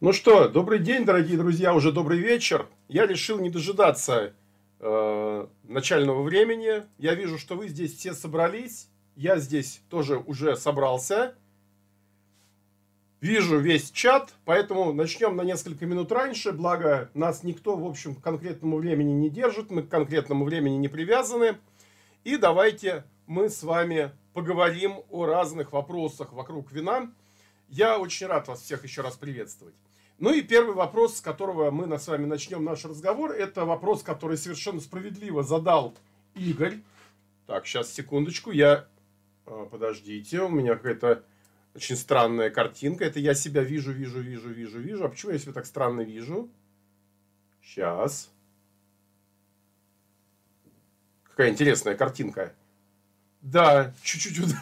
Ну что, добрый день, дорогие друзья, уже добрый вечер. Я решил не дожидаться э, начального времени. Я вижу, что вы здесь все собрались. Я здесь тоже уже собрался. Вижу весь чат, поэтому начнем на несколько минут раньше. Благо, нас никто, в общем, к конкретному времени не держит. Мы к конкретному времени не привязаны. И давайте мы с вами поговорим о разных вопросах вокруг вина. Я очень рад вас всех еще раз приветствовать. Ну и первый вопрос, с которого мы с вами начнем наш разговор, это вопрос, который совершенно справедливо задал Игорь. Так, сейчас, секундочку, я... А, подождите, у меня какая-то очень странная картинка. Это я себя вижу, вижу, вижу, вижу, вижу. А почему я себя так странно вижу? Сейчас. Какая интересная картинка. Да, чуть-чуть.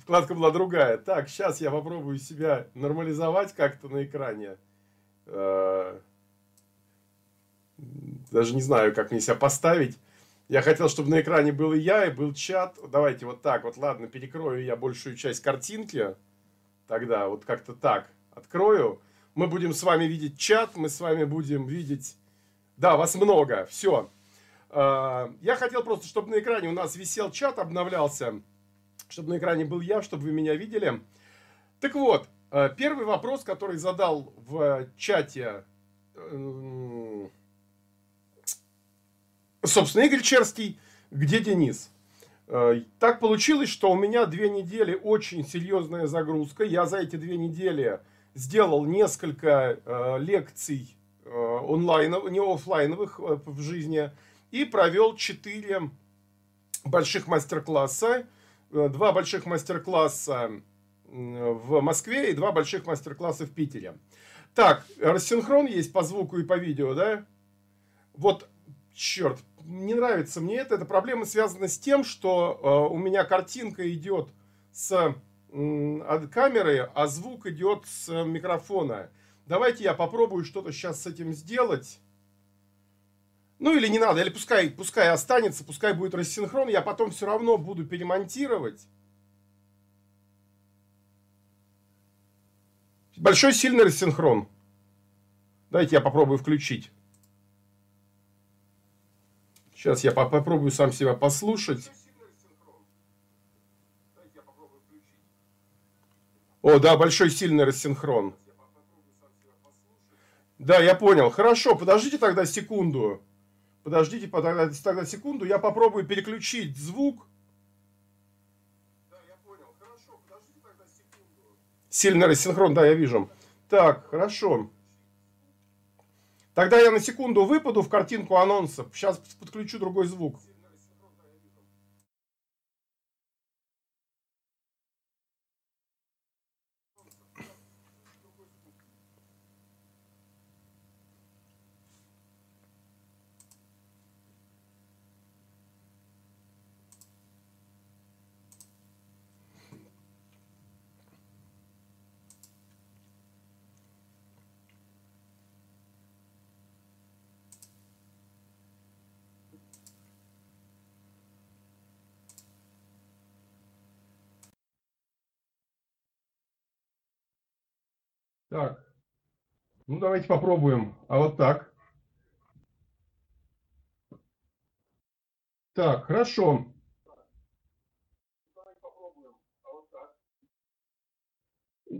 Вкладка была другая. Так, сейчас я попробую себя нормализовать как-то на экране. Э, даже не знаю, как мне себя поставить. Я хотел, чтобы на экране был и я, и был чат. Давайте вот так вот. Ладно, перекрою я большую часть картинки. Тогда вот как-то так. Открою. Мы будем с вами видеть чат, мы с вами будем видеть... Да, вас много. Все. А, я хотел просто, чтобы на экране у нас висел чат, обновлялся, чтобы на экране был я, чтобы вы меня видели. Так вот, а, первый вопрос, который задал в чате, собственно, Игорь Черский, где Денис? А, так получилось, что у меня две недели очень серьезная загрузка. Я за эти две недели сделал несколько лекций онлайн, не офлайновых в жизни, и провел 4 больших мастер-класса. Э, два больших мастер-класса в Москве и два больших мастер-класса в Питере. Так, рассинхрон есть по звуку и по видео, да? Вот, черт, не нравится мне это. Эта проблема связана с тем, что э, у меня картинка идет с э, камеры, а звук идет с микрофона. Давайте я попробую что-то сейчас с этим сделать. Ну или не надо, или пускай, пускай останется, пускай будет рассинхрон, я потом все равно буду перемонтировать. Большой сильный рассинхрон. Дайте я попробую включить. Сейчас я попробую сам себя послушать. О, да, большой сильный рассинхрон. Да, я понял. Хорошо, подождите тогда секунду. Подождите тогда, тогда секунду, я попробую переключить звук. Да, я понял. Хорошо, подождите тогда секунду. Сильный рассинхрон, да, я вижу. Так, хорошо. Тогда я на секунду выпаду в картинку анонсов. Сейчас подключу другой звук. Так. Ну, давайте попробуем. А вот так. Так, хорошо.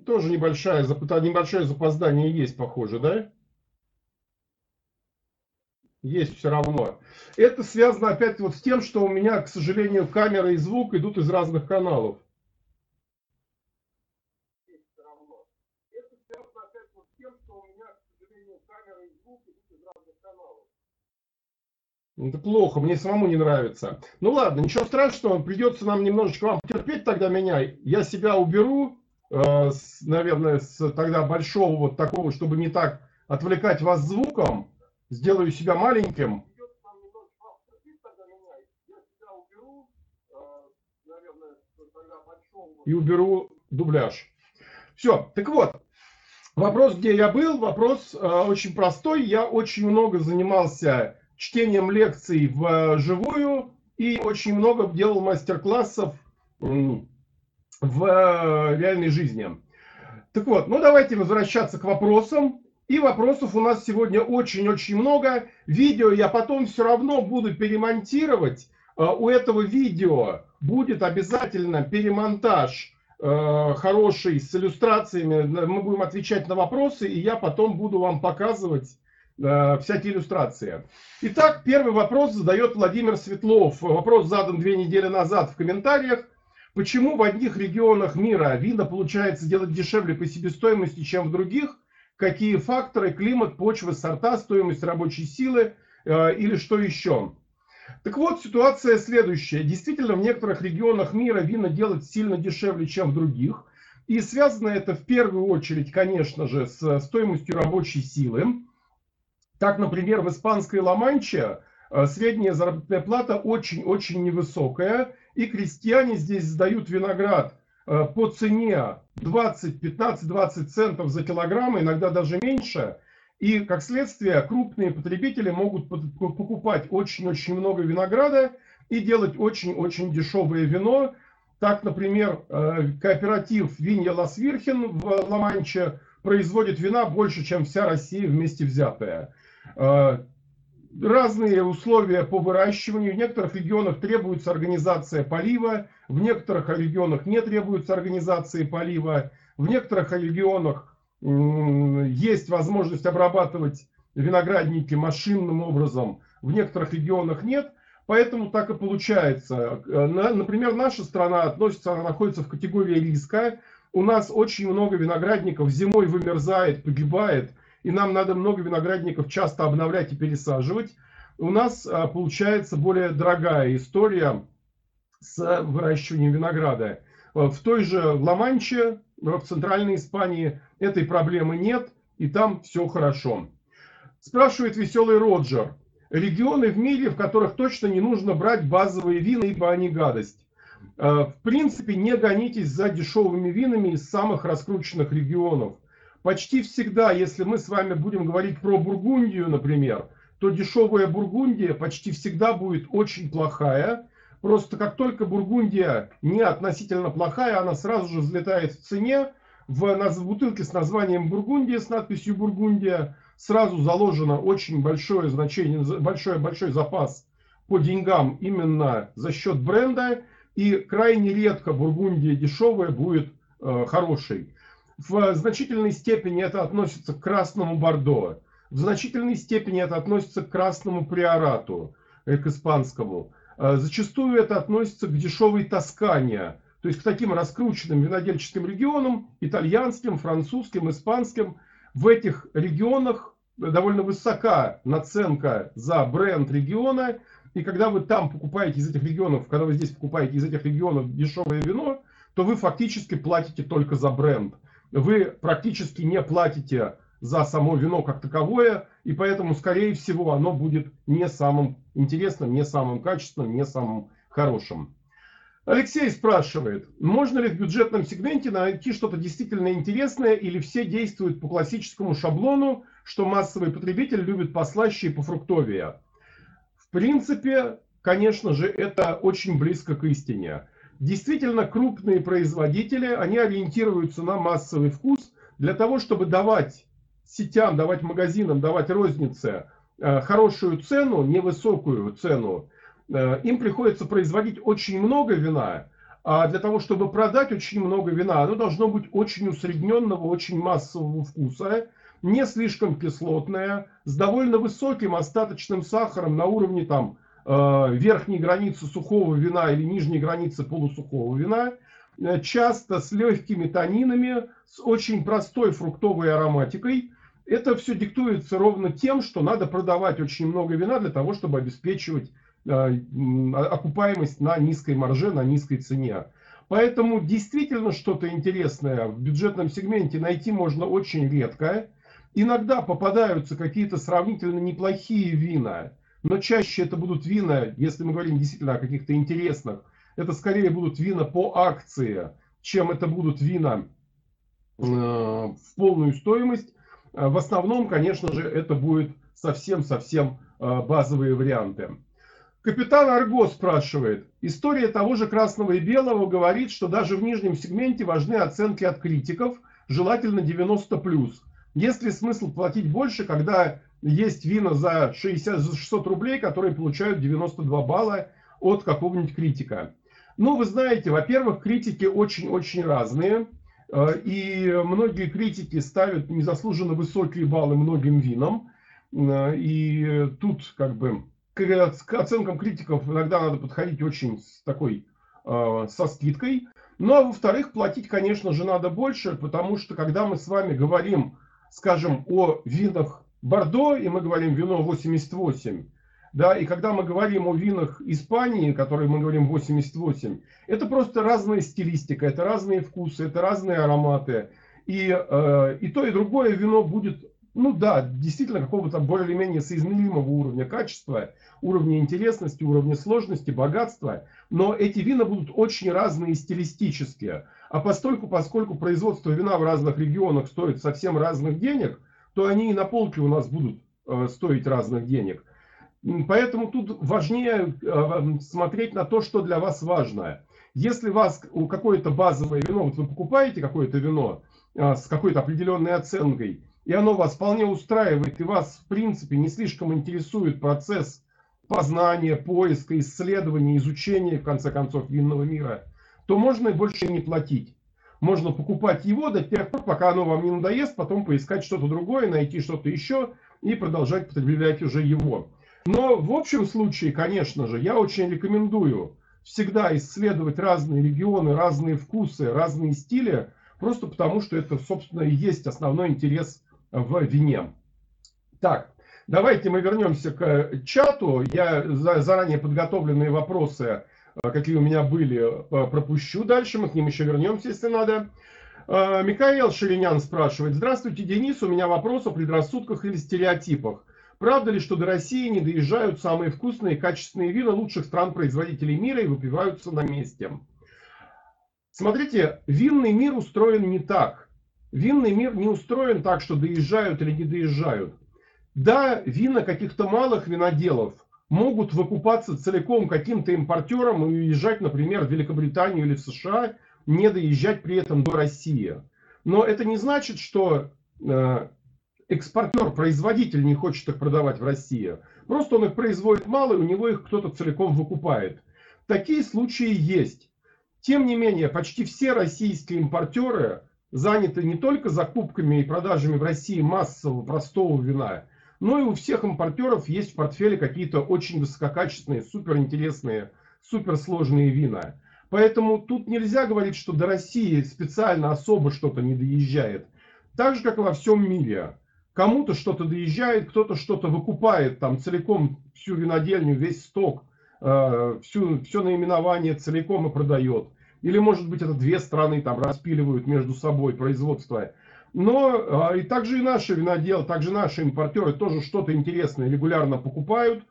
Тоже небольшое, небольшое запоздание есть, похоже, да? Есть все равно. Это связано опять вот с тем, что у меня, к сожалению, камера и звук идут из разных каналов. Это плохо, мне самому не нравится. Ну ладно, ничего страшного, придется нам немножечко вам терпеть тогда меня. Я себя уберу, э, с, наверное, с тогда большого вот такого, чтобы не так отвлекать вас звуком. Сделаю себя маленьким. И уберу дубляж. Все, так вот, вопрос, где я был, вопрос э, очень простой. Я очень много занимался чтением лекций вживую и очень много делал мастер-классов в реальной жизни. Так вот, ну давайте возвращаться к вопросам. И вопросов у нас сегодня очень-очень много. Видео я потом все равно буду перемонтировать. А, у этого видео будет обязательно перемонтаж э, хороший с иллюстрациями. Мы будем отвечать на вопросы, и я потом буду вам показывать э, всякие иллюстрации. Итак, первый вопрос задает Владимир Светлов. Вопрос задан две недели назад в комментариях. Почему в одних регионах мира вина получается делать дешевле по себестоимости, чем в других? Какие факторы, климат, почва, сорта, стоимость рабочей силы э, или что еще? Так вот, ситуация следующая. Действительно, в некоторых регионах мира вина делать сильно дешевле, чем в других. И связано это в первую очередь, конечно же, с стоимостью рабочей силы. Так, например, в испанской Ла-Манче э, средняя заработная плата очень-очень невысокая, и крестьяне здесь сдают виноград э, по цене 20, 15, 20 центов за килограмм, иногда даже меньше. И, как следствие, крупные потребители могут покупать очень-очень много винограда и делать очень-очень дешевое вино. Так, например, э, кооператив Винья Лас-Вирхен в Ла-Манче производит вина больше, чем вся Россия вместе взятая. Э, разные условия по выращиванию. В некоторых регионах требуется организация полива, в некоторых регионах не требуется организации полива, в некоторых регионах есть возможность обрабатывать виноградники машинным образом, в некоторых регионах нет. Поэтому так и получается. Э, например, наша страна относится, она находится в категории риска. У нас очень много виноградников зимой вымерзает, погибает и нам надо много виноградников часто обновлять и пересаживать, у нас а, получается более дорогая история с выращиванием винограда. В той же Ла-Манче, в центральной Испании, этой проблемы нет, и там все хорошо. Спрашивает веселый Роджер. Регионы в мире, в которых точно не нужно брать базовые вина, ибо они гадость. А, в принципе, не гонитесь за дешевыми винами из самых раскрученных регионов – Почти всегда, если мы с вами будем говорить про Бургундию, например, то дешевая Бургундия почти всегда будет очень плохая. Просто как только Бургундия не относительно плохая, она сразу же взлетает в цене. В, в бутылке с названием Бургундия, с надписью Бургундия, сразу заложено очень большое значение, большой, большой запас по деньгам именно за счет бренда. И крайне редко Бургундия дешевая будет э, хорошей. В значительной степени это относится к красному бордо. В значительной степени это относится к красному приорату, э, к испанскому. Э, зачастую это относится к дешевой Тоскане, то есть к таким раскрученным винодельческим регионам, итальянским, французским, испанским. В этих регионах довольно высока наценка за бренд региона, и когда вы там покупаете из этих регионов, когда вы здесь покупаете из этих регионов дешевое вино, то вы фактически платите только за бренд. Вы практически не платите за само вино как таковое, и поэтому, скорее всего, оно будет не самым интересным, не самым качественным, не самым хорошим. Алексей спрашивает, можно ли в бюджетном сегменте найти что-то действительно интересное или все действуют по классическому шаблону, что массовый потребитель любит послаще и пофруктовее? В принципе, конечно же, это очень близко к истине. Действительно, крупные производители, они ориентируются на массовый вкус для того, чтобы давать сетям, давать магазинам, давать рознице э, хорошую цену, невысокую цену. Э, им приходится производить очень много вина, а для того, чтобы продать очень много вина, оно должно быть очень усредненного, очень массового вкуса, не слишком кислотное, с довольно высоким остаточным сахаром на уровне там Э, верхней границы сухого вина или нижней границы полусухого вина, часто с легкими танинами, с очень простой фруктовой ароматикой. Это все диктуется ровно тем, что надо продавать очень много вина для того, чтобы обеспечивать э, окупаемость на низкой марже, на низкой цене. Поэтому действительно что-то интересное в бюджетном сегменте найти можно очень редко. Иногда попадаются какие-то сравнительно неплохие вина, но чаще это будут вина, если мы говорим действительно о каких-то интересных, это скорее будут вина по акции, чем это будут вина э, в полную стоимость. Э, в основном, конечно же, это будет совсем-совсем э, базовые варианты. Капитан Арго спрашивает. История того же красного и белого говорит, что даже в нижнем сегменте важны оценки от критиков. желательно 90 плюс. Есть ли смысл платить больше, когда есть вина за 60, за 600 рублей, которые получают 92 балла от какого-нибудь критика? Ну, вы знаете, во-первых, критики очень-очень разные. Э, и многие критики ставят незаслуженно высокие баллы многим винам. Э, и тут как бы к оценкам критиков иногда надо подходить очень с такой, э, со скидкой. Ну, а во-вторых, платить, конечно же, надо больше, потому что когда мы с вами говорим, скажем, о винах Бордо, и мы говорим вино 88, да, и когда мы говорим о винах Испании, которые мы говорим 88, это просто разная стилистика, это разные вкусы, это разные ароматы. И, э, и то, и другое вино будет, ну да, действительно какого-то более-менее соизмеримого уровня качества, уровня интересности, уровня сложности, богатства. Но эти вина будут очень разные стилистические. А постольку, поскольку производство вина в разных регионах стоит совсем разных денег, то они и на полке у нас будут э, стоить разных денег. Поэтому тут важнее э, смотреть на то, что для вас важно. Если вас какое-то базовое вино, вот вы покупаете какое-то вино э, с какой-то определенной оценкой, и оно вас вполне устраивает, и вас в принципе не слишком интересует процесс познания, поиска, исследования, изучения, в конце концов, винного мира, то можно и больше не платить. Можно покупать его до тех пор, пока оно вам не надоест, потом поискать что-то другое, найти что-то еще и продолжать потреблять уже его. Но в общем случае, конечно же, я очень рекомендую всегда исследовать разные регионы, разные вкусы, разные стили, просто потому что это, собственно, и есть основной интерес в вине. Так, давайте мы вернемся к чату. Я заранее подготовленные вопросы, э, какие у меня были, э, пропущу дальше. Мы к ним еще вернемся, если надо. Э, Михаил Ширинян спрашивает. Здравствуйте, Денис. У меня вопрос о предрассудках или стереотипах. Правда ли, что до России не доезжают самые вкусные и качественные вина лучших стран-производителей мира и выпиваются на месте? Смотрите, винный мир устроен не так. Винный мир не устроен так, что доезжают или не доезжают. Да, вина каких-то малых виноделов могут выкупаться целиком каким-то импортером и уезжать, например, в Великобританию или в США, не доезжать при этом до России. Но это не значит, что э, экспортер, производитель не хочет их продавать в России. Просто он их производит мало, и у него их кто-то целиком выкупает. Такие случаи есть. Тем не менее, почти все российские импортеры заняты не только закупками и продажами в России массового простого вина, но и у всех импортеров есть в портфеле какие-то очень высококачественные, суперинтересные, суперсложные вина. Поэтому тут нельзя говорить, что до России специально особо что-то не доезжает. Так же, как во всем мире. Кому-то что-то доезжает, кто-то что-то выкупает, там целиком всю винодельню, весь сток, э, всю, все наименование целиком и продает. Или, может быть, это две страны там распиливают между собой производство. Но э, и также и наши виноделы, также наши импортеры тоже что-то интересное регулярно покупают.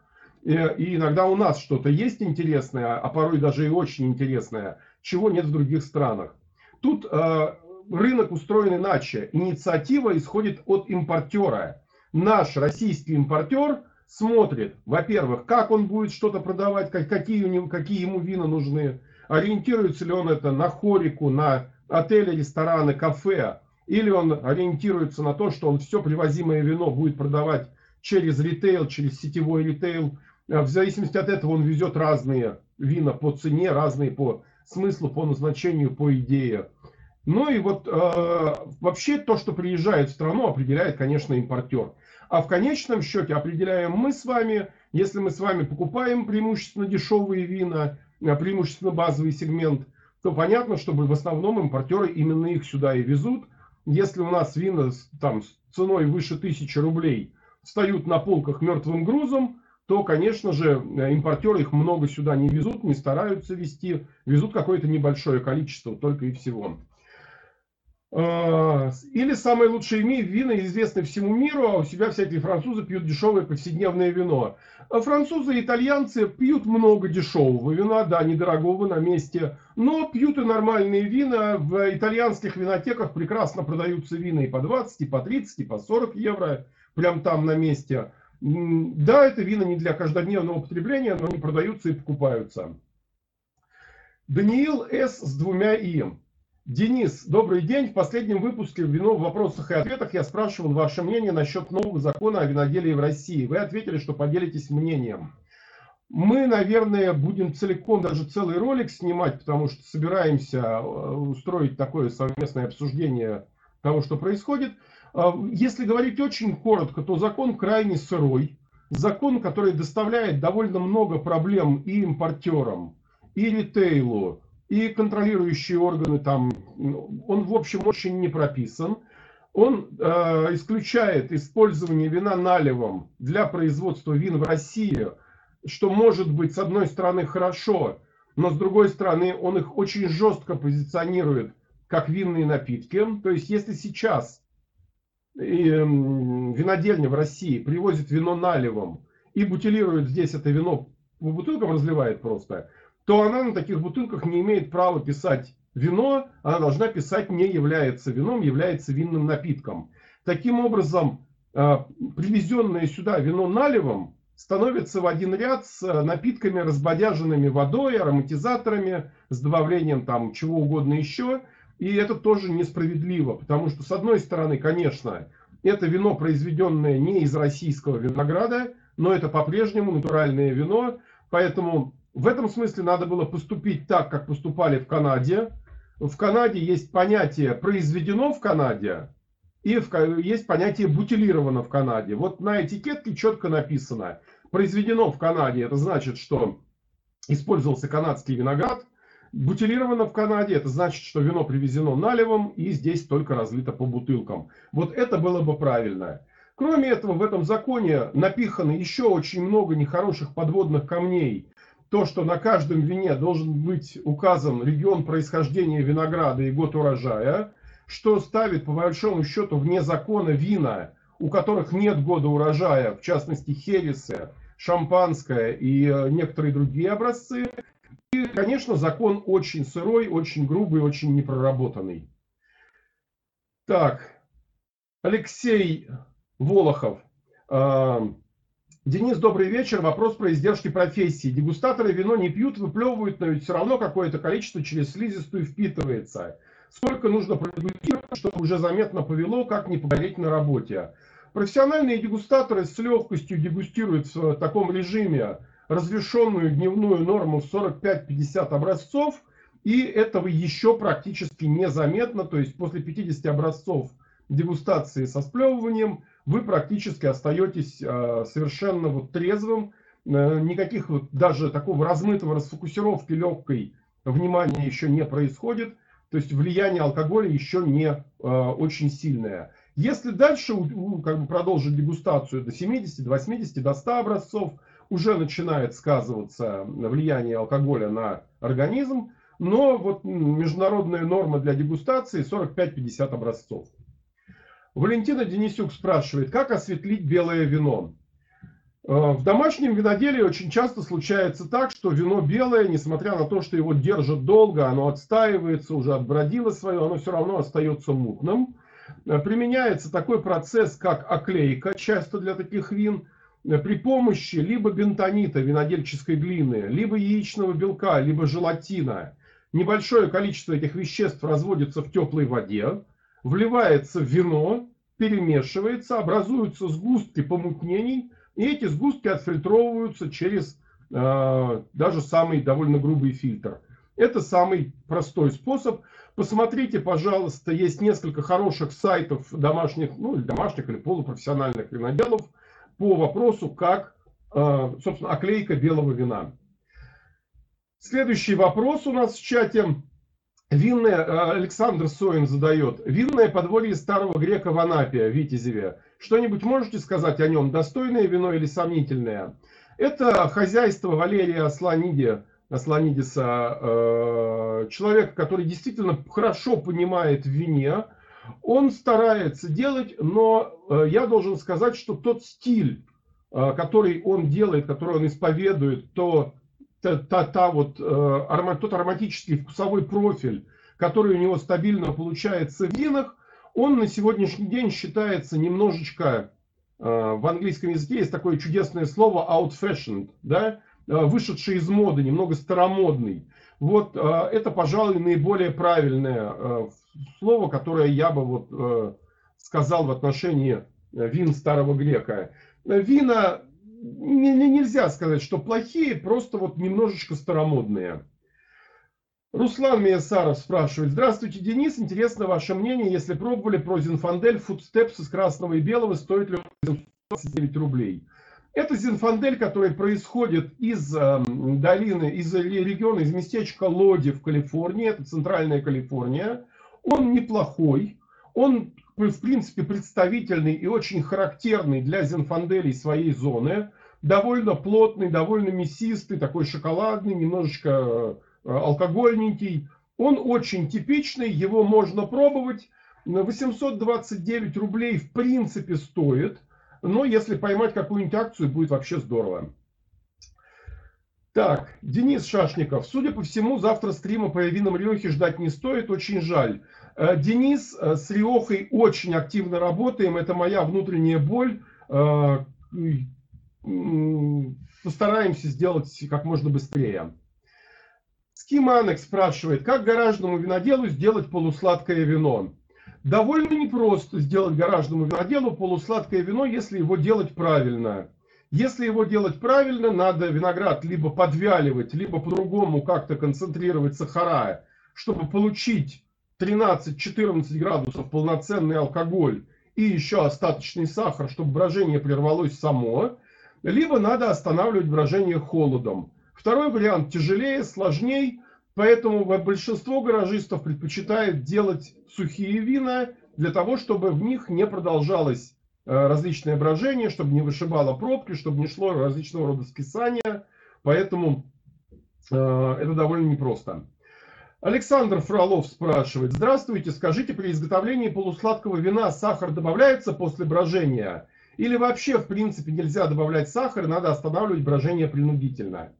И, и иногда у нас что-то есть интересное, а порой даже и очень интересное, чего нет в других странах. Тут э, рынок устроен иначе. Инициатива исходит от импортера. Наш российский импортер смотрит, во-первых, как он будет что-то продавать, какие, у него, какие ему вина нужны, ориентируется ли он это на хорику, на отели, рестораны, кафе, или он ориентируется на то, что он все привозимое вино будет продавать через ритейл, через сетевой ритейл. В зависимости от этого он везет разные вина по цене, разные по смыслу, по назначению, по идее. Ну и вот э, вообще то, что приезжает в страну, определяет, конечно, импортер. А в конечном счете определяем мы с вами, если мы с вами покупаем преимущественно дешевые вина, э, преимущественно базовый сегмент, то понятно, что в основном импортеры именно их сюда и везут. Если у нас вина там, с ценой выше 1000 рублей встают на полках мертвым грузом, то, конечно же, э, импортеры их много сюда не везут, не стараются везти, везут какое-то небольшое количество только и всего. А, или самые лучшие вина известны всему миру, а у себя всякие французы пьют дешевое повседневное вино. А французы и итальянцы пьют много дешевого вина, да, недорогого на месте, но пьют и нормальные вина. В итальянских винотеках прекрасно продаются вина и по 20, и по 30, и по 40 евро, прям там на месте. Да, это вина не для каждодневного употребления, но они продаются и покупаются. Даниил С. с двумя «и». Денис, добрый день. В последнем выпуске вино в вопросах и ответах я спрашивал ваше мнение насчет нового закона о виноделии в России. Вы ответили, что поделитесь мнением. Мы, наверное, будем целиком даже целый ролик снимать, потому что собираемся э, устроить такое совместное обсуждение того, что происходит. А, если говорить очень коротко, то закон крайне сырой. Закон, который доставляет довольно много проблем и импортерам, и ритейлу, и контролирующие органы там. Он, в общем, очень не прописан. Он э, исключает использование вина наливом для производства вин в России – что может быть с одной стороны хорошо, но с другой стороны он их очень жестко позиционирует как винные напитки. То есть если сейчас эм, винодельня в России привозит вино наливом и бутилирует здесь это вино, по бутылкам разливает просто, то она на таких бутылках не имеет права писать вино, она должна писать не является вином, является винным напитком. Таким образом, э, привезенное сюда вино наливом становится в один ряд с э, напитками, разбодяженными водой, ароматизаторами, с добавлением там чего угодно еще. И это тоже несправедливо, потому что, с одной стороны, конечно, это вино, произведенное не из российского винограда, но это по-прежнему натуральное вино, поэтому в этом смысле надо было поступить так, как поступали в Канаде. В Канаде есть понятие «произведено в Канаде», и есть понятие «бутилировано в Канаде». Вот на этикетке четко написано произведено в Канаде, это значит, что использовался канадский виноград. Бутилировано в Канаде, это значит, что вино привезено наливом и здесь только разлито по бутылкам. Вот это было бы правильно. Кроме этого, в этом законе напихано еще очень много нехороших подводных камней. То, что на каждом вине должен быть указан регион происхождения винограда и год урожая, что ставит по большому счету вне закона вина, у которых нет года урожая, в частности хересы, шампанское и э, некоторые другие образцы. И, конечно, закон очень сырой, очень грубый, очень непроработанный. Так, Алексей Волохов. Денис, добрый вечер. Вопрос про издержки профессии. Дегустаторы вино не пьют, выплевывают, но ведь все равно какое-то количество через слизистую впитывается. Сколько нужно продегустировать, чтобы уже заметно повело, как не погореть на работе? Профессиональные дегустаторы с легкостью дегустируют в таком режиме разрешенную дневную норму в 45-50 образцов, и этого еще практически незаметно, то есть после 50 образцов дегустации со сплевыванием вы практически остаетесь э, совершенно вот трезвым, э, никаких вот даже такого размытого расфокусировки легкой внимания еще не происходит, то есть влияние алкоголя еще не э, очень сильное. Если дальше как бы, продолжить дегустацию до 70, до 80, до 100 образцов, уже начинает сказываться влияние алкоголя на организм, но вот международная норма для дегустации 45-50 образцов. Валентина Денисюк спрашивает, как осветлить белое вино? Э, в домашнем виноделии очень часто случается так, что вино белое, несмотря на то, что его держат долго, оно отстаивается, уже отбродило свое, оно все равно остается мутным. Э, применяется такой процесс, как оклейка, часто для таких вин, э, при помощи либо бентонита, винодельческой глины, либо яичного белка, либо желатина. Небольшое количество этих веществ разводится в теплой воде, вливается вино, перемешивается, образуются сгустки помутнений, и эти сгустки отфильтровываются через э, даже самый довольно грубый фильтр. Это самый простой способ. Посмотрите, пожалуйста, есть несколько хороших сайтов домашних, ну, или домашних, или полупрофессиональных виноделов по вопросу, как, э, собственно, оклейка белого вина. Следующий вопрос у нас в чате. Винное, э, Александр Соин задает. Винное подворье старого грека в Анапе, Витязеве. Что-нибудь можете сказать о нем? Достойное вино или сомнительное? Это хозяйство Валерия Асланиди Асланидиса, э, человека, который действительно хорошо понимает в вине, он старается делать, но э, я должен сказать, что тот стиль, э, который он делает, который он исповедует, то та, та, та вот, тот ароматический вкусовой профиль, который у него стабильно получается в винах, он на сегодняшний день считается немножечко, в английском языке есть такое чудесное слово out-fashioned, да, Э, вышедший из моды, немного старомодный. Вот это, пожалуй, наиболее правильное слово, которое я бы вот сказал в отношении вин старого грека. Вина нельзя сказать, что плохие, просто вот немножечко старомодные. Руслан Миясаров спрашивает. Здравствуйте, Денис. Интересно ваше мнение, если пробовали про Зинфандель Footsteps из красного и белого, стоит ли он 29 рублей? Это Зинфандель, который происходит из э, долины, из региона, из местечка Лоди в Калифорнии. Это центральная Калифорния. Он неплохой. Он, в принципе, представительный и очень характерный для Зинфанделей своей зоны. Довольно плотный, довольно мясистый, такой шоколадный, немножечко Э, алкогольненький. Он очень типичный, его можно пробовать. 829 рублей в принципе стоит, но если поймать какую-нибудь акцию, будет вообще здорово. Так, Денис Шашников. Судя по всему, завтра стрима по винам Риохи ждать не стоит, очень жаль. Э, Денис, э, с Риохой очень активно работаем, это моя внутренняя боль. Постараемся сделать как можно быстрее. Скиманек спрашивает, как гаражному виноделу сделать полусладкое вино? Довольно непросто сделать гаражному виноделу полусладкое вино, если его делать правильно. Если его делать правильно, надо виноград либо подвяливать, либо по-другому как-то концентрировать сахара, чтобы получить 13-14 градусов полноценный алкоголь и еще остаточный сахар, чтобы брожение прервалось само. Либо надо останавливать брожение холодом. Второй вариант тяжелее, сложнее, поэтому большинство гаражистов предпочитает делать сухие вина для того, чтобы в них не продолжалось э, различное брожение, чтобы не вышибало пробки, чтобы не шло различного рода скисания. Поэтому э, это довольно непросто. Александр Фролов спрашивает. Здравствуйте, скажите, при изготовлении полусладкого вина сахар добавляется после брожения? Или вообще, в принципе, нельзя добавлять сахар, надо останавливать брожение принудительно?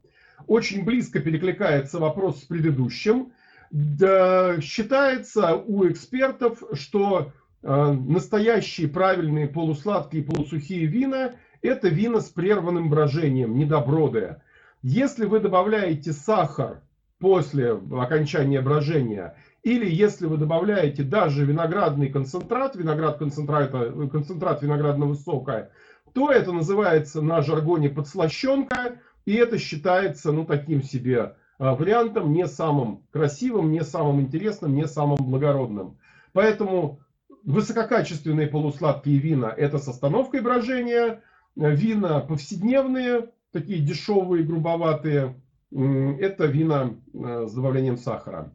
очень близко перекликается вопрос с предыдущим. Да, считается у экспертов, что э, настоящие правильные полусладкие полусухие вина – это вина с прерванным брожением, недобродые. Если вы добавляете сахар после окончания брожения, или если вы добавляете даже виноградный концентрат, виноград концентрата, концентрат виноградного сока, то это называется на жаргоне подслащенка, и это считается, ну, таким себе а, вариантом, не самым красивым, не самым интересным, не самым благородным. Поэтому высококачественные полусладкие вина – это с остановкой брожения, вина повседневные, такие дешевые, грубоватые, это вина а, с добавлением сахара.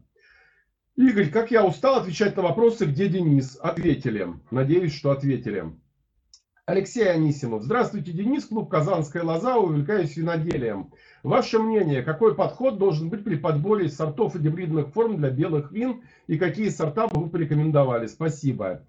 Игорь, как я устал отвечать на вопросы, где Денис? Ответили. Надеюсь, что ответили. Алексей Анисимов. Здравствуйте, Денис. Клуб «Казанская лоза». Увлекаюсь виноделием. Ваше мнение, какой подход должен быть при подборе сортов и гибридных форм для белых вин и какие сорта бы вы порекомендовали? Спасибо.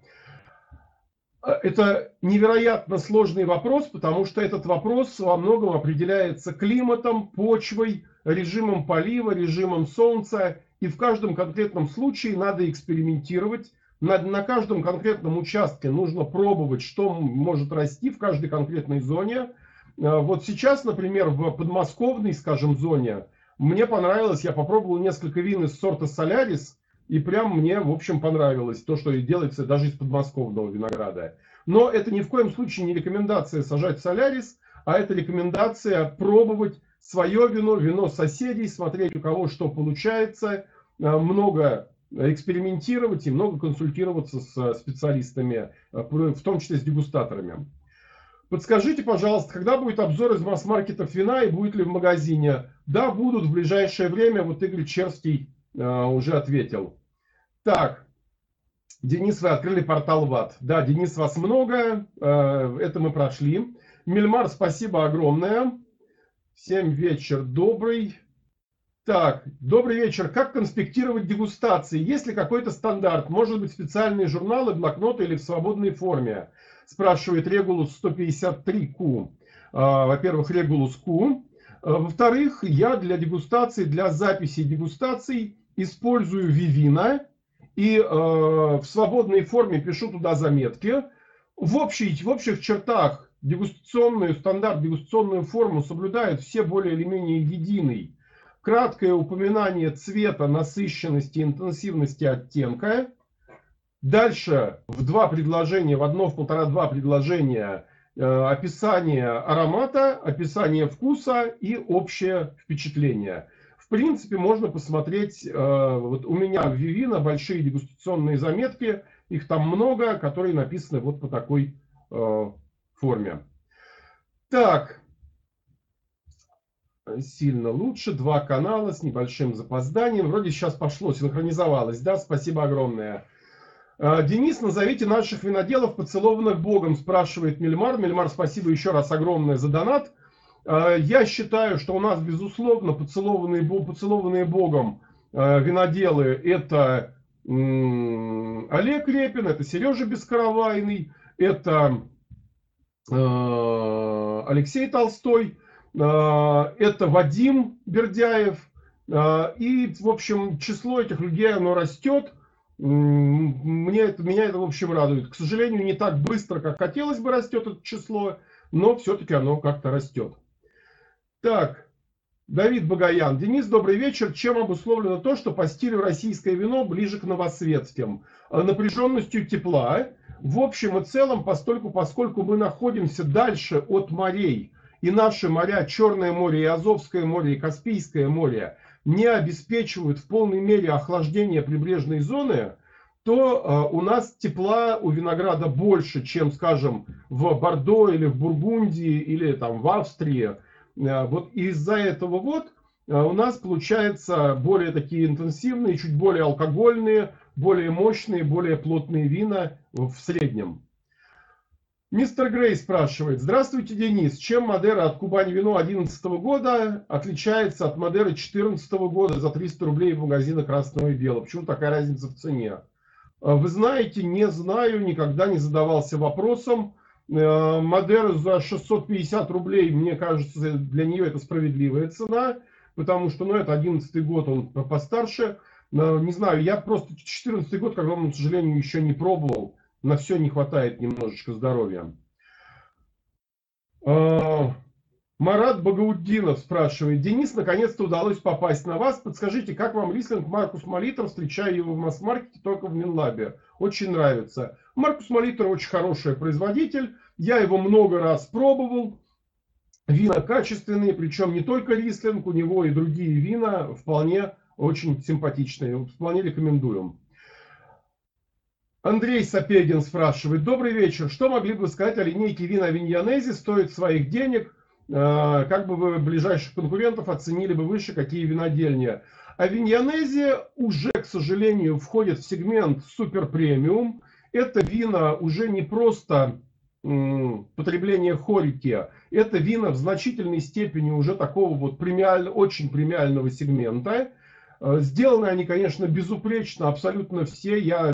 Это невероятно сложный вопрос, потому что этот вопрос во многом определяется климатом, почвой, режимом полива, режимом солнца. И в каждом конкретном случае надо экспериментировать, на, на каждом конкретном участке нужно пробовать, что может расти в каждой конкретной зоне. Э, вот сейчас, например, в подмосковной, скажем, зоне, мне понравилось, я попробовал несколько вин из сорта Солярис, и прям мне, в общем, понравилось то, что делается даже из подмосковного винограда. Но это ни в коем случае не рекомендация сажать Солярис, а это рекомендация пробовать свое вино, вино соседей, смотреть у кого что получается. Э, много экспериментировать и много консультироваться с специалистами, э, в том числе с дегустаторами. Подскажите, пожалуйста, когда будет обзор из масс-маркетов вина и будет ли в магазине? Да, будут в ближайшее время. Вот Игорь Черский э, уже ответил. Так, Денис, вы открыли портал ВАД. Да, Денис, вас много. Это мы прошли. Мельмар, спасибо огромное. Всем вечер добрый. Так, добрый вечер. Как конспектировать дегустации? Есть ли какой-то стандарт? Может быть, специальные журналы, блокноты или в свободной форме? Спрашивает Регулус 153Q. А, во-первых, Регулус Q. А, во-вторых, я для дегустации, для записи дегустаций использую Vivina и э, в свободной форме пишу туда заметки. В, общей, в общих чертах дегустационную, стандарт, дегустационную форму соблюдают все более или менее единый краткое упоминание цвета, насыщенности, интенсивности оттенка. Дальше в два предложения, в одно, в полтора-два предложения э, описание аромата, описание вкуса и общее впечатление. В принципе, можно посмотреть, э, вот у меня в Vivino большие дегустационные заметки, их там много, которые написаны вот по такой э, форме. Так, сильно лучше. Два канала с небольшим запозданием. Вроде сейчас пошло, синхронизовалось. Да, спасибо огромное. А, Денис, назовите наших виноделов, поцелованных Богом, спрашивает Мельмар. Мельмар, спасибо еще раз огромное за донат. А, я считаю, что у нас, безусловно, поцелованные, поцелованные Богом а, виноделы – это Олег Репин, это Сережа Бескаравайный, это Алексей Толстой – а, это Вадим Бердяев. А, и, в общем, число этих людей, оно растет. Мне это, меня это, в общем, радует. К сожалению, не так быстро, как хотелось бы растет это число, но все-таки оно как-то растет. Так, Давид Багаян. Денис, добрый вечер. Чем обусловлено то, что по стилю российское вино ближе к новосветским? Напряженностью тепла. В общем и целом, постольку, поскольку мы находимся дальше от морей, и наши моря, Черное море, и Азовское море, и Каспийское море, не обеспечивают в полной мере охлаждение прибрежной зоны, то э, у нас тепла у винограда больше, чем, скажем, в Бордо или в Бургундии или там в Австрии. Э, вот из-за этого вот э, у нас получается более такие интенсивные, чуть более алкогольные, более мощные, более плотные вина в среднем. Мистер Грей спрашивает. Здравствуйте, Денис. Чем Мадера от Кубани вино 2011 года отличается от Мадеры 2014 года за 300 рублей в магазине красного и белого? Почему такая разница в цене? А, вы знаете, не знаю, никогда не задавался вопросом. А, Мадера за 650 рублей, мне кажется, для нее это справедливая цена, потому что, ну, это 11 год, он постарше. Не знаю, я просто 14 год, к огромному сожалению, еще не пробовал на все не хватает немножечко здоровья. А, Марат Багауддинов спрашивает. Денис, наконец-то удалось попасть на вас. Подскажите, как вам рислинг Маркус Молитер? Встречаю его в масс-маркете, только в Минлабе. Очень нравится. Маркус Молитер очень хороший производитель. Я его много раз пробовал. Вина качественные, причем не только рислинг, у него и другие вина вполне очень симпатичные. Вполне рекомендуем. Андрей Сапегин спрашивает. Добрый вечер. Что могли бы сказать о линейке вина Виньянези? Стоит своих денег? Э, как бы вы ближайших конкурентов оценили бы выше, какие винодельни? А Виньянези уже, к сожалению, входит в сегмент супер премиум. Это вина уже не просто потребление хорики. Это вина в значительной степени уже такого вот премиаль, очень премиального сегмента. Э, сделаны они, конечно, безупречно, абсолютно все. Я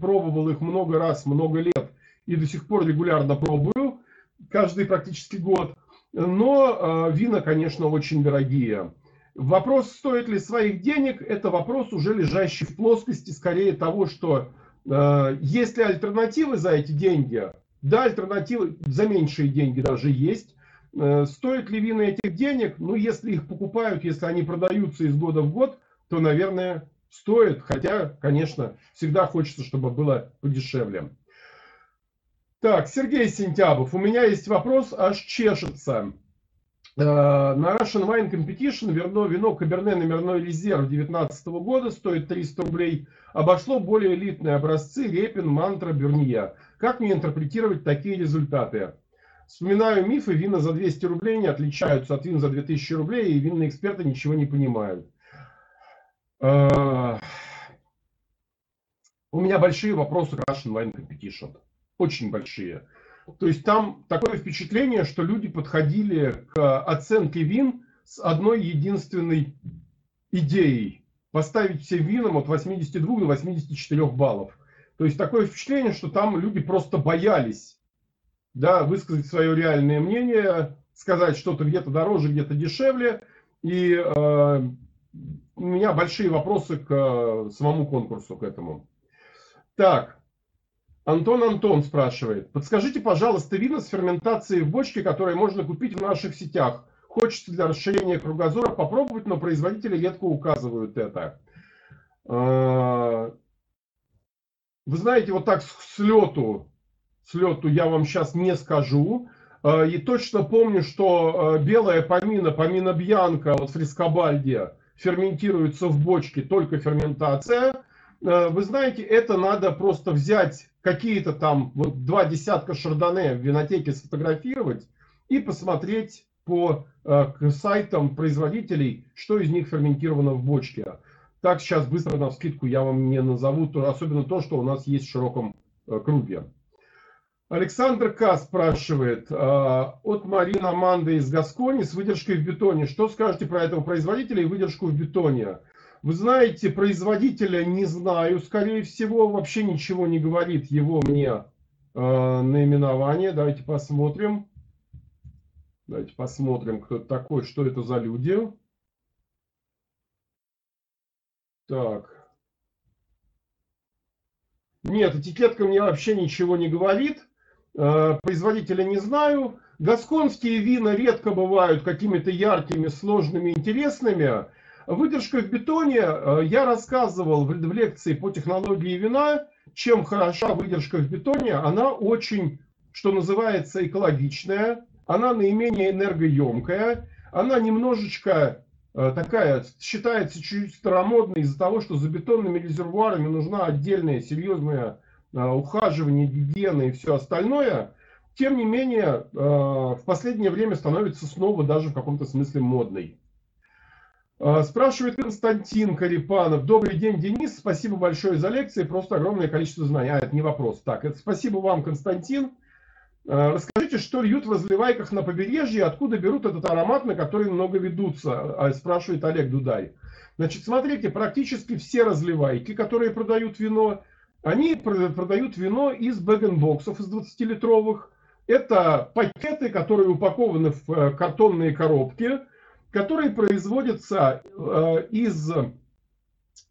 пробовал их много раз, много лет и до сих пор регулярно пробую, каждый практически год. Но э, вина, конечно, очень дорогие. Вопрос, стоит ли своих денег, это вопрос уже лежащий в плоскости скорее того, что э, есть ли альтернативы за эти деньги. Да, альтернативы за меньшие деньги даже есть. Э, стоит ли вина этих денег? Ну, если их покупают, если они продаются из года в год, то, наверное, стоит. Хотя, конечно, всегда хочется, чтобы было подешевле. Так, Сергей Сентябов. У меня есть вопрос, аж чешется. Э, на Russian Wine Competition вино, вино Каберне номерной резерв 2019 года стоит 300 рублей. Обошло более элитные образцы Репин, Мантра, Берния. Как мне интерпретировать такие результаты? Вспоминаю мифы, вина за 200 рублей не отличаются от вин за 2000 рублей, и винные эксперты ничего не понимают. А, у меня большие вопросы к Russian Wine Competition. Очень большие. То есть там такое впечатление, что люди подходили к оценке вин с одной единственной идеей. Поставить все винам от 82 до 84 баллов. То есть такое впечатление, что там люди просто боялись да, высказать свое реальное мнение, сказать что-то где-то дороже, где-то дешевле. И э, у меня большие вопросы к э, самому конкурсу, к этому. Так, Антон Антон спрашивает. Подскажите, пожалуйста, вина с ферментацией в бочке, которые можно купить в наших сетях. Хочется для расширения кругозора попробовать, но производители редко указывают это. А, вы знаете, вот так с лету, с лету я вам сейчас не скажу. А, и точно помню, что а, белая помина, помина бьянка, вот фрискобальдия, ферментируется в бочке, только ферментация. Вы знаете, это надо просто взять какие-то там вот два десятка шардоне в винотеке сфотографировать и посмотреть по сайтам производителей, что из них ферментировано в бочке. Так сейчас быстро на скидку я вам не назову, особенно то, что у нас есть в широком э, круге. Александр К. спрашивает э, от Марины Аманды из Гаскони с выдержкой в бетоне. Что скажете про этого производителя и выдержку в бетоне? Вы знаете, производителя не знаю, скорее всего, вообще ничего не говорит его мне э, наименование. Давайте посмотрим. Давайте посмотрим, кто это такой, что это за люди. Так. Нет, этикетка мне вообще ничего не говорит. Э, производителя не знаю. Гасконские вина редко бывают какими-то яркими, сложными, интересными. Выдержка в бетоне. Э, я рассказывал в лекции по технологии вина, чем хороша выдержка в бетоне. Она очень, что называется, экологичная. Она наименее энергоемкая. Она немножечко Э, такая, считается чуть старомодной из-за того, что за бетонными резервуарами нужна отдельная серьезное э, ухаживание, гигиена и все остальное, тем не менее, э, в последнее время становится снова даже в каком-то смысле модной. Спрашивает Константин Карипанов. Добрый день, Денис. Спасибо большое за лекции. Просто огромное количество знаний. А, это не вопрос. Так, это спасибо вам, Константин. Э, расскажите, что льют в разливайках на побережье, откуда берут этот аромат, на который много ведутся, а, спрашивает Олег Дудай. Значит, смотрите, практически все разливайки, которые продают вино, они продают вино из бэгенбоксов, из 20-литровых. Это пакеты, которые упакованы в э, картонные коробки, которые производятся э, из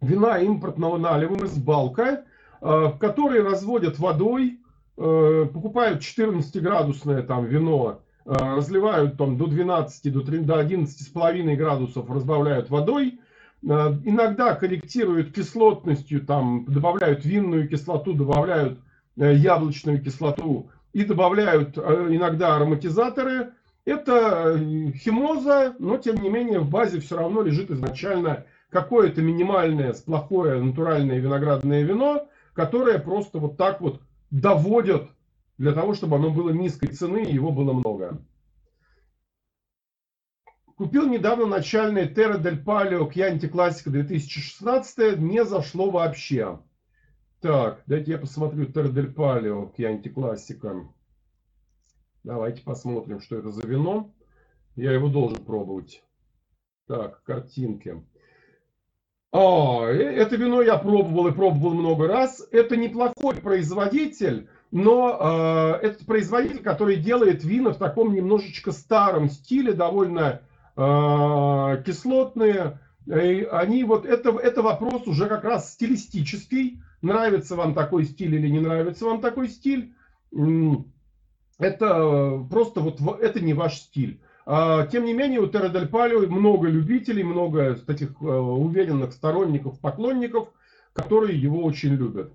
вина импортного налива, из балка, в которые разводят водой, Э, покупают 14-градусное там вино, э, разливают там до 12, до, 3, до 11 с половиной градусов, разбавляют водой, э, иногда корректируют кислотностью, там добавляют винную кислоту, добавляют яблочную кислоту и добавляют иногда ароматизаторы. Это химоза, но тем не менее в базе все равно лежит изначально какое-то минимальное, плохое натуральное виноградное вино, которое просто вот так вот доводят для того, чтобы оно было низкой цены и его было много. Купил недавно начальный Terra del Palio Chianti Classico 2016, не зашло вообще. Так, дайте я посмотрю Terra del Palio Chianti Classico. Давайте посмотрим, что это за вино. Я его должен пробовать. Так, картинки. А, э, это вино я пробовал и пробовал много раз. Это неплохой производитель, но э, это производитель, который делает вина в таком немножечко старом стиле, довольно кислотные. И они вот это, это вопрос уже как раз стилистический. Нравится вам такой стиль или не нравится вам такой стиль. Это просто вот это не ваш стиль. А, тем не менее, у Терра Дель Палио много любителей, много таких э, уверенных сторонников, поклонников, которые его очень любят.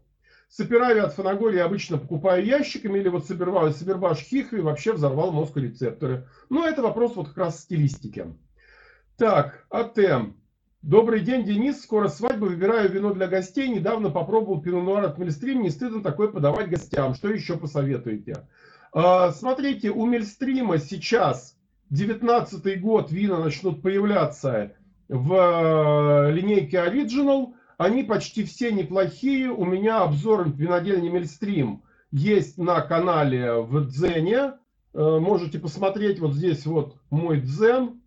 Сапирави от Фанаголи я обычно покупаю ящиками, или вот Сабербаш Хихри вообще взорвал мозг рецепторы. Но это вопрос вот как раз стилистики. Так, АТМ. Добрый день, Денис. Скоро свадьба. Выбираю вино для гостей. Недавно попробовал пино-нуар от Мельстрим. Не стыдно такое подавать гостям. Что еще посоветуете? А, смотрите, у Мельстрима сейчас 19 год вина начнут появляться в э, линейке Original. Они почти все неплохие. У меня обзор винодельни Мельстрим есть на канале в Дзене. Э, можете посмотреть вот здесь вот мой Дзен.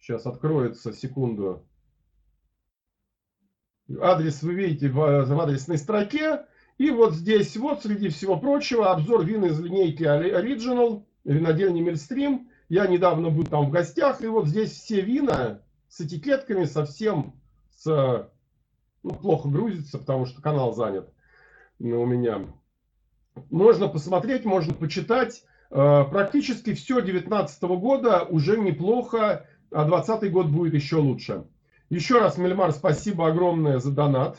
Сейчас откроется, секунду. Адрес вы видите в адресной строке. И вот здесь вот, среди всего прочего, обзор вина из линейки Original винодельни Мельстрим. Я недавно был там в гостях, и вот здесь все вина с этикетками совсем с... Ну, плохо грузится, потому что канал занят у меня. Можно посмотреть, можно почитать. Э, практически все 2019 года уже неплохо, а 2020 год будет еще лучше. Еще раз, Мельмар, спасибо огромное за донат.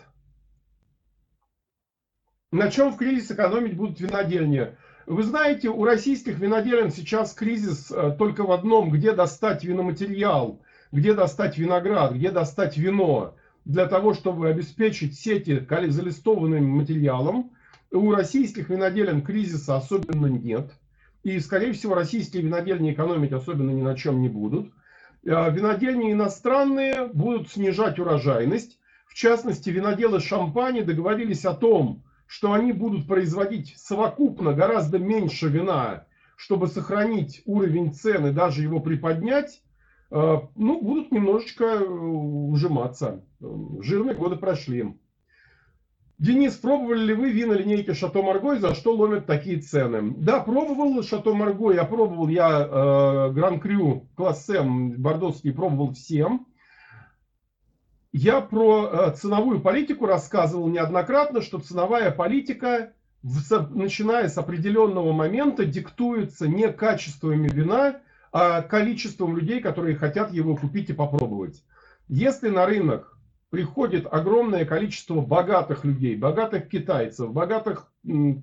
На чем в кризис экономить будут винодельни? Вы знаете, у российских виноделин сейчас кризис э, только в одном, где достать виноматериал, где достать виноград, где достать вино, для того, чтобы обеспечить сети залистованным материалом. У российских виноделин кризиса особенно нет. И, скорее всего, российские винодельни экономить особенно ни на чем не будут. Э, винодельни иностранные будут снижать урожайность. В частности, виноделы шампани договорились о том, что они будут производить совокупно гораздо меньше вина, чтобы сохранить уровень цены, даже его приподнять, ну, будут немножечко э, ужиматься. Жирные годы прошли. Денис, пробовали ли вы вина линейки Шато Марго и за что ломят такие цены? Да, пробовал Шато Марго, я пробовал, я э, Гран Крю класс М бордовский пробовал всем. Я про э, ценовую политику рассказывал неоднократно, что ценовая политика, начиная с определенного момента, диктуется не качествами вина, а количеством людей, которые хотят его купить и попробовать. Если на рынок приходит огромное количество богатых людей, богатых китайцев, богатых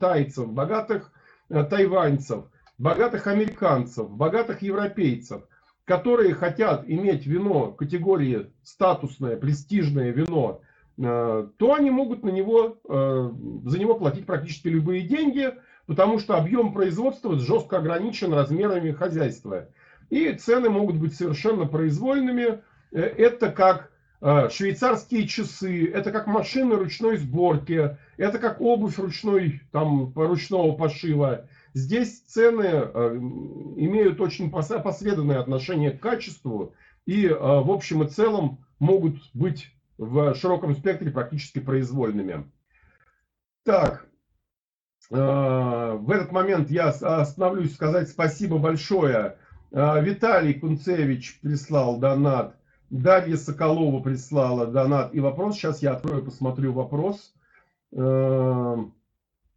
тайцев, богатых э, тайваньцев, богатых американцев, богатых европейцев, которые хотят иметь вино категории статусное, престижное вино, э, то они могут на него, э, за него платить практически любые деньги, потому что объем производства жестко ограничен размерами хозяйства. И цены могут быть совершенно произвольными. Это как Э, швейцарские часы, это как машины ручной сборки, это как обувь ручной, там, ручного пошива. Здесь цены э, имеют очень посредственное отношение к качеству и э, в общем и целом могут быть в широком спектре практически произвольными. Так, в этот момент я остановлюсь сказать спасибо большое. Виталий Кунцевич прислал донат. Дарья Соколова прислала донат и вопрос. Сейчас я открою, посмотрю вопрос. Эм,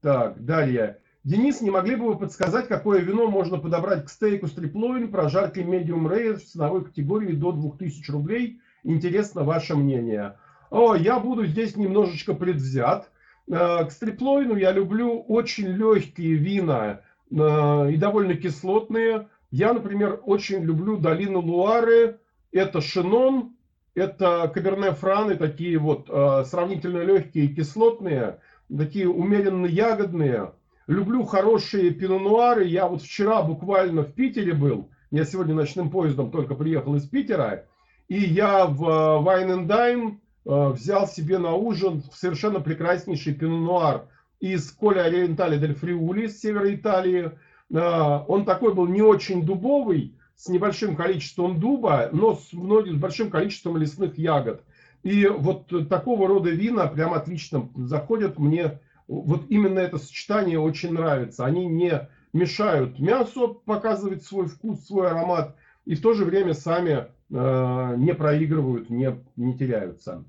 так, Дарья. Денис, не могли бы вы подсказать, какое вино можно подобрать к стейку стриплоин, прожарки medium rare в ценовой категории до 2000 рублей? Интересно ваше мнение. О, я буду здесь немножечко предвзят. Э, к стриплоину я люблю очень легкие вина э, и довольно кислотные. Я, например, очень люблю долину Луары, это шинон, это каберне франы, такие вот э, сравнительно легкие, кислотные, такие умеренно ягодные. Люблю хорошие пинонуары. Я вот вчера буквально в Питере был. Я сегодня ночным поездом только приехал из Питера. И я в э, Wine and Dime э, взял себе на ужин совершенно прекраснейший пинонуар из Коля Ориентали дель Фриули с севера Италии. Э, он такой был не очень дубовый, с небольшим количеством дуба, но с, многим, с большим количеством лесных ягод. И вот такого рода вина прям отлично заходят мне. Вот именно это сочетание очень нравится. Они не мешают мясу показывать свой вкус, свой аромат, и в то же время сами э, не проигрывают, не, не теряются.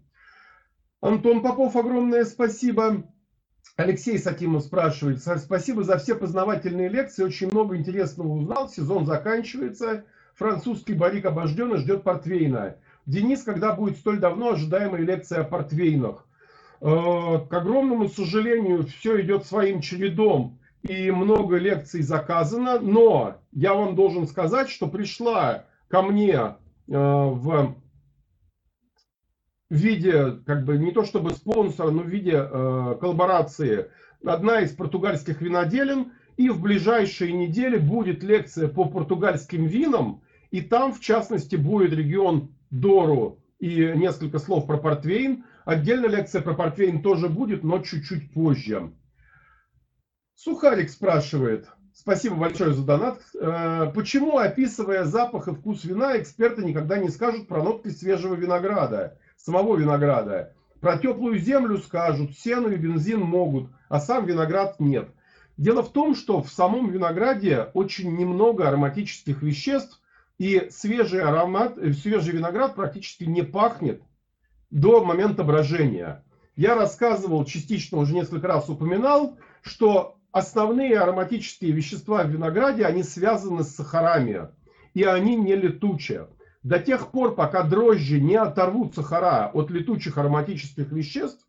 Антон Попов, огромное спасибо. Алексей Сакимов спрашивает, спасибо за все познавательные лекции, очень много интересного узнал, сезон заканчивается, французский барик обожден и ждет портвейна. Денис, когда будет столь давно ожидаемая лекция о портвейнах? Э, к огромному сожалению, все идет своим чередом, и много лекций заказано, но я вам должен сказать, что пришла ко мне э, в в виде, как бы, не то чтобы спонсора, но в виде э, коллаборации одна из португальских виноделин. И в ближайшие недели будет лекция по португальским винам. И там, в частности, будет регион Дору и несколько слов про портвейн. Отдельно лекция про портвейн тоже будет, но чуть-чуть позже. Сухарик спрашивает, спасибо большое за донат, э, почему, описывая запах и вкус вина, эксперты никогда не скажут про нотки свежего винограда? Самого винограда. Про теплую землю скажут, сено и бензин могут, а сам виноград нет. Дело в том, что в самом винограде очень немного ароматических веществ, и свежий аромат, э, свежий виноград практически не пахнет до момента брожения. Я рассказывал, частично уже несколько раз упоминал, что основные ароматические вещества в винограде, они связаны с сахарами, и они не летучие. До тех пор, пока дрожжи не оторвут сахара от летучих ароматических веществ,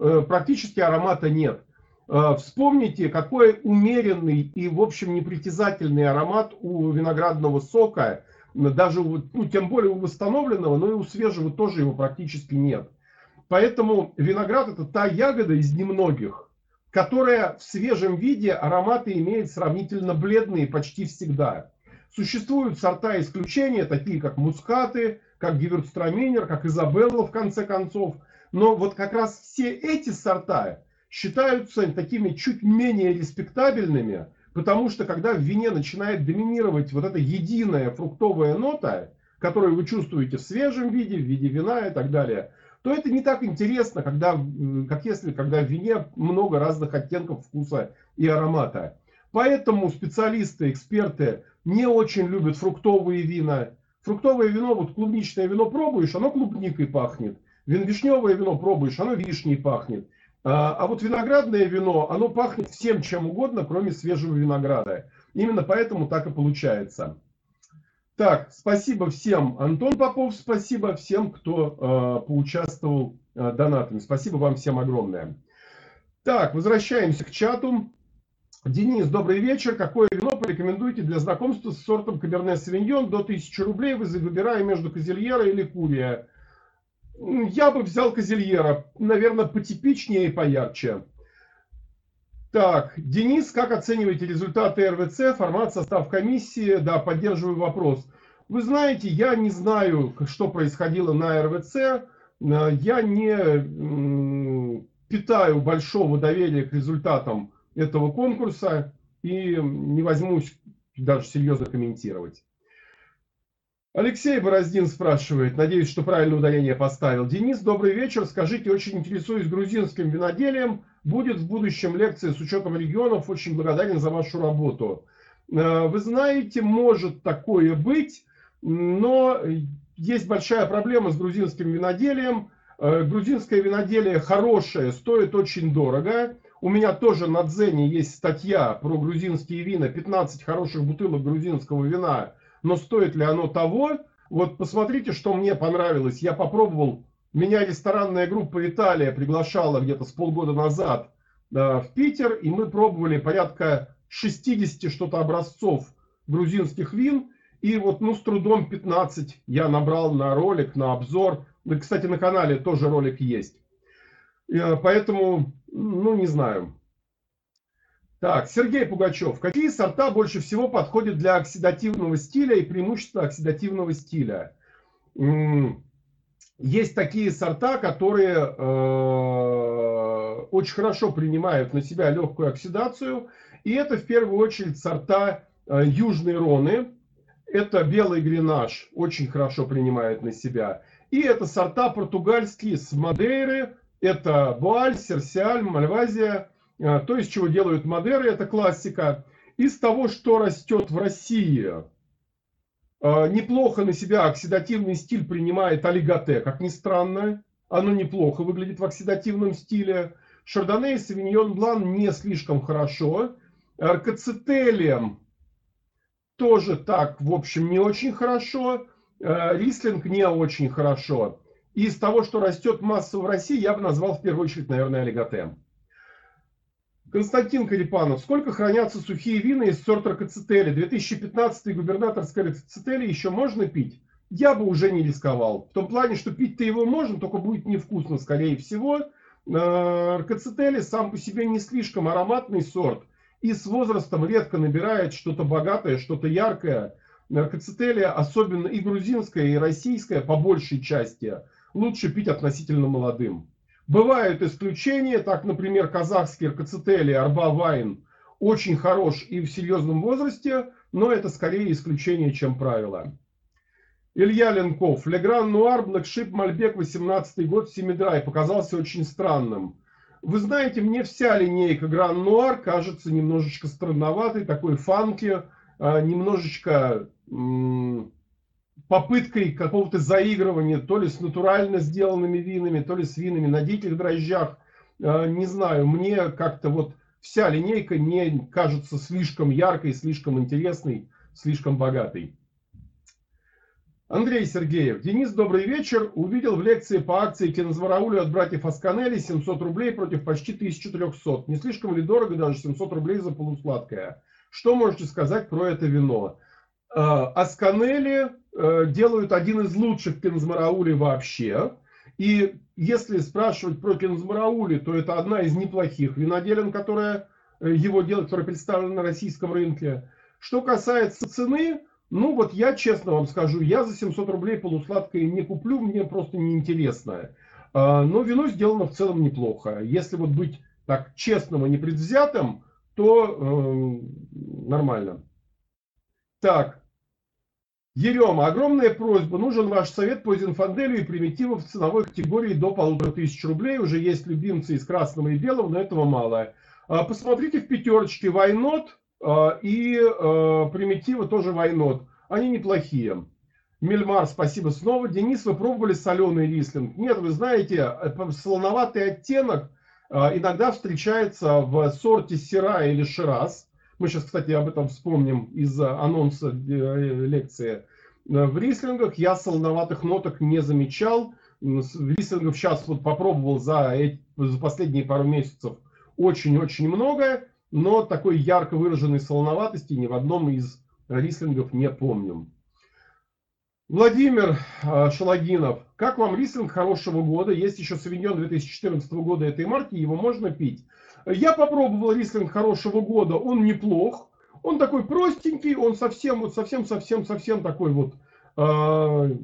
э, практически аромата нет. Э, вспомните, какой умеренный и, в общем, непритязательный аромат у виноградного сока, даже, ну, тем более у восстановленного, но и у свежего тоже его практически нет. Поэтому виноград это та ягода из немногих, которая в свежем виде ароматы имеет сравнительно бледные почти всегда. Существуют сорта исключения, такие как мускаты, как гиверстраминер, как изабелла в конце концов. Но вот как раз все эти сорта считаются такими чуть менее респектабельными, потому что когда в вине начинает доминировать вот эта единая фруктовая нота, которую вы чувствуете в свежем виде, в виде вина и так далее, то это не так интересно, когда, как если когда в вине много разных оттенков вкуса и аромата. Поэтому специалисты, эксперты не очень любят фруктовые вина. Фруктовое вино, вот клубничное вино пробуешь, оно клубникой пахнет. Вишневое вино пробуешь, оно вишней пахнет. А, а вот виноградное вино, оно пахнет всем чем угодно, кроме свежего винограда. Именно поэтому так и получается. Так, спасибо всем. Антон Попов, спасибо всем, кто э, поучаствовал э, донатами. Спасибо вам всем огромное. Так, возвращаемся к чату. Денис, добрый вечер. Какое вино порекомендуете для знакомства с сортом Каберне Савиньон до 1000 рублей, выбирая между Козельера или Курия? Я бы взял Козельера, наверное, потипичнее и поярче. Так, Денис, как оцениваете результаты РВЦ, формат, состав комиссии? Да, поддерживаю вопрос. Вы знаете, я не знаю, что происходило на РВЦ. Э, я не питаю большого доверия к результатам этого конкурса и не возьмусь даже серьезно комментировать. Алексей Бороздин спрашивает, надеюсь, что правильное ударение поставил. Денис, добрый вечер. Скажите, очень интересуюсь грузинским виноделием. Будет в будущем лекция с учетом регионов. Очень благодарен за вашу работу. Э, вы знаете, может такое быть, но есть большая проблема с грузинским виноделием. Э, грузинское виноделие хорошее, стоит очень дорого. У меня тоже на Дзене есть статья про грузинские вина. 15 хороших бутылок грузинского вина но стоит ли оно того? Вот посмотрите, что мне понравилось. Я попробовал, меня ресторанная группа Италия приглашала где-то с полгода назад да, в Питер, и мы пробовали порядка 60 что-то образцов грузинских вин, и вот, ну, с трудом 15 я набрал на ролик, на обзор. И, кстати, на канале тоже ролик есть. Э, поэтому, ну, не знаю. Так, Сергей Пугачев. Какие сорта больше всего подходят для оксидативного стиля и преимущества оксидативного стиля? Есть такие сорта, которые э, очень хорошо принимают на себя легкую оксидацию. И это в первую очередь сорта э, Южной Роны. Это белый гренаж, очень хорошо принимает на себя. И это сорта португальские с Мадейры. Это Буаль, Серсиаль, Мальвазия а, то, из чего делают Мадеры, это классика. Из того, что растет в России, а, неплохо на себя оксидативный стиль принимает олиготе, как ни странно. Оно неплохо выглядит в оксидативном стиле. Шардоне и Савиньон Блан не слишком хорошо. Аркацетелием тоже так, в общем, не очень хорошо. Рислинг не очень хорошо. Из того, что растет массово в России, я бы назвал в первую очередь, наверное, олиготе. Константин Карипанов. Сколько хранятся сухие вина из сорта Ракоцители? 2015 губернаторская Ракоцители еще можно пить? Я бы уже не рисковал. В том плане, что пить-то его можно, только будет невкусно, скорее всего. Ракоцители сам по себе не слишком ароматный сорт. И с возрастом редко набирает что-то богатое, что-то яркое. Ркацители, особенно и грузинская, и российская, по большей части, лучше пить относительно молодым. Бывают исключения, так, например, казахский Ркацители, Arba Wine очень хорош и в серьезном возрасте, но это скорее исключение, чем правило. Илья Ленков. Le Grand Noir, Black Sheep, Мальбек, 18 год, Semi-Dry. Показался очень странным. Вы знаете, мне вся линейка Grand Noir кажется немножечко странноватой, такой funky, а, немножечко попыткой какого-то заигрывания, то ли с натурально сделанными винами, то ли с винами на диких дрожжах. Э, не знаю, мне как-то вот вся линейка не кажется слишком яркой, слишком интересной, слишком богатой. Андрей Сергеев. Денис, добрый вечер. Увидел в лекции по акции кинозвораулю от братьев Асканелли 700 рублей против почти 1300. Не слишком ли дорого даже 700 рублей за полусладкое? Что можете сказать про это вино? Э, Асканелли э, делают один из лучших кинозмараули вообще. И если спрашивать про кинозмараули, то это одна из неплохих виноделин, которая э, его делает, которая представлена на российском рынке. Что касается цены, ну вот я честно вам скажу, я за 700 рублей полусладкое не куплю, мне просто неинтересно. А, но вино сделано в целом неплохо. Если вот быть так честным и непредвзятым, то э, нормально. Так. Ерема, огромная просьба. Нужен ваш совет по Зинфанделю и примитивов в ценовой категории до полутора тысяч рублей. Уже есть любимцы из красного и белого, но этого мало. А, посмотрите в пятерочке Вайнот а, и а, примитивы тоже Вайнот. Они неплохие. Мельмар, спасибо снова. Денис, вы пробовали соленый рислинг? Нет, вы знаете, солоноватый оттенок иногда встречается в сорте Сира или Шираз. Мы сейчас, кстати, об этом вспомним из анонса э, лекции. В рислингах я солоноватых ноток не замечал. Рислингов сейчас вот попробовал за, эти, за последние пару месяцев очень-очень много, но такой ярко выраженной солоноватости ни в одном из рислингов не помним. Владимир а, Шалагинов. Как вам рислинг хорошего года? Есть еще савиньон 2014 года этой марки, его можно пить. Я попробовал рислинг хорошего года, он неплох. Он такой простенький, он совсем, вот совсем, совсем, совсем такой вот э,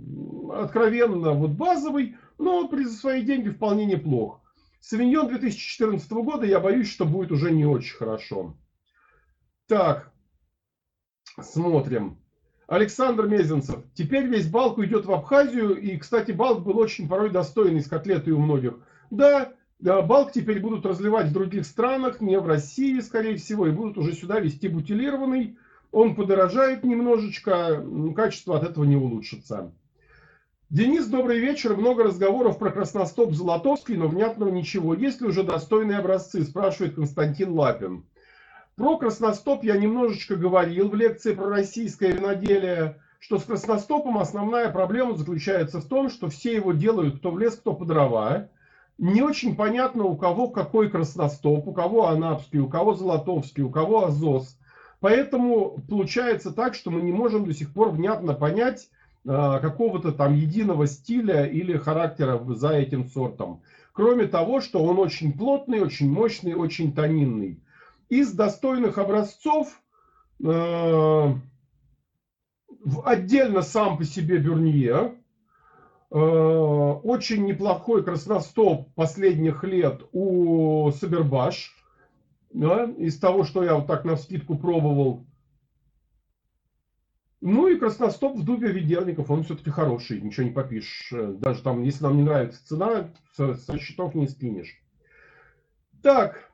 откровенно вот базовый, но при свои деньги вполне неплох. Савиньон 2014 года, я боюсь, что будет уже не очень хорошо. Так, смотрим. Александр Мезенцев. Теперь весь балк уйдет в Абхазию. И, кстати, балк был очень порой достойный с котлетой у многих. Да, балк теперь будут разливать в других странах, не в России, скорее всего, и будут уже сюда везти бутилированный. Он подорожает немножечко, качество от этого не улучшится. Денис, добрый вечер. Много разговоров про красностоп Золотовский, но внятного ничего. Есть ли уже достойные образцы, спрашивает Константин Лапин. Про красностоп я немножечко говорил в лекции про российское виноделие, что с красностопом основная проблема заключается в том, что все его делают кто в лес, кто по дрова. Не очень понятно, у кого какой красностоп, у кого анапский, у кого золотовский, у кого азос. Поэтому получается так, что мы не можем до сих пор внятно понять э, какого-то там единого стиля или характера за этим сортом. Кроме того, что он очень плотный, очень мощный, очень тонинный. Из достойных образцов э, отдельно сам по себе Бюрнье, очень неплохой красностоп последних лет у Сабербаш, да, из того, что я вот так на скидку пробовал. Ну и красностоп в дубе ведерников, он все-таки хороший, ничего не попишешь. Даже там, если нам не нравится цена, со счетов не скинешь. Так,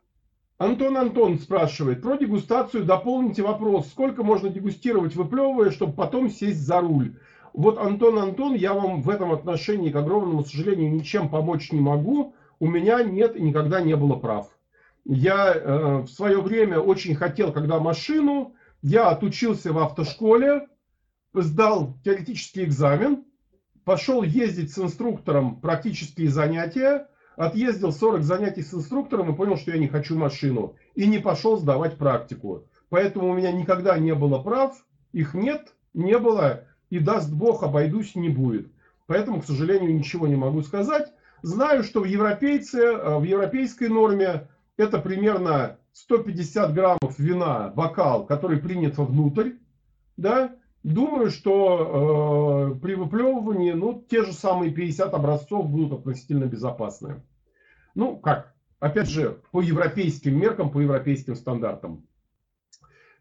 Антон Антон спрашивает, про дегустацию дополните вопрос, сколько можно дегустировать выплевывая, чтобы потом сесть за руль? Вот, Антон Антон, я вам в этом отношении, к огромному сожалению, ничем помочь не могу. У меня нет и никогда не было прав. Я э, в свое время очень хотел, когда машину, я отучился в автошколе, сдал теоретический экзамен, пошел ездить с инструктором практические занятия, отъездил 40 занятий с инструктором и понял, что я не хочу машину. И не пошел сдавать практику. Поэтому у меня никогда не было прав, их нет, не было, и даст Бог, обойдусь не будет. Поэтому, к сожалению, ничего не могу сказать. Знаю, что в, европейце, э, в европейской норме это примерно 150 граммов вина, бокал, который принят внутрь. Да? Думаю, что э, при выплевывании ну, те же самые 50 образцов будут относительно безопасны. Ну, как? Опять же, по европейским меркам, по европейским стандартам.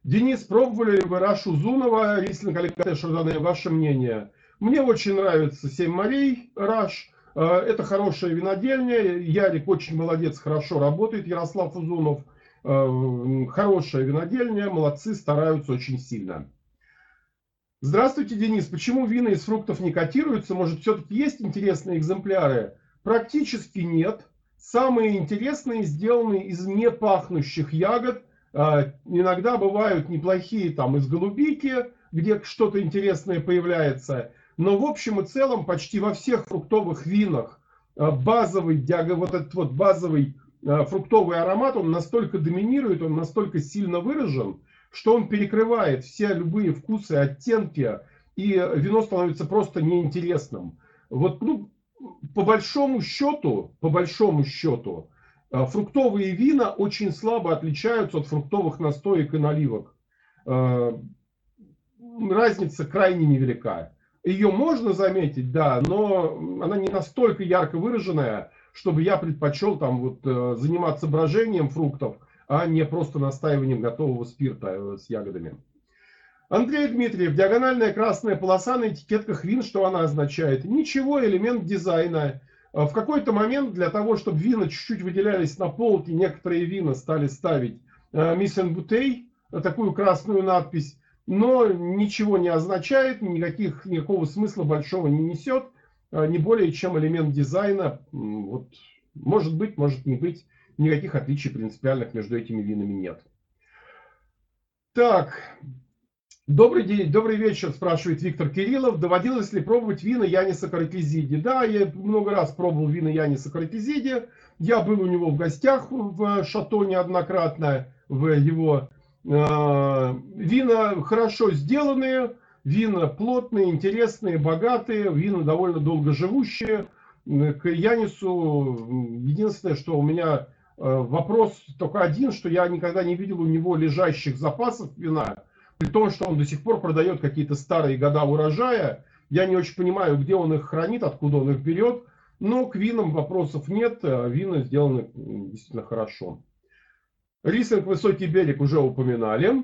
Денис, пробовали ли вы Рашу Зунова, Рислинг Аликате Шардоне? Ваше мнение? Мне очень нравится Семь морей Раш. Э, это хорошая винодельня. Ярик очень молодец, хорошо работает. Ярослав Узунов. Э, хорошая винодельня. Молодцы, стараются очень сильно. Здравствуйте, Денис. Почему вина из фруктов не котируются? Может, все-таки есть интересные экземпляры? Практически нет. Самые интересные сделаны из непахнущих ягод. А, иногда бывают неплохие там из голубики, где что-то интересное появляется. Но в общем и целом почти во всех фруктовых винах а, базовый, вот этот вот базовый а, фруктовый аромат, он настолько доминирует, он настолько сильно выражен, что он перекрывает все любые вкусы, оттенки, и вино становится просто неинтересным. Вот, ну, по большому счету, по большому счету, фруктовые вина очень слабо отличаются от фруктовых настоек и наливок. Э, разница крайне невелика. Ее можно заметить, да, но она не настолько ярко выраженная, чтобы я предпочел там вот э, заниматься брожением фруктов, а не просто настаиванием готового спирта с ягодами. Андрей Дмитриев, диагональная красная полоса на этикетках вин, что она означает? Ничего, элемент дизайна. А в какой-то момент для того, чтобы вина чуть-чуть выделялись на полке, некоторые вина стали ставить Миссен Бутей, такую красную надпись, но ничего не означает, никаких, никакого смысла большого не несет, не более чем элемент дизайна. Вот, может быть, может не быть, никаких отличий принципиальных между этими винами нет. Так, Добрый день, добрый вечер, спрашивает Виктор Кириллов. Доводилось ли пробовать вина Яниса Каракизиди? Да, я много раз пробовал вина Яниса Каракизиди. Я был у него в гостях в Шато неоднократно, в его э, вина хорошо сделанные, вина плотные, интересные, богатые, вина довольно долго живущие. К Янису единственное, что у меня э, вопрос только один, что я никогда не видел у него лежащих запасов вина при том, что он до сих пор продает какие-то старые года урожая, я не очень понимаю, где он их хранит, откуда он их берет, но к винам вопросов нет, а вина сделаны действительно хорошо. Рислинг «Высокий берег» уже упоминали.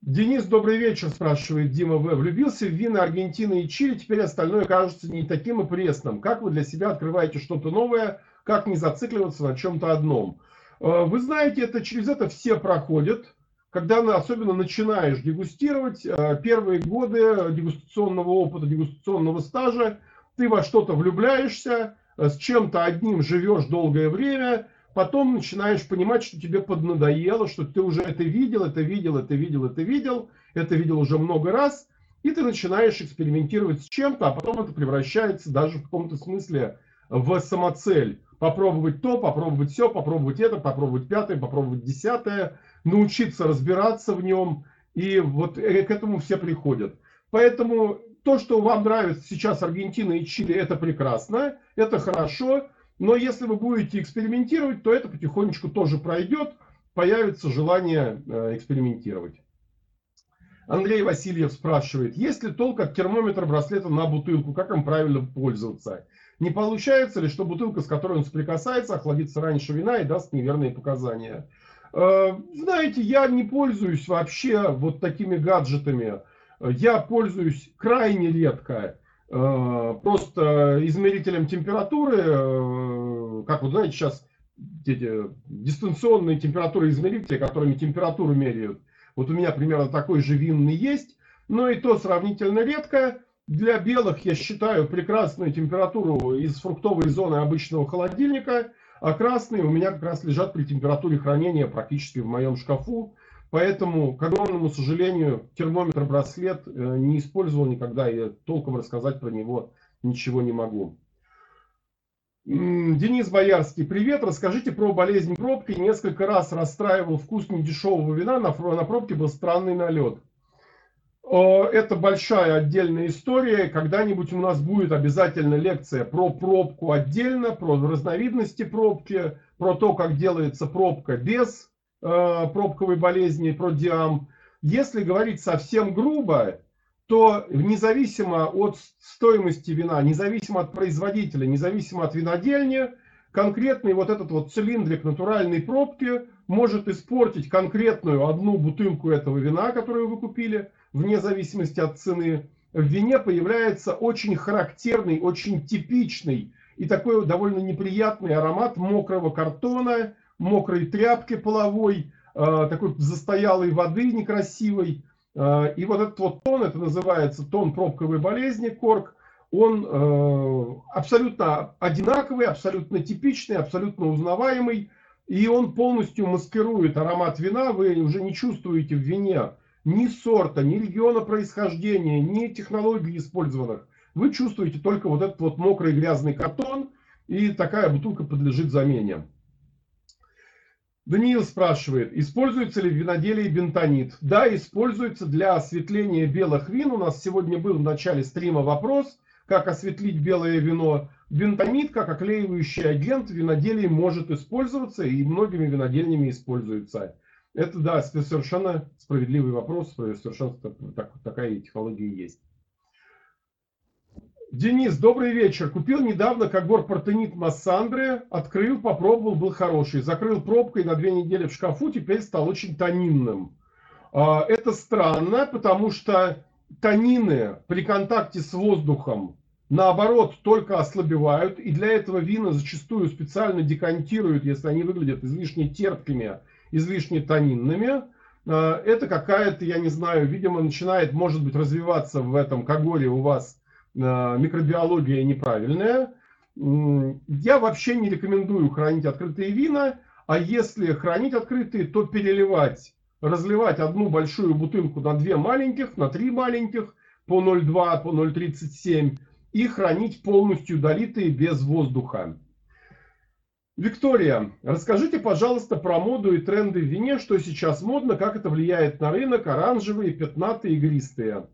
Денис, добрый вечер, спрашивает Дима В. Влюбился в вина Аргентины и Чили, теперь остальное кажется не таким и пресным. Как вы для себя открываете что-то новое, как не зацикливаться на чем-то одном? Э, вы знаете, это через это все проходят когда особенно начинаешь дегустировать, э, первые годы дегустационного опыта, дегустационного стажа, ты во что-то влюбляешься, э, с чем-то одним живешь долгое время, потом начинаешь понимать, что тебе поднадоело, что ты уже это видел, это видел, это видел, это видел, это видел уже много раз, и ты начинаешь экспериментировать с чем-то, а потом это превращается даже в каком-то смысле в самоцель. Попробовать то, попробовать все, попробовать это, попробовать пятое, попробовать десятое, научиться разбираться в нем, и вот к этому все приходят. Поэтому то, что вам нравится сейчас Аргентина и Чили, это прекрасно, это хорошо, но если вы будете экспериментировать, то это потихонечку тоже пройдет, появится желание э, экспериментировать. Андрей Васильев спрашивает, есть ли толк от термометра браслета на бутылку, как им правильно пользоваться? Не получается ли, что бутылка, с которой он соприкасается, охладится раньше вина и даст неверные показания? Э, знаете, я не пользуюсь вообще вот такими гаджетами. Я пользуюсь крайне редко э, просто измерителем температуры. Э, как вы знаете, сейчас эти дистанционные температуры измерители, которыми температуру меряют. Вот у меня примерно такой же винный есть, но и то сравнительно редко. Для белых я считаю прекрасную температуру из фруктовой зоны обычного холодильника – а красные у меня как раз лежат при температуре хранения практически в моем шкафу. Поэтому, к огромному сожалению, термометр-браслет э, не использовал никогда, и толком рассказать про него ничего не могу. Денис Боярский, привет, расскажите про болезнь пробки. Несколько раз расстраивал вкус недешевого вина, на, на пробке был странный налет. Это большая отдельная история. Когда-нибудь у нас будет обязательно лекция про пробку отдельно, про разновидности пробки, про то, как делается пробка без э, пробковой болезни, про диам. Если говорить совсем грубо, то независимо от стоимости вина, независимо от производителя, независимо от винодельни, конкретный вот этот вот цилиндрик натуральной пробки может испортить конкретную одну бутылку этого вина, которую вы купили – вне зависимости от цены, в вине появляется очень характерный, очень типичный и такой довольно неприятный аромат мокрого картона, мокрой тряпки половой, э, такой застоялой воды некрасивой. Э, и вот этот вот тон, это называется тон пробковой болезни, корк, Он э, абсолютно одинаковый, абсолютно типичный, абсолютно узнаваемый. И он полностью маскирует аромат вина. Вы уже не чувствуете в вине ни сорта, ни региона происхождения, ни технологий использованных. Вы чувствуете только вот этот вот мокрый грязный картон, и такая бутылка подлежит замене. Даниил спрашивает, используется ли в виноделии бентонит? Да, используется для осветления белых вин. У нас сегодня был в начале стрима вопрос, как осветлить белое вино. Бентонит, как оклеивающий агент в виноделии может использоваться и многими винодельнями используется. Это, да, совершенно справедливый вопрос, совершенно так, такая технология есть. Денис, добрый вечер. Купил недавно Когор Партенит Массандры, открыл, попробовал, был хороший. Закрыл пробкой на две недели в шкафу, теперь стал очень тонинным. А, это странно, потому что танины при контакте с воздухом наоборот только ослабевают, и для этого вина зачастую специально декантируют, если они выглядят излишне терпкими, излишне тонинными. А, это какая-то, я не знаю, видимо, начинает, может быть, развиваться в этом когоре у вас Э, микробиология неправильная. Я вообще не рекомендую хранить открытые вина, а если хранить открытые, то переливать, разливать одну большую бутылку на две маленьких, на три маленьких, по 0,2, по 0,37 и хранить полностью долитые без воздуха. Виктория, расскажите, пожалуйста, про моду и тренды в вине, что сейчас модно, как это влияет на рынок, оранжевые, пятнатые, игристые.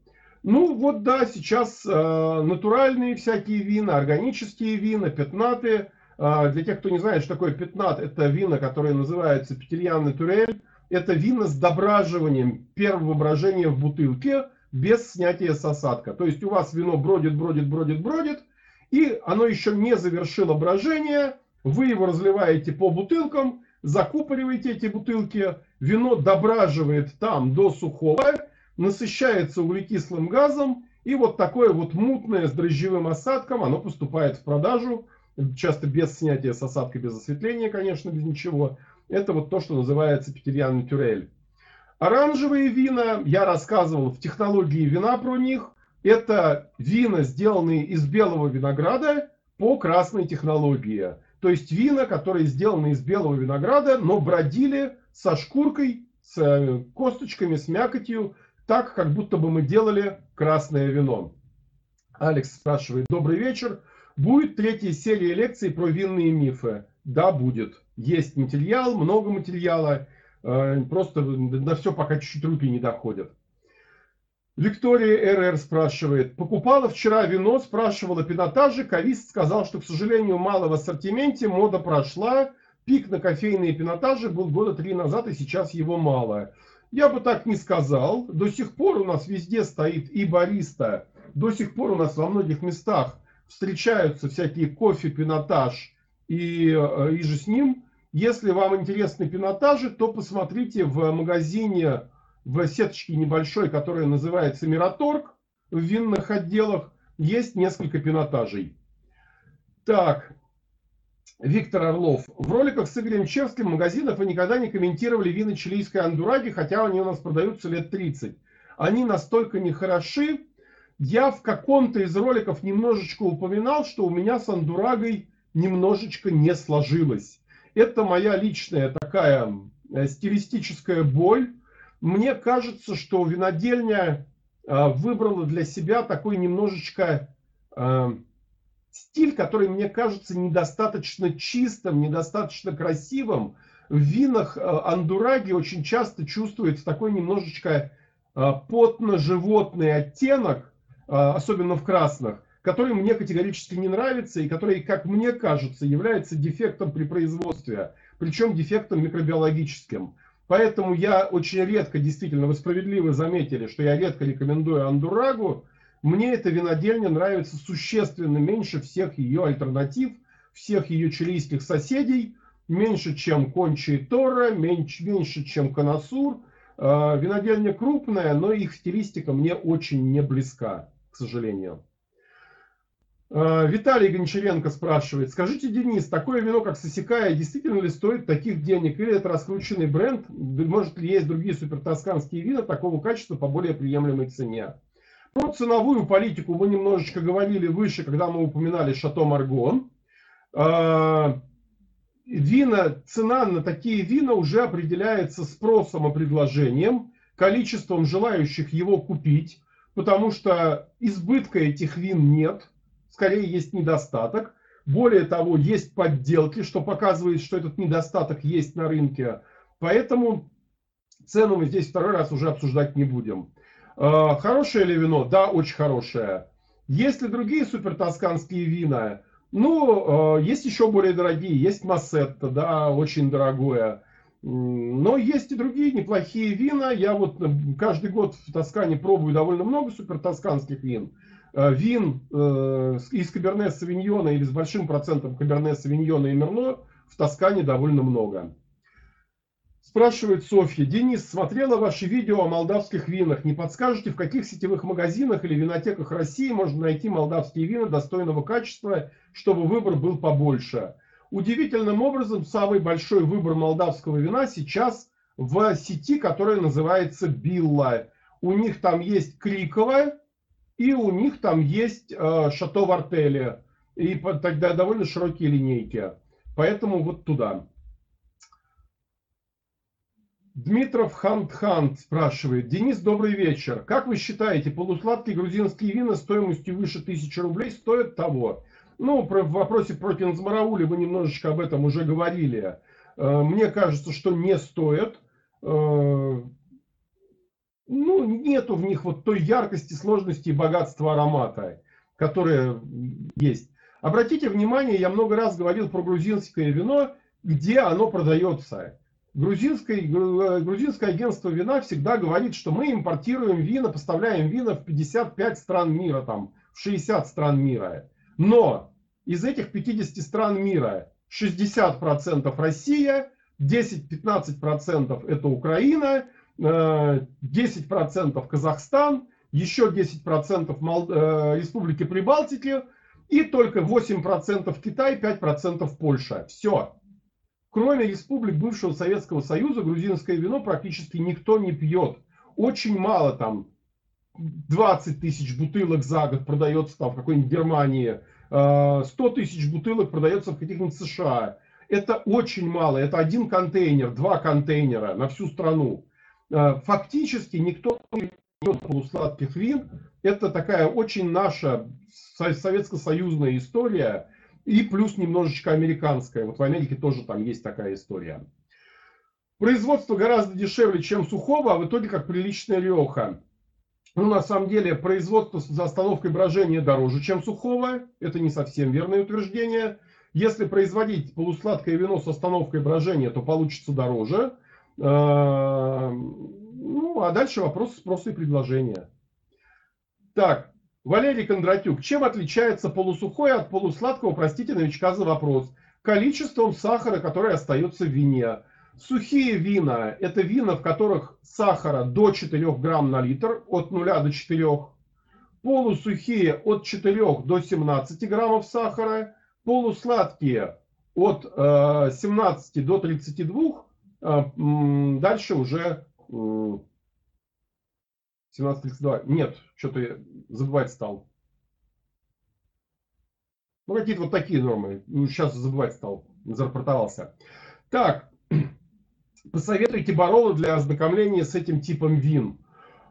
Ну вот да, сейчас э, натуральные всякие вина, органические вина, пятнатые. Э, для тех, кто не знает, что такое пятнат, это вина, которое называется петельян натурель. Это вина с дображиванием первого брожения в бутылке без снятия с осадка. То есть у вас вино бродит, бродит, бродит, бродит, и оно еще не завершило брожение, вы его разливаете по бутылкам, закупориваете эти бутылки, вино дображивает там до сухого, насыщается углекислым газом, и вот такое вот мутное с дрожжевым осадком, оно поступает в продажу, часто без снятия с осадка, без осветления, конечно, без ничего. Это вот то, что называется петерьян тюрель. Оранжевые вина, я рассказывал в технологии вина про них. Это вина, сделанные из белого винограда по красной технологии. То есть вина, которые сделаны из белого винограда, но бродили со шкуркой, с э, косточками, с мякотью, так, как будто бы мы делали красное вино. Алекс спрашивает, добрый вечер. Будет третья серия лекций про винные мифы? Да, будет. Есть материал, много материала. Э, просто на все пока чуть-чуть руки не доходят. Виктория РР спрашивает. Покупала вчера вино, спрашивала пинотажи. Кавист сказал, что, к сожалению, мало в ассортименте. Мода прошла. Пик на кофейные пинотажи был года три назад, и сейчас его мало. Я бы так не сказал. До сих пор у нас везде стоит и бариста. До сих пор у нас во многих местах встречаются всякие кофе, пинотаж и, э, и же с ним. Если вам интересны пинотажи, то посмотрите в магазине, в сеточке небольшой, которая называется Мираторг, в винных отделах, есть несколько пинотажей. Так, Виктор Орлов. В роликах с Игорем Чевским магазинов вы никогда не комментировали вина чилийской андураги, хотя они у нас продаются лет 30. Они настолько нехороши. Я в каком-то из роликов немножечко упоминал, что у меня с андурагой немножечко не сложилось. Это моя личная такая э, стилистическая боль. Мне кажется, что винодельня э, выбрала для себя такой немножечко э, стиль, который мне кажется недостаточно чистым, недостаточно красивым. В винах э, андураги очень часто чувствуется такой немножечко потно-животный оттенок, особенно в красных, который мне категорически не нравится и который, как мне кажется, является дефектом при производстве, причем дефектом микробиологическим. Поэтому я очень редко, действительно, вы справедливо заметили, что я редко рекомендую андурагу, мне эта винодельня нравится существенно меньше всех ее альтернатив, всех ее чилийских соседей, меньше, чем Кончи и Тора, меньше, меньше, чем Коносур. А, винодельня крупная, но их стилистика мне очень не близка, к сожалению. А, Виталий Гончаренко спрашивает, скажите, Денис, такое вино, как Сосекая, действительно ли стоит таких денег? Или это раскрученный бренд? Может ли есть другие супертосканские вина такого качества по более приемлемой цене? Про ценовую политику мы немножечко говорили выше, когда мы упоминали Шато Маргон. А, вина, цена на такие вина уже определяется спросом и предложением, количеством желающих его купить, потому что избытка этих вин нет, скорее есть недостаток. Более того, есть подделки, что показывает, что этот недостаток есть на рынке. Поэтому цену мы здесь второй раз уже обсуждать не будем. А, хорошее ли вино? Да, очень хорошее. Есть ли другие супертосканские вина? Ну, а, есть еще более дорогие. Есть Массетта, да, очень дорогое. Но есть и другие неплохие вина. Я вот каждый год в Тоскане пробую довольно много супертосканских вин. А, вин э, из Каберне Савиньона или с большим процентом Каберне Савиньона и Мерно в Тоскане довольно много. Спрашивает Софья. Денис, смотрела ваши видео о молдавских винах. Не подскажете, в каких сетевых магазинах или винотеках России можно найти молдавские вина достойного качества, чтобы выбор был побольше? Удивительным образом, самый большой выбор молдавского вина сейчас в сети, которая называется Билла. У них там есть Криковая и у них там есть э, Шато Вартели. И тогда довольно широкие линейки. Поэтому вот туда. Дмитров Хант-Хант спрашивает. Денис, добрый вечер. Как вы считаете, полусладкие грузинские вина стоимостью выше тысячи рублей стоят того? Ну, в вопросе про Кинзмараули вы немножечко об этом уже говорили. Э, мне кажется, что не стоит. Ну, нету в них вот той яркости, сложности и богатства аромата, которые есть. Обратите внимание, я много раз говорил про грузинское вино, где оно продается. Грузинское, э, грузинское агентство вина всегда говорит, что мы импортируем вина, поставляем вина в 55 стран мира, там, в 60 стран мира. Но из этих 50 стран мира 60% Россия, 10-15% это Украина, 10% э, Казахстан, еще 10% Мол... Э, Республики Прибалтики и только 8% Китай, 5% Польша. Все. Кроме республик бывшего Советского Союза, грузинское вино практически никто не пьет. Очень мало там, 20 тысяч бутылок за год продается там в какой-нибудь Германии, 100 а, тысяч бутылок продается в каких-нибудь США. Это очень мало, это один контейнер, два контейнера на всю страну. А, фактически никто не пьет полусладких вин. Это такая очень наша советско-союзная история, и плюс немножечко американская. Вот в Америке тоже там есть такая история. Производство гораздо дешевле, чем сухого, а в итоге как приличная реха. Ну, на самом деле, производство за остановкой брожения дороже, чем сухого. Это не совсем верное утверждение. Если производить полусладкое вино с остановкой брожения, то получится дороже. А, ну, а дальше вопрос спроса и предложения. Так, Валерий Кондратюк. Чем отличается полусухое от полусладкого? Простите новичка за вопрос. Количеством сахара, который остается в вине. Сухие вина – это вина, в которых сахара до 4 грамм на литр, от 0 до 4. Полусухие – от 4 до 17 граммов сахара. Полусладкие – от 17 э, до 32. Э, дальше уже 17.32. Нет, что-то я забывать стал. Ну, какие-то вот такие нормы. Ну, сейчас забывать стал. Зарапортовался. Так, посоветуйте Барола для ознакомления с этим типом вин.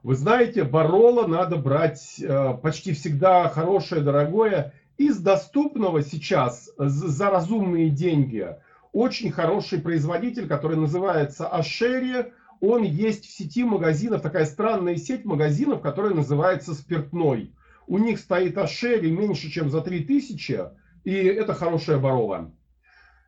Вы знаете, Барола надо брать э, почти всегда хорошее, дорогое. Из доступного сейчас за разумные деньги очень хороший производитель, который называется Ашери он есть в сети магазинов, такая странная сеть магазинов, которая называется «Спиртной». У них стоит Ашери меньше, чем за 3000, и это хорошая барова.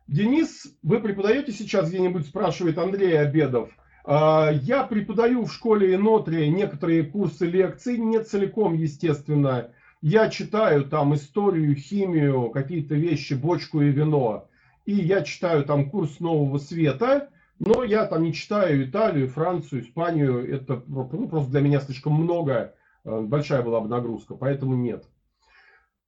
Денис, вы преподаете сейчас где-нибудь, спрашивает Андрей Обедов. «А, я преподаю в школе Инотри некоторые курсы лекций, не целиком, естественно. Я читаю там историю, химию, какие-то вещи, бочку и вино. И я читаю там курс Нового Света. Но я там не читаю Италию, Францию, Испанию. Это ну, просто для меня слишком много. Э, большая была бы нагрузка, поэтому нет.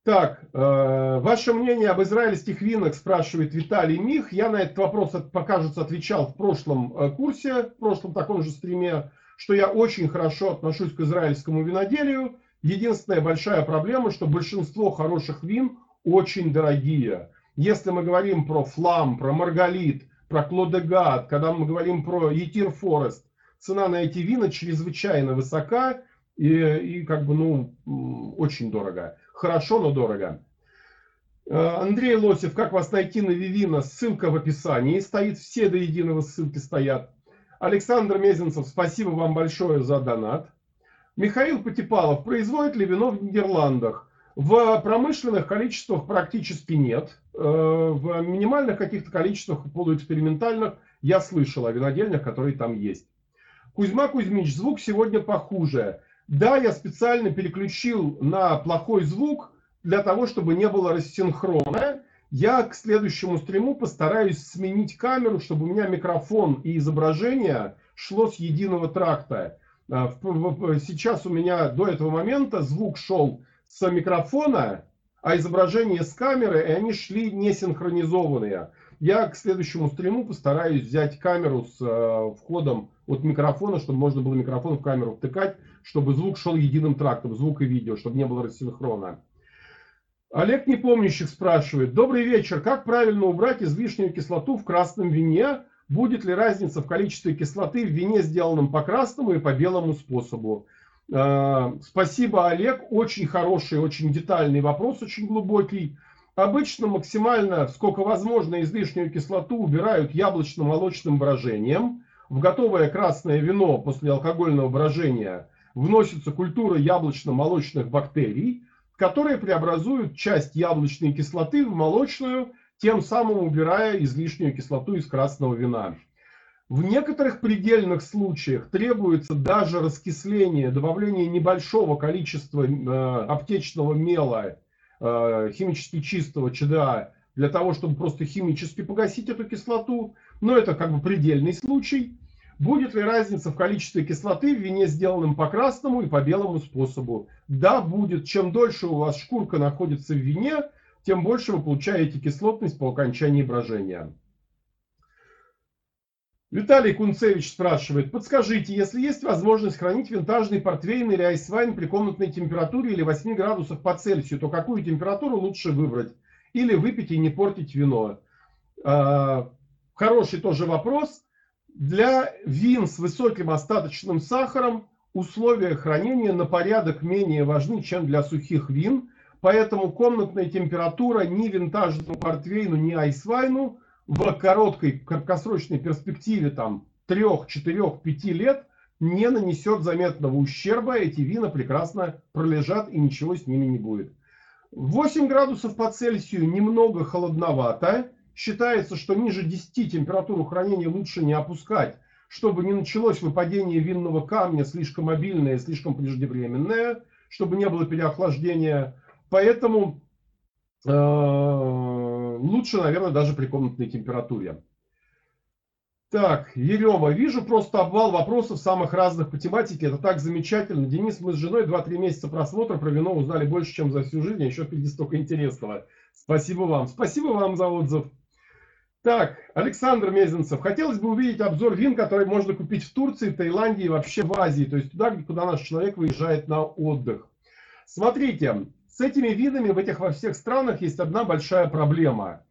Так, э, ваше мнение об израильских винах, спрашивает Виталий Мих. Я на этот вопрос, покажется, отвечал в прошлом э, курсе, в прошлом таком же стриме, что я очень хорошо отношусь к израильскому виноделию. Единственная большая проблема, что большинство хороших вин очень дорогие. Если мы говорим про Flam, про Margalit, про Clos de Gat, когда мы говорим про Yatir Forest, цена на эти вина чрезвычайно высока и, и как бы, ну, очень дорого. Хорошо, но дорого. Э, Андрей Лосев, как вас найти на Вивина? Ссылка в описании стоит, все до единого ссылки стоят. Александр Мезенцев, спасибо вам большое за донат. Михаил Потепалов, производит ли вино в Нидерландах? В промышленных количествах практически нет. В минимальных каких-то количествах полуэкспериментальных я слышал о винодельнях, которые там есть. Кузьма Кузьмич, звук сегодня похуже. Да, я специально переключил на плохой звук для того, чтобы не было рассинхрона. Я к следующему стриму постараюсь сменить камеру, чтобы у меня микрофон и изображение шло с единого тракта. Э, сейчас у меня до этого момента звук шел с микрофона, а изображение с камеры, и они шли не синхронизованные. Я к следующему стриму постараюсь взять камеру с э, входом от микрофона, чтобы можно было микрофон в камеру втыкать, чтобы звук шел единым трактом, звук и видео, чтобы не было рассинхрона. Олег Непомнящих спрашивает. Добрый вечер. Как правильно убрать излишнюю кислоту в красном вине? Будет ли разница в количестве кислоты в вине, сделанном по красному и по белому способу? Э, спасибо, Олег. Очень хороший, очень детальный вопрос, очень глубокий. Обычно максимально, сколько возможно, излишнюю кислоту убирают яблочно-молочным брожением. В готовое красное вино после алкогольного брожения вносится культура яблочно-молочных бактерий, которые преобразуют часть яблочной кислоты в молочную, тем самым убирая излишнюю кислоту из красного вина. В некоторых предельных случаях требуется даже раскисление, добавление небольшого количества э, аптечного мела, э, химически чистого ЧДА, для того, чтобы просто химически погасить эту кислоту. Но это как бы предельный случай. Будет ли разница в количестве кислоты в вине, сделанном по красному и по белому способу? Да, будет. Чем дольше у вас шкурка находится в вине, тем больше вы получаете кислотность по окончании брожения. Виталий Кунцевич спрашивает, подскажите, если есть возможность хранить винтажный портвейн или айсвайн при комнатной температуре или 8 градусах по Цельсию, то какую температуру лучше выбрать? Или выпить и не портить вино? А, хороший тоже вопрос. Для вин с высоким остаточным сахаром условия хранения на порядок менее важны, чем для сухих вин. Поэтому комнатная температура ни винтажному портвейну, ни айсвайну – в короткой, краткосрочной перспективе там 3, 4, 5 лет не нанесет заметного ущерба. Эти вина прекрасно пролежат и ничего с ними не будет. 8 градусов по Цельсию немного холодновато. Считается, что ниже 10 температуру хранения лучше не опускать, чтобы не началось выпадение винного камня слишком мобильное, слишком преждевременное, чтобы не было переохлаждения. Поэтому э, лучше, наверное, даже при комнатной температуре. Так, Ерева, вижу просто обвал вопросов самых разных по тематике. Это так замечательно. Денис, мы с женой 2-3 месяца просмотра про вино узнали больше, чем за всю жизнь, а еще впереди столько интересного. Спасибо вам. Спасибо вам за отзыв. Так, Александр Мезенцев. Хотелось бы увидеть обзор вин, которые можно купить в Турции, Таиланде и вообще в Азии. То есть туда, куда наш человек выезжает на отдых. Смотрите, с этими видами в этих во всех странах есть одна большая проблема.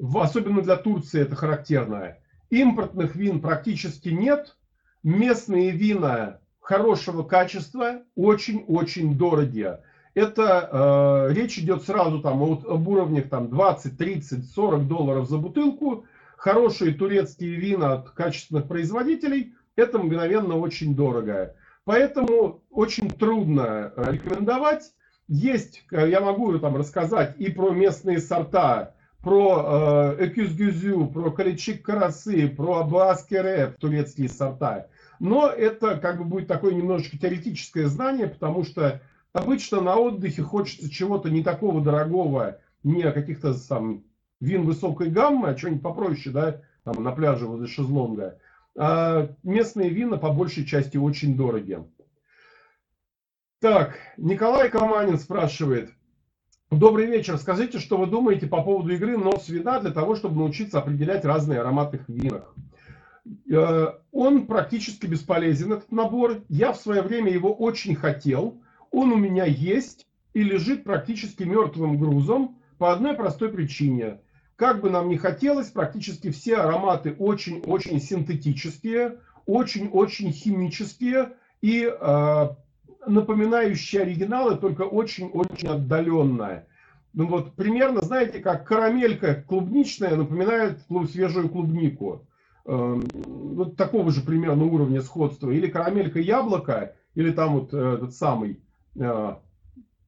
Особенно для Турции это характерно. Импортных вин практически нет. Местные вина хорошего качества очень-очень дорогие. Это э, речь идет сразу там от, об уровнях там 20, 30, 40 долларов за бутылку. Хорошие турецкие вина от качественных производителей это мгновенно очень дорого. Поэтому очень трудно рекомендовать есть, э, я могу там рассказать и про местные сорта, про э, Экюзгюзю, про Каличик Карасы, про Абаскере, турецкие сорта. Но это как бы будет такое немножечко теоретическое знание, потому что обычно на отдыхе хочется чего-то не такого дорогого, не каких-то там вин высокой гаммы, а что-нибудь попроще, да, там на пляже возле шезлонга. А местные вина по большей части очень дорогие. Так, Николай Каманин спрашивает. Добрый вечер. Скажите, что вы думаете по поводу игры нос вина для того, чтобы научиться определять разные ароматы в винах? Э, он практически бесполезен, этот набор. Я в свое время его очень хотел. он у меня есть и лежит практически мертвым грузом по одной простой причине. Как бы нам ни хотелось, практически все ароматы очень-очень синтетические, очень-очень химические и э, напоминающие оригиналы, только очень-очень отдаленные. Ну вот примерно, знаете, как карамелька клубничная напоминает свежую клубнику. Эм, вот такого же примерно уровня сходства. Или карамелька яблоко, или там вот э, этот самый э,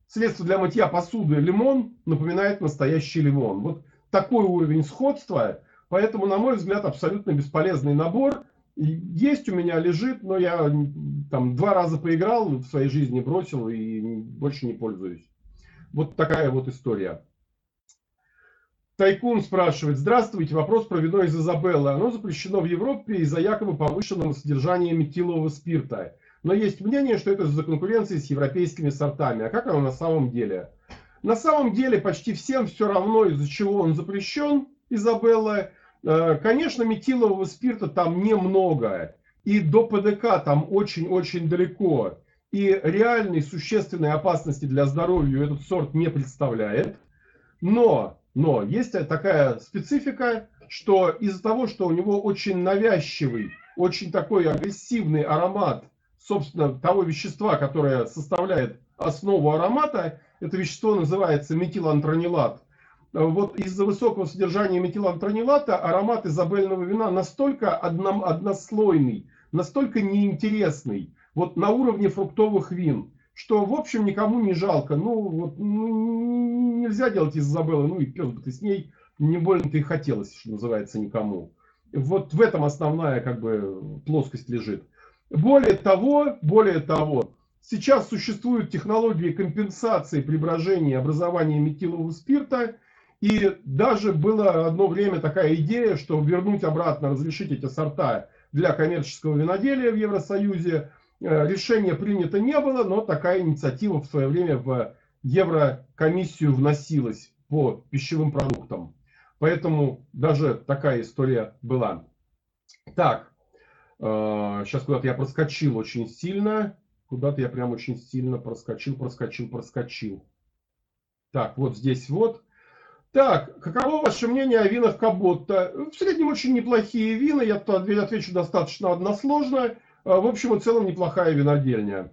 средство для мытья посуды лимон напоминает настоящий лимон. Вот такой уровень сходства. Поэтому, на мой взгляд, абсолютно бесполезный набор. Есть у меня, лежит, но я там два раза поиграл в своей жизни, бросил и больше не пользуюсь. Вот такая вот история. Тайкун спрашивает. Здравствуйте, вопрос про вино из Изабеллы. Оно запрещено в Европе из-за якобы повышенного содержания метилового спирта. Но есть мнение, что это из-за конкуренции с европейскими сортами. А как оно на самом деле? На самом деле почти всем все равно, из-за чего он запрещен, Изабелла. Э, конечно, метилового спирта там немного. И до ПДК там очень-очень далеко и реальной существенной опасности для здоровья этот сорт не представляет. Но, но есть такая специфика, что из-за того, что у него очень навязчивый, очень такой агрессивный аромат, собственно, того вещества, которое составляет основу аромата, это вещество называется метилантронилат. Вот из-за высокого содержания метилантронилата аромат изабельного вина настолько однослойный, настолько неинтересный, вот на уровне фруктовых вин, что, в общем, никому не жалко. Ну, вот, ну, нельзя делать из Изабеллы, ну и пес бы ты с ней, не больно-то и хотелось, что называется, никому. Вот в этом основная, как бы, плоскость лежит. Более того, более того, сейчас существуют технологии компенсации при брожении образования метилового спирта, и даже было одно время такая идея, что вернуть обратно, разрешить эти сорта для коммерческого виноделия в Евросоюзе, Э, решение принято не было, но такая инициатива в свое время в Еврокомиссию вносилась по пищевым продуктам. Поэтому даже такая история была. Так, сейчас э, куда-то я проскочил очень сильно. Куда-то я прям очень сильно проскочил, проскочил, проскочил. Так, вот здесь вот. Так, каково ваше мнение о винах Каботта? В среднем очень неплохие вина, я отвечу достаточно односложно. А, в общем и целом неплохая винодельня.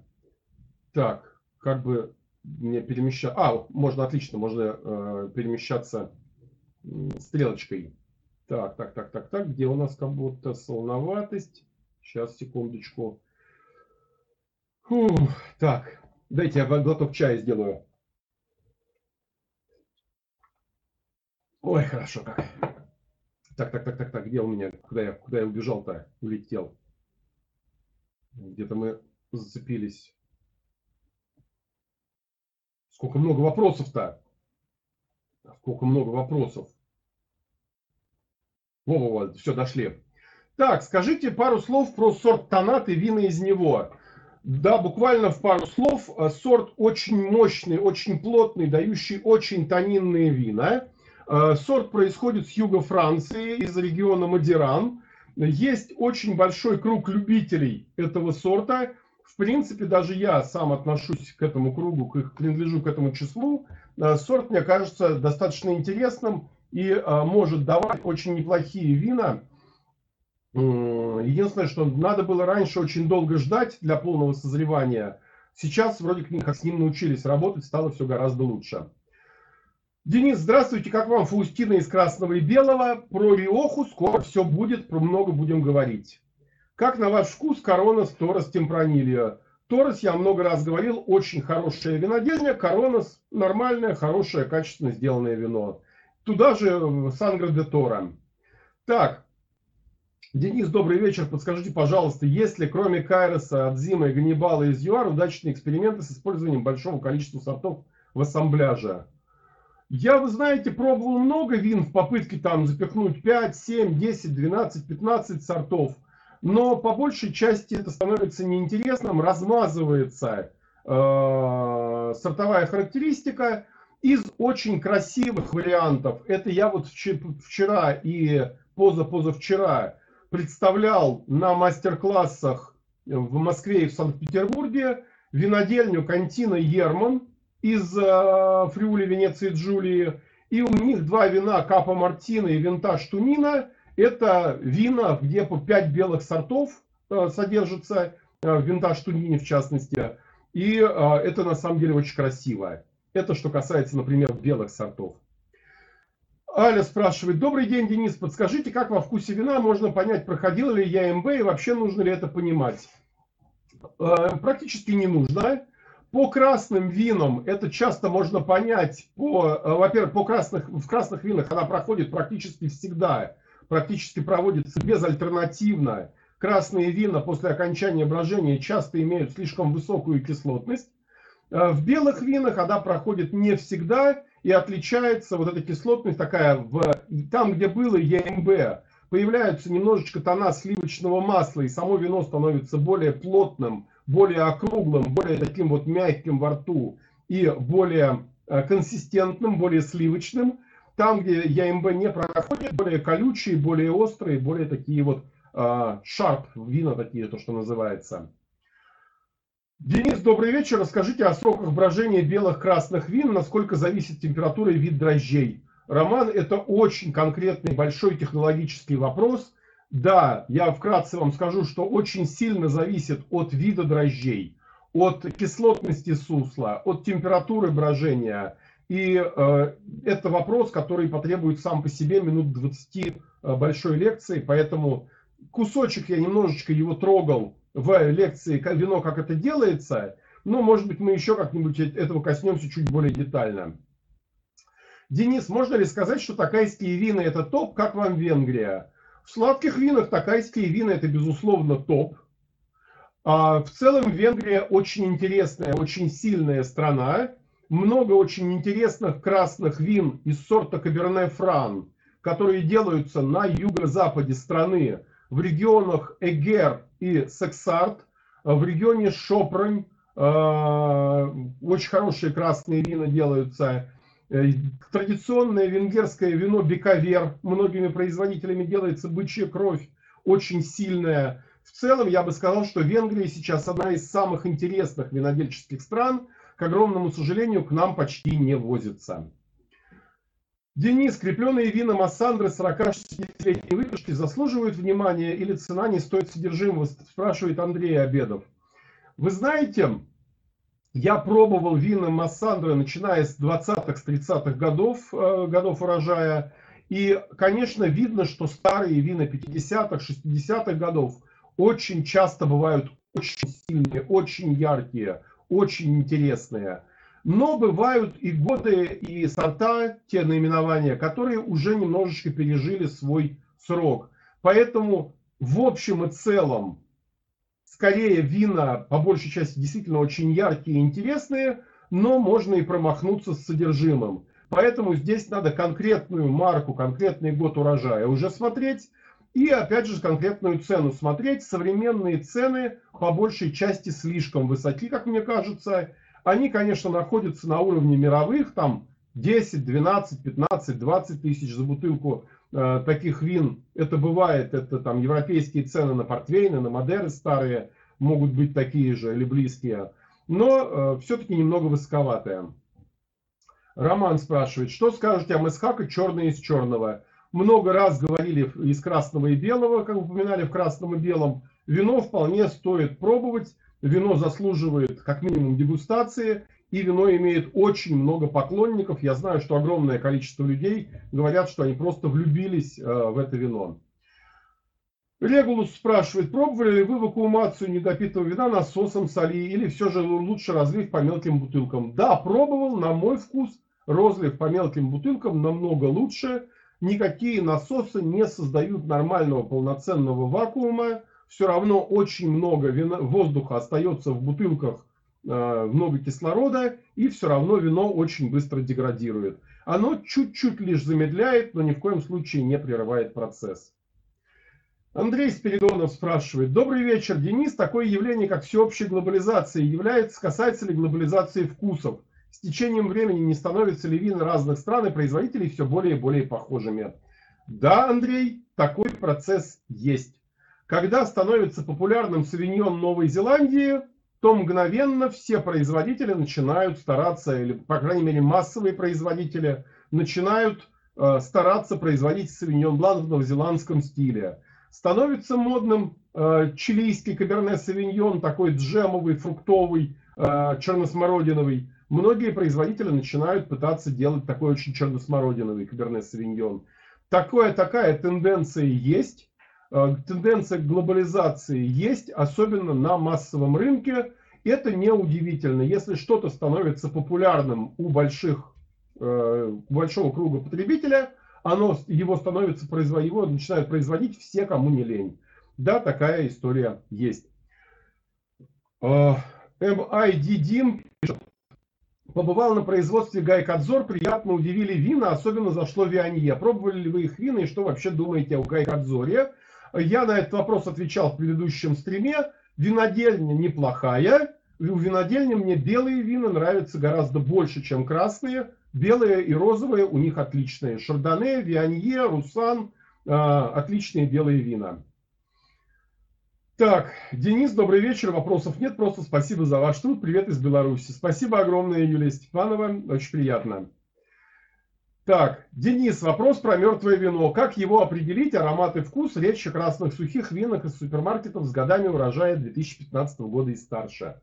Так, как бы мне перемещаться... А, можно, отлично, можно э, перемещаться стрелочкой. Так, так, так, так, так. Где у нас как будто солоноватость? Сейчас, секундочку. Фу, так, дайте я глоток чая сделаю. Ой, хорошо как. Так, так, так, так, так, где у меня? Куда я, куда я убежал-то? Улетел. Где-то мы зацепились. Сколько много вопросов-то. Сколько много вопросов. Во-во-во, все, дошли. Так, скажите пару слов про сорт тонат и вина из него. Да, буквально в пару слов. Сорт очень мощный, очень плотный, дающий очень тонинные вина. Сорт происходит с юга Франции, из региона Мадиран. Есть очень большой круг любителей этого сорта. В принципе, даже я сам отношусь к этому кругу, к, принадлежу к этому числу. Э, сорт мне кажется достаточно интересным и э, может давать очень неплохие вина. Единственное, что надо было раньше очень долго ждать для полного созревания. Сейчас вроде как с ним научились работать, стало все гораздо лучше. Денис, здравствуйте, как вам Фаустина из Красного и Белого? Про Риоху скоро все будет, про много будем говорить. Как на ваш вкус Коронас Торос Темпранильо? Торос, я много раз говорил, очень хорошая винодельня. Коронас нормальное, хорошее, качественно сделанное вино. Туда же Сангра де Тора. Так, Денис, добрый вечер. Подскажите, пожалуйста, есть ли кроме Кайроса, Адзима и Ганнибала из ЮАР удачные эксперименты с использованием большого количества сортов в ассамбляже? Я, вы знаете, пробовал много вин в попытке там запихнуть 5, 7, 10, 12, 15 сортов. Но по большей части это становится неинтересным, размазывается э, сортовая характеристика из очень красивых вариантов. Это я вот вчера и поза-позавчера представлял на мастер-классах в Москве и в Санкт-Петербурге. винодельню Кантина Ерман из э, Фриули Венеции Джулии. И у них два вина Капа Мартина и Винтаж Тунина. Это вина, где по 5 белых сортов э, содержится, э, в Винтаж Тунине в частности. И э, это на самом деле очень красиво. Это что касается, например, белых сортов. Аля спрашивает, добрый день, Денис, подскажите, как во вкусе вина можно понять, проходил ли я МБ и вообще нужно ли это понимать? Э, практически не нужно. По красным винам это часто можно понять, по, э, во-первых, по красных, в красных винах она проходит практически всегда, практически проводится безальтернативно. Красные вина после окончания брожения часто имеют слишком высокую кислотность. Э, в белых винах она проходит не всегда и отличается вот эта кислотность такая, в, там где было ЕМБ, появляются немножечко тона сливочного масла, и само вино становится более плотным, более округлым, более таким вот мягким во рту и более э, консистентным, более сливочным. Там, где ЯМБ не проходит, более колючие, более острые, более такие вот шарп э, вина такие, то, что называется. Денис, добрый вечер. Расскажите о сроках брожения белых красных вин, насколько зависит температура и вид дрожжей. Роман, это очень конкретный большой технологический вопрос. Да, я вкратце вам скажу, что очень сильно зависит от вида дрожжей, от кислотности сусла, от температуры брожения. И э, это вопрос, который потребует сам по себе минут 20 э, большой лекции, поэтому кусочек я немножечко его трогал в лекции «Вино, как это делается», но, может быть, мы еще как-нибудь этого коснемся чуть более детально. Денис, можно ли сказать, что такайские вина это топ, как вам Венгрия? В сладких винах такайские вина это безусловно топ. А в целом Венгрия очень интересная, очень сильная страна. Много очень интересных красных вин из сорта Каберне Фран, которые делаются на юго-западе страны, в регионах Эгер и Сексарт, в регионе Шопрань. А, очень хорошие красные вина делаются. Э, традиционное венгерское вино Бекавер многими производителями делается бычья кровь, очень сильная. В целом, я бы сказал, что Венгрия сейчас одна из самых интересных винодельческих стран. К огромному сожалению, к нам почти не возится. Денис, крепленные вина Массандры 40-60-летней выдержки заслуживают внимания или цена не стоит содержимого, спрашивает Андрей Обедов. Вы знаете, я пробовал вина Массандры, начиная с 20-х, с 30-х годов, э, годов урожая. И, конечно, видно, что старые вина 50-х, 60-х годов очень часто бывают очень сильные, очень яркие, очень интересные. Но бывают и годы, и сорта, те наименования, которые уже немножечко пережили свой срок. Поэтому в общем и целом скорее вина, по большей части, действительно очень яркие и интересные, но можно и промахнуться с содержимым. Поэтому здесь надо конкретную марку, конкретный год урожая уже смотреть. И опять же конкретную цену смотреть. Современные цены по большей части слишком высоки, как мне кажется. Они, конечно, находятся на уровне мировых, там 10, 12, 15, 20 тысяч за бутылку Э, таких вин, это бывает, это там европейские цены на портвейны, на модеры старые, могут быть такие же или близкие, но э, все-таки немного высоковатые. Роман спрашивает, что скажете о Месхака черное из черного? Много раз говорили из красного и белого, как упоминали в красном и белом. Вино вполне стоит пробовать, вино заслуживает как минимум дегустации, и вино имеет очень много поклонников. Я знаю, что огромное количество людей говорят, что они просто влюбились э, в это вино. Регулус спрашивает, пробовали ли вы вакуумацию недопитого вина насосом соли или все же лучше разлив по мелким бутылкам? Да, пробовал, на мой вкус розлив по мелким бутылкам намного лучше. Никакие насосы не создают нормального полноценного вакуума. Все равно очень много вина, воздуха остается в бутылках много кислорода, и все равно вино очень быстро деградирует. Оно чуть-чуть лишь замедляет, но ни в коем случае не прерывает процесс. Андрей Спиридонов спрашивает. Добрый вечер, Денис. Такое явление, как всеобщая глобализация, является, касается ли глобализации вкусов? С течением времени не становятся ли вина разных стран и производителей все более и более похожими? Да, Андрей, такой процесс есть. Когда становится популярным савиньон Новой Зеландии, то мгновенно все производители начинают стараться, или, по крайней мере, массовые производители начинают э, стараться производить савиньон блан в новозеландском стиле. Становится модным э, чилийский каберне савиньон, такой джемовый, фруктовый, э, черносмородиновый. Многие производители начинают пытаться делать такой очень черносмородиновый каберне савиньон. Такое, такая тенденция есть. Э, тенденция к глобализации есть, особенно на массовом рынке. Это неудивительно. Если что-то становится популярным у больших, э, большого круга потребителя, оно, его становится его начинают производить все, кому не лень. Да, такая история есть. MID Дим пишет, Побывал на производстве Гайкадзор, приятно удивили вина, особенно зашло Вианье. Пробовали ли вы их вина и что вообще думаете о Гайкадзоре? Я на этот вопрос отвечал в предыдущем стриме. Винодельня неплохая. У винодельни мне белые вина нравятся гораздо больше, чем красные. Белые и розовые у них отличные. Шардоне, Вианье, Русан. Э, отличные белые вина. Так, Денис, добрый вечер. Вопросов нет, просто спасибо за ваш труд. Привет из Беларуси. Спасибо огромное, Юлия Степанова. Очень приятно. Так, Денис, вопрос про мертвое вино. Как его определить, аромат и вкус? Речь красных сухих винах из супермаркетов с годами урожая 2015 года и старше.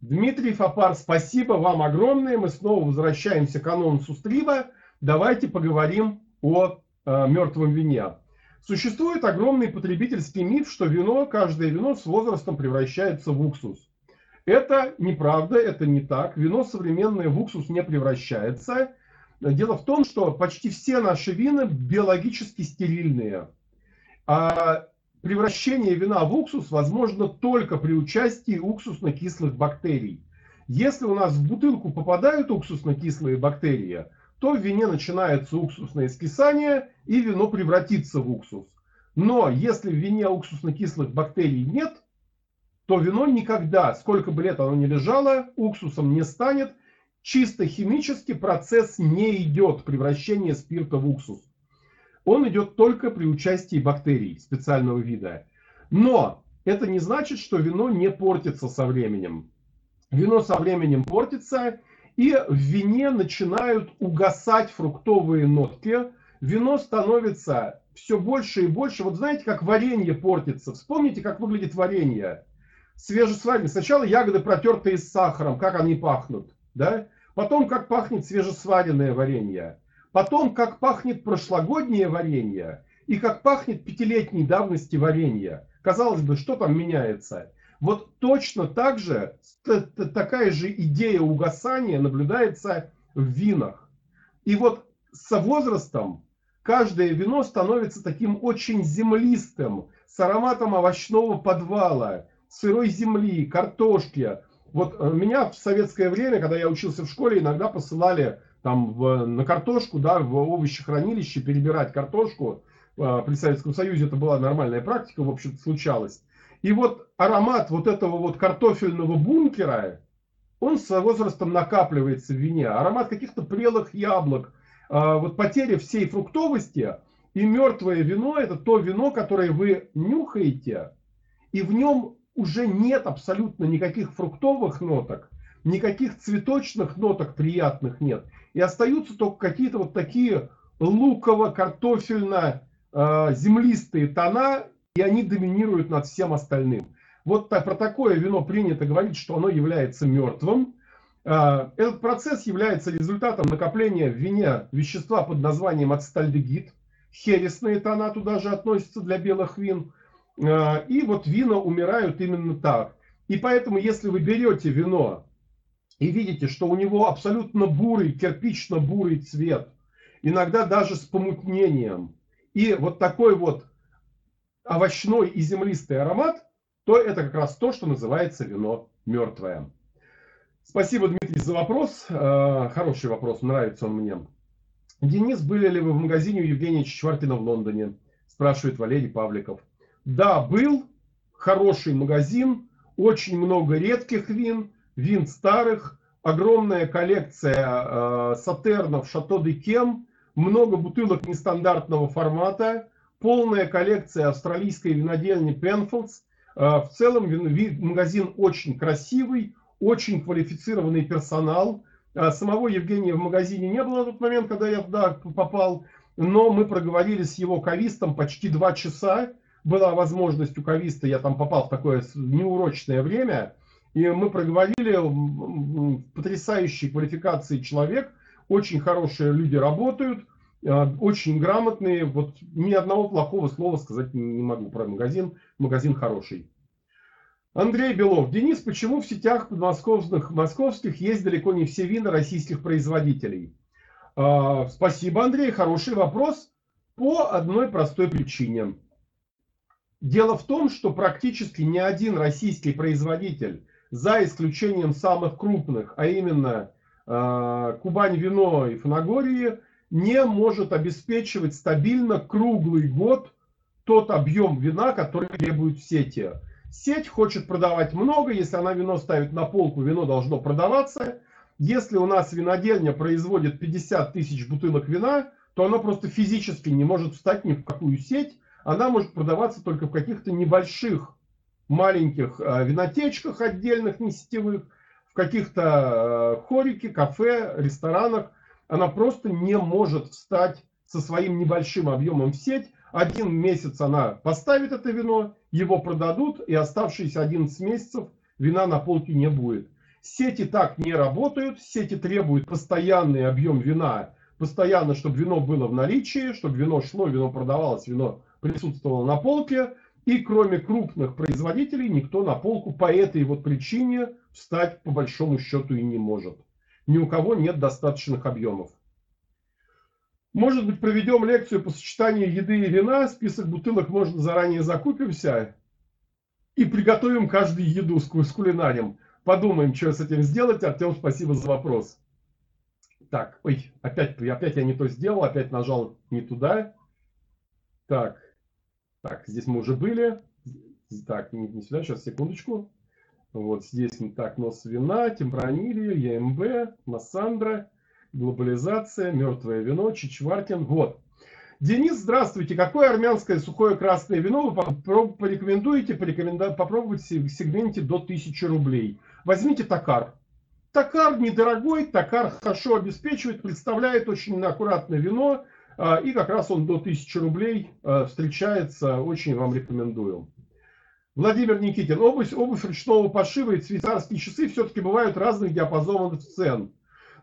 Дмитрий Фапар, спасибо вам огромное. Мы снова возвращаемся к анонсу стрима. Давайте поговорим о э, мертвом вине. Существует огромный потребительский миф, что вино, каждое вино с возрастом превращается в уксус. Это неправда, это не так. Вино современное в уксус не превращается. Дело в том, что почти все наши вина биологически стерильные. А превращение вина в уксус возможно только при участии уксусно-кислых бактерий. Если у нас в бутылку попадают уксусно-кислые бактерии, то в вине начинается уксусное скисание, и вино превратится в уксус. Но если в вине уксусно-кислых бактерий нет, то вино никогда, сколько бы лет оно ни лежало, уксусом не станет. Чисто химически процесс не идет превращение спирта в уксус. Он идет только при участии бактерий специального вида. Но это не значит, что вино не портится со временем. Вино со временем портится, и в вине начинают угасать фруктовые нотки. Вино становится все больше и больше. Вот знаете, как варенье портится. Вспомните, как выглядит варенье. Свежесваренное. Сначала ягоды протертые с сахаром, как они пахнут. Да? Потом, как пахнет свежесваренное варенье. Потом, как пахнет прошлогоднее варенье. И как пахнет пятилетней давности варенье. Казалось бы, что там меняется? Вот точно так же, такая же идея угасания наблюдается в винах. И вот со возрастом каждое вино становится таким очень землистым, с ароматом овощного подвала, сырой земли, картошки. Вот э, меня в советское время, когда я учился в школе, иногда посылали там в, на картошку, да, в овощехранилище перебирать картошку. Э, при Советском Союзе это была нормальная практика, в общем-то, случалось. И вот аромат вот этого вот картофельного бункера, он с возрастом накапливается в вине. Аромат каких-то прелых яблок, а, вот потеря всей фруктовости. И мертвое вино – это то вино, которое вы нюхаете, и в нем уже нет абсолютно никаких фруктовых ноток, никаких цветочных ноток приятных нет. И остаются только какие-то вот такие луково-картофельно-землистые а, тона и они доминируют над всем остальным. Вот так, про такое вино принято говорить, что оно является мертвым. А, этот процесс является результатом накопления в вине вещества под названием ацетальдегид. Хересные тона туда же относятся для белых вин. А, и вот вина умирают именно так. И поэтому, если вы берете вино и видите, что у него абсолютно бурый, кирпично-бурый цвет, иногда даже с помутнением, и вот такой вот овощной и землистый аромат, то это как раз то, что называется вино мертвое. Спасибо, Дмитрий, за вопрос. Э, хороший вопрос, нравится он мне. Денис, были ли вы в магазине у Евгения Чичваркина в Лондоне? Спрашивает Валерий Павликов. Да, был. Хороший магазин. Очень много редких вин, вин старых. Огромная коллекция э, сатернов Шато де Кем. Много бутылок нестандартного формата полная коллекция австралийской винодельни Penfolds, В целом магазин очень красивый, очень квалифицированный персонал. Самого Евгения в магазине не было на тот момент, когда я туда попал, но мы проговорили с его кавистом почти два часа. Была возможность у кависта, я там попал в такое неурочное время, и мы проговорили потрясающей квалификации человек, очень хорошие люди работают, а, очень грамотные. Вот ни одного плохого слова сказать не могу про магазин. Магазин хороший. Андрей Белов. Денис, почему в сетях подмосковных московских есть далеко не все вина российских производителей? А, спасибо, Андрей. Хороший вопрос. По одной простой причине. Дело в том, что практически ни один российский производитель за исключением самых крупных, а именно э, Кубань Вино и Фанагории, не может обеспечивать стабильно круглый год тот объем вина, который требует сети. Сеть хочет продавать много, если она вино ставит на полку, вино должно продаваться. Если у нас винодельня производит 50 тысяч бутылок вина, то она просто физически не может встать ни в какую сеть. Она может продаваться только в каких-то небольших маленьких э, винотечках отдельных, не сетевых, в каких-то э, хорике, кафе, ресторанах. Она просто не может встать со своим небольшим объемом в сеть. Один месяц она поставит это вино, его продадут, и оставшиеся 11 месяцев вина на полке не будет. Сети так не работают, сети требуют постоянный объем вина, постоянно, чтобы вино было в наличии, чтобы вино шло, вино продавалось, вино присутствовало на полке. И кроме крупных производителей никто на полку по этой вот причине встать по большому счету и не может. Ни у кого нет достаточных объемов. Может быть, проведем лекцию по сочетанию еды и вина. Список бутылок можно заранее закупимся. И приготовим каждую еду с кулинарем. Подумаем, что с этим сделать. Артем, спасибо за вопрос. Так, ой, опять, опять я не то сделал, опять нажал не туда. Так, так, здесь мы уже были. Так, не, не сюда, сейчас, секундочку. Вот здесь, так, нос вина, темпранилия, ЕМБ, Массандра, глобализация, мертвое вино, Чичваркин. Вот. Денис, здравствуйте. Какое армянское сухое красное вино вы порекомендуете порекоменду... попробовать в сегменте до 1000 рублей? Возьмите Токар. Токар недорогой, Токар хорошо обеспечивает, представляет очень аккуратное вино. А, и как раз он до 1000 рублей а, встречается, очень вам рекомендую. Владимир Никитин. Обувь, обувь ручного пошива и швейцарские часы все-таки бывают разных диапазонов цен.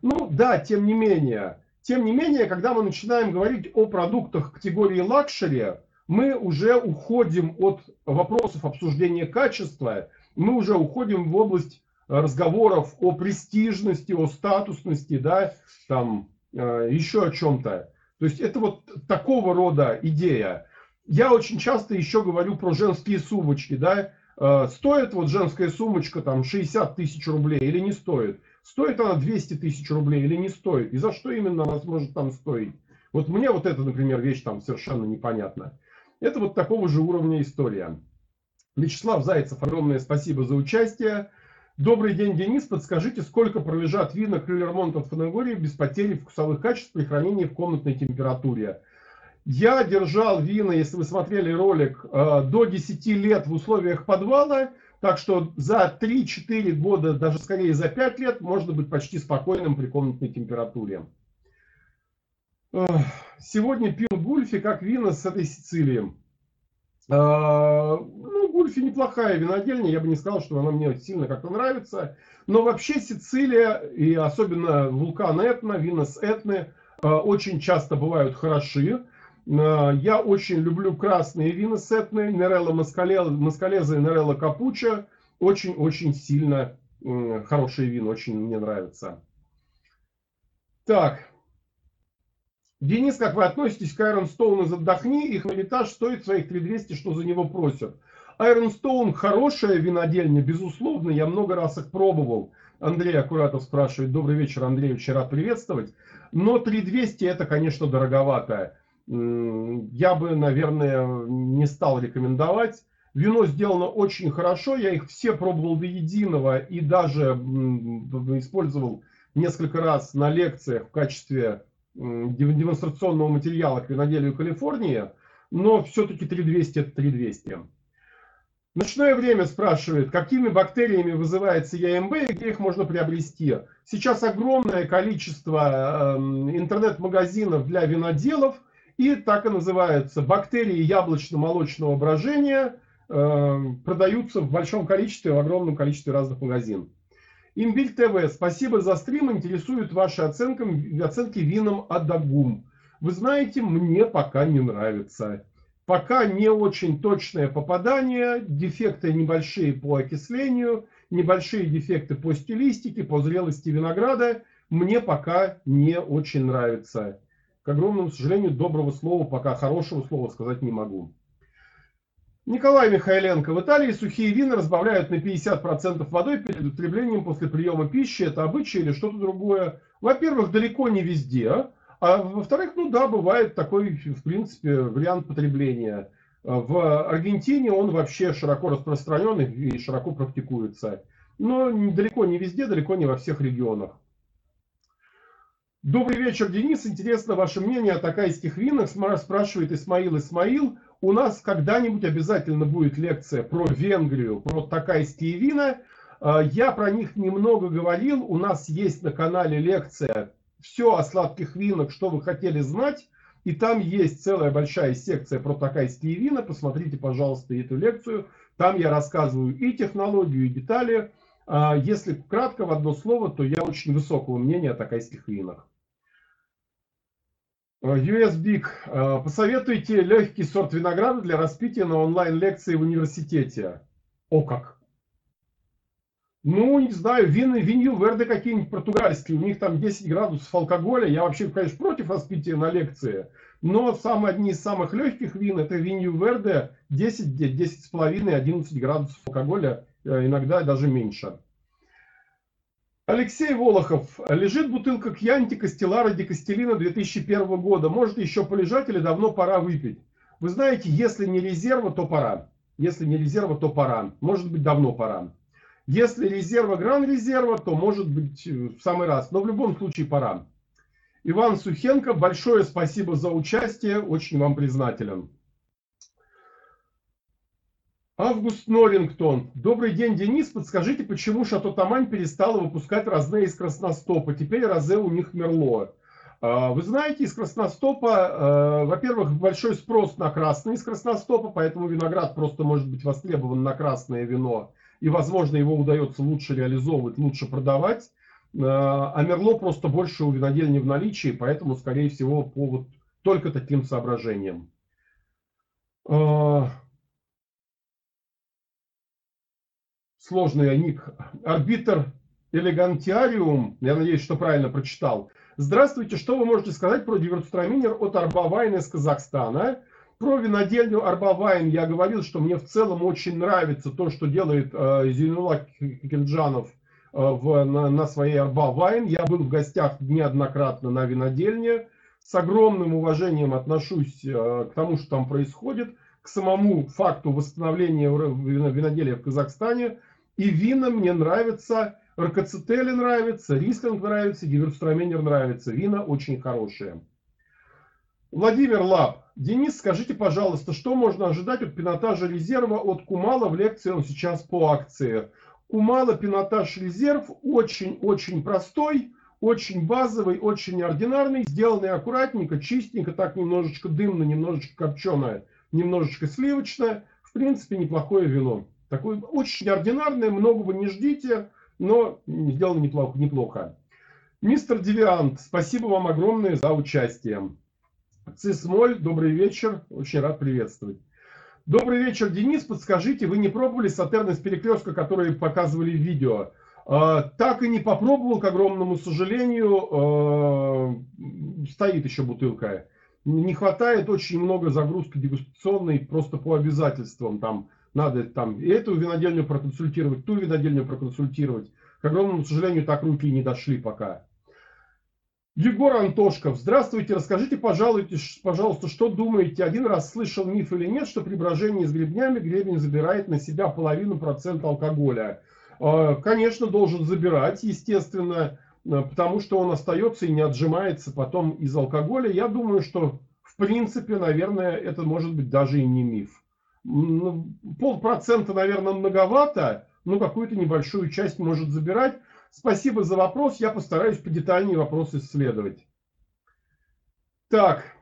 Ну да, тем не менее. Тем не менее, когда мы начинаем говорить о продуктах категории luxury, мы уже уходим от вопросов обсуждения качества, мы уже уходим в область разговоров о престижности, о статусности, да, там, э, еще о чем-то. То есть это вот такого рода идея. Я очень часто еще говорю про женские сумочки, да, э, стоит вот женская сумочка там 60 тысяч рублей или не стоит? Стоит она 200 тысяч рублей или не стоит? И за что именно она может там стоить? Вот мне вот эта, например, вещь там совершенно непонятна. Это вот такого же уровня история. Вячеслав Зайцев, огромное спасибо за участие. Добрый день, Денис. Подскажите, сколько пролежат вина Крюлермонта в Фанагории без потери вкусовых качеств при хранении в комнатной температуре? Я держал вина, если вы смотрели ролик, э, до 10 лет в условиях подвала. Так что за 3-4 года, даже скорее за 5 лет, можно быть почти спокойным при комнатной температуре. Сегодня пил гульфи, как вина с этой Сицилии. А, ну, Гульфи неплохая винодельня, я бы не сказал, что она мне сильно как-то нравится. Но вообще Сицилия, и особенно вулкан Этна, вина с Этны, а, очень часто бывают хороши. А, я очень люблю красные вина с Этны, Нерелла Маскалеза и Нерелла Капуча. Очень-очень сильно хорошие вина, очень мне нравятся. Так, Денис, как вы относитесь к Iron Stone из «Отдохни»? Их навитаж стоит своих 3200, что за него просят. Stone хорошая винодельня, безусловно. Я много раз их пробовал. Андрей Аккуратов спрашивает. Добрый вечер, Андрей. Очень рад приветствовать. Но 3200 это, конечно, дороговато. Я бы, наверное, не стал рекомендовать. Вино сделано очень хорошо. Я их все пробовал до единого и даже использовал несколько раз на лекциях в качестве демонстрационного материала к виноделию Калифорнии, но все-таки 3200 это 3200. Ночное время спрашивает, какими бактериями вызывается ЯМБ и где их можно приобрести. Сейчас огромное количество эм, интернет-магазинов для виноделов, и так и называются бактерии яблочно-молочного брожения, эм, продаются в большом количестве, в огромном количестве разных магазинов. Имбиль ТВ, спасибо за стрим, интересуют ваши оценки, оценки винам Адагум. Вы знаете, мне пока не нравится. Пока не очень точное попадание, дефекты небольшие по окислению, небольшие дефекты по стилистике, по зрелости винограда. Мне пока не очень нравится. К огромному сожалению, доброго слова, пока хорошего слова сказать не могу. Николай Михайленко. В Италии сухие вина разбавляют на 50% водой перед употреблением после приема пищи. Это обычай или что-то другое? Во-первых, далеко не везде. А во-вторых, ну да, бывает такой, в принципе, вариант потребления. В Аргентине он вообще широко распространен и широко практикуется. Но далеко не везде, далеко не во всех регионах. Добрый вечер, Денис. Интересно ваше мнение о такайских винах. Спрашивает Исмаил Исмаил. У нас когда-нибудь обязательно будет лекция про Венгрию, про такайские вина. Я про них немного говорил. У нас есть на канале лекция все о сладких винах, что вы хотели знать. И там есть целая большая секция про такайские вина. Посмотрите, пожалуйста, эту лекцию. Там я рассказываю и технологию, и детали. А, если кратко в одно слово, то я очень высокого мнения о такайских винах. US Big. А, посоветуйте легкий сорт винограда для распития на онлайн-лекции в университете. О как! Ну, не знаю, вины, винью верды какие-нибудь португальские, у них там 10 градусов алкоголя. Я вообще, конечно, против распития на лекции. Но самые, одни из самых легких вин это винью верде 10, 10 с половиной, 11 градусов алкоголя, э, иногда даже меньше. Алексей Волохов. Лежит бутылка Кьянти Кастеллара Декастелина 2001 года. Может еще полежать или давно пора выпить? Вы знаете, если не резерва, то пора. Если не резерва, то пора. Может быть, давно пора. Если резерва гран-резерва, то может быть э, в самый раз. Но в любом случае пора. Иван Сухенко, большое спасибо за участие. Очень вам признателен. Август Норрингтон. Добрый день, Денис. Подскажите, почему Шато Тамань перестала выпускать разные из Красностопа? Теперь розе у них мерло. А, вы знаете, из Красностопа, э, во-первых, большой спрос на красный из Красностопа, поэтому виноград просто может быть востребован на красное вино и, возможно, его удается лучше реализовывать, лучше продавать. Э, а Мерло просто больше у винодельни в наличии, поэтому, скорее всего, по вот только таким соображениям. Э, сложный ник. Арбитр Элегантиариум, я надеюсь, что правильно прочитал. Здравствуйте, что вы можете сказать про диверстраминер от Арбавайн из Казахстана? Про винодельню Арбавайн я говорил, что мне в целом очень нравится то, что делает э, Зейнула Кенджанов э, в, на, на своей Арбавайн. Я был в гостях неоднократно на винодельне. С огромным уважением отношусь э, к тому, что там происходит, к самому факту восстановления виноделия в Казахстане. И вина мне нравятся, Рокоцетели нравится, Рислинг нравится, Гиверстраменер нравится. Вина очень хорошие. Владимир Лап. Денис, скажите, пожалуйста, что можно ожидать от пинотажа резерва от Кумала в лекции он сейчас по акции? Кумала пинотаж резерв очень-очень простой, очень базовый, очень ординарный, сделанный аккуратненько, чистенько, так немножечко дымно, немножечко копченое, немножечко сливочное. В принципе, неплохое вино. Такое очень ординарное, многого не ждите, но сделано неплохо. неплохо. Мистер Девиант, спасибо вам огромное за участие. Цисмоль, добрый вечер, очень рад приветствовать. Добрый вечер, Денис, подскажите, вы не пробовали сатерны с перекрестка, которые показывали в видео? А, так и не попробовал, к огромному сожалению, а, стоит еще бутылка. Не хватает очень много загрузки дегустационной просто по обязательствам. Там надо там эту винодельню проконсультировать, ту винодельню проконсультировать. К огромному сожалению, так руки не дошли пока. Егор Антошков, здравствуйте, расскажите, пожалуйста, пожалуйста, что думаете? Один раз слышал миф или нет, что при брожении с гребнями гребень забирает на себя половину процента алкоголя? А, конечно, должен забирать, естественно, потому что он остается и не отжимается потом из алкоголя. Я думаю, что в принципе, наверное, это может быть даже и не миф. ну, полпроцента, наверное, многовато, но какую-то небольшую часть может забирать. Спасибо за вопрос, я постараюсь подетальнее вопрос исследовать. Так,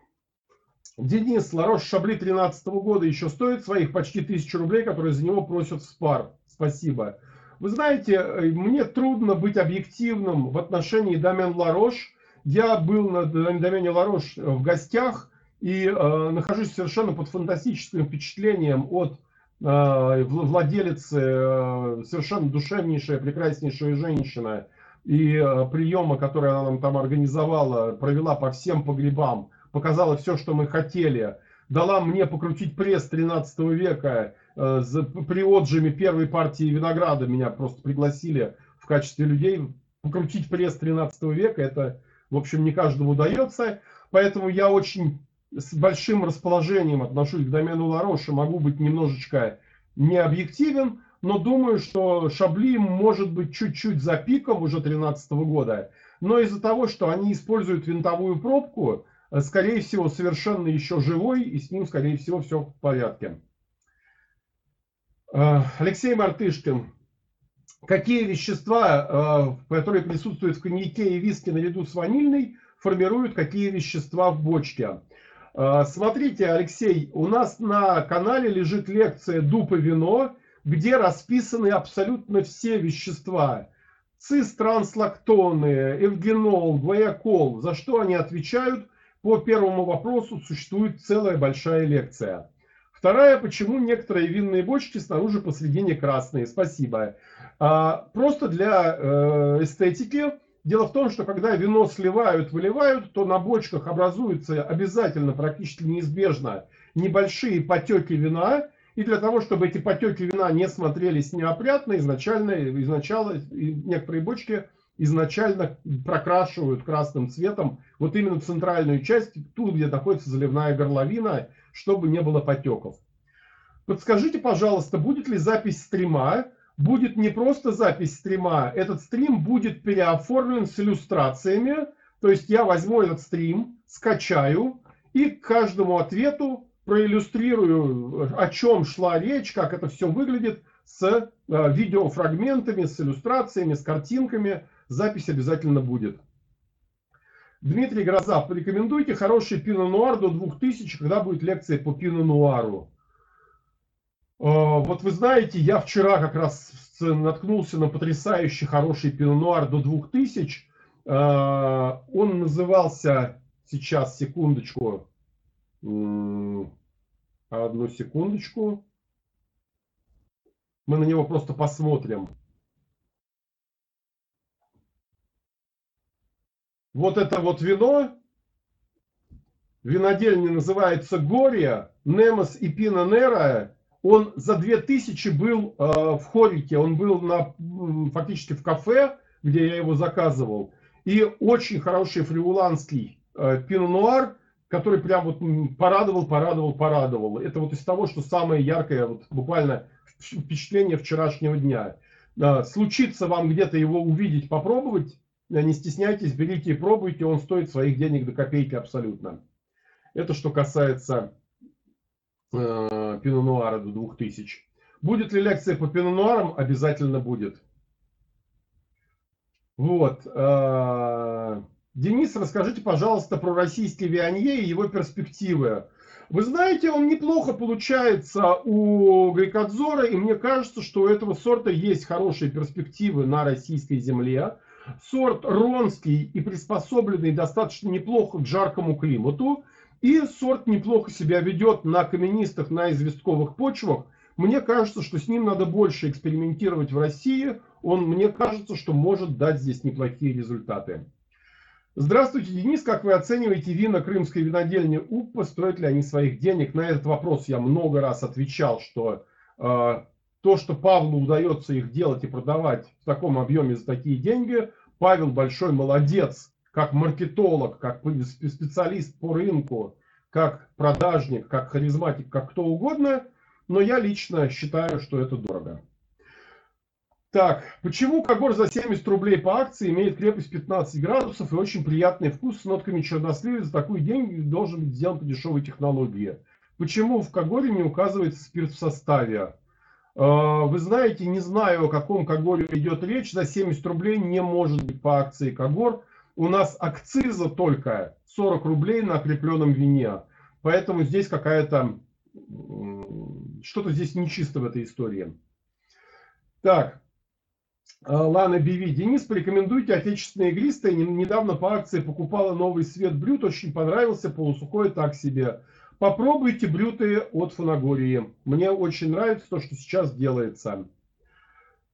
Денис, Ларош Шабли 13 года еще стоит своих почти тысячу рублей, которые за него просят в спар. Спасибо. Вы знаете, э, мне трудно быть объективным в отношении Домен Ларош. Я был на домене Ларош в гостях и э, нахожусь совершенно под фантастическим впечатлением от владелицы, э, совершенно душевнейшая, прекраснейшая женщина, и э, приема, который она нам там организовала, провела по всем погребам, показала все, что мы хотели, дала мне покрутить пресс 13 века, э, при отжиме первой партии винограда. Меня просто пригласили в качестве людей покрутить пресс 13 века, это, в общем, не каждому удается, поэтому я очень с большим расположением отношусь к домену Лароша, могу быть немножечко необъективен, но думаю, что Шабли может быть чуть-чуть за пиком уже 2013 года. Но из-за того, что они используют винтовую пробку, э, скорее всего, совершенно еще живой, и с ним, скорее всего, все в порядке. Э, Алексей Мартышкин. Какие вещества, э, которые присутствуют в коньяке и виске наряду с ванильной, формируют какие вещества в бочке? А, смотрите, Алексей, у нас на канале лежит лекция «Дуб и вино», где расписаны абсолютно все вещества. Цистранслактоны, эвгенол, гвоякол. За что они отвечают? По первому вопросу существует целая большая лекция. Вторая, почему некоторые винные бочки снаружи посредине красные. Спасибо. А, просто для э, эстетики Дело в том, что когда вино сливают, выливают, то на бочках образуются обязательно, практически неизбежно, небольшие потеки вина. И для того, чтобы эти потеки вина не смотрелись неопрятно, изначально, изначально некоторые бочки изначально прокрашивают красным цветом вот именно центральную часть, ту, где находится заливная горловина, чтобы не было потеков. Подскажите, пожалуйста, будет ли запись стрима будет не просто запись стрима, этот стрим будет переоформлен с иллюстрациями, то есть я возьму этот стрим, скачаю и к каждому ответу проиллюстрирую, о чем шла речь, как это все выглядит, с э, видеофрагментами, с иллюстрациями, с картинками. Запись обязательно будет. Дмитрий Гроза, порекомендуйте хороший пино нуар до 2000, когда будет лекция по пино нуару. А, вот вы знаете, я вчера как раз наткнулся на потрясающий хороший пино-нуар до 2000. А, он назывался, сейчас, секундочку, одну секундочку. Мы на него просто посмотрим. Вот это вот вино, винодельня называется Гория, Немос и Пино Нера он за 2000 был э, в Хорике, он был на, фактически в кафе, где я его заказывал. И очень хороший фриуланский э, пино-нуар, который прям вот порадовал, порадовал, порадовал. Это вот из того, что самое яркое, вот буквально впечатление вчерашнего дня. Э, случится вам где-то его увидеть, попробовать, не стесняйтесь, берите и пробуйте, он стоит своих денег до копейки абсолютно. Это что касается э, Пино Нуара до 2000. Будет ли лекция по Пино Нуарам? Обязательно будет. Вот. Э, Денис, расскажите, пожалуйста, про российский Вианье и его перспективы. Вы знаете, он неплохо получается у Гайкадзора, и мне кажется, что у этого сорта есть хорошие перспективы на российской земле. Сорт ронский и приспособленный достаточно неплохо к жаркому климату. И сорт неплохо себя ведет на каменистых, на известковых почвах. Мне кажется, что с ним надо больше экспериментировать в России. Он, мне кажется, что может дать здесь неплохие результаты. Здравствуйте, Денис. Как вы оцениваете вина крымской винодельни УПА? Стоят ли они своих денег? На этот вопрос я много раз отвечал, что э, то, что Павлу удается их делать и продавать в таком объеме за такие деньги, Павел большой молодец как маркетолог, как специалист по рынку, как продажник, как харизматик, как кто угодно, но я лично считаю, что это дорого. Так, почему Когор за 70 рублей по акции имеет крепость 15 градусов и очень приятный вкус с нотками черносливы? За такую деньги должен быть сделан по дешевой технологии. Почему в Кагоре не указывается спирт в составе? А, вы знаете, не знаю, о каком Кагоре идет речь. За 70 рублей не может быть по акции Кагор. У нас акциза только 40 рублей на окрепленном вине. Поэтому здесь какая-то... Что-то здесь нечисто в этой истории. Так. А, Лана Биви. Денис, порекомендуйте отечественные игристые. Недавно по акции покупала новый свет блюд. Очень понравился. Полусухой так себе. Попробуйте блюты от Фанагории. Мне очень нравится то, что сейчас делается.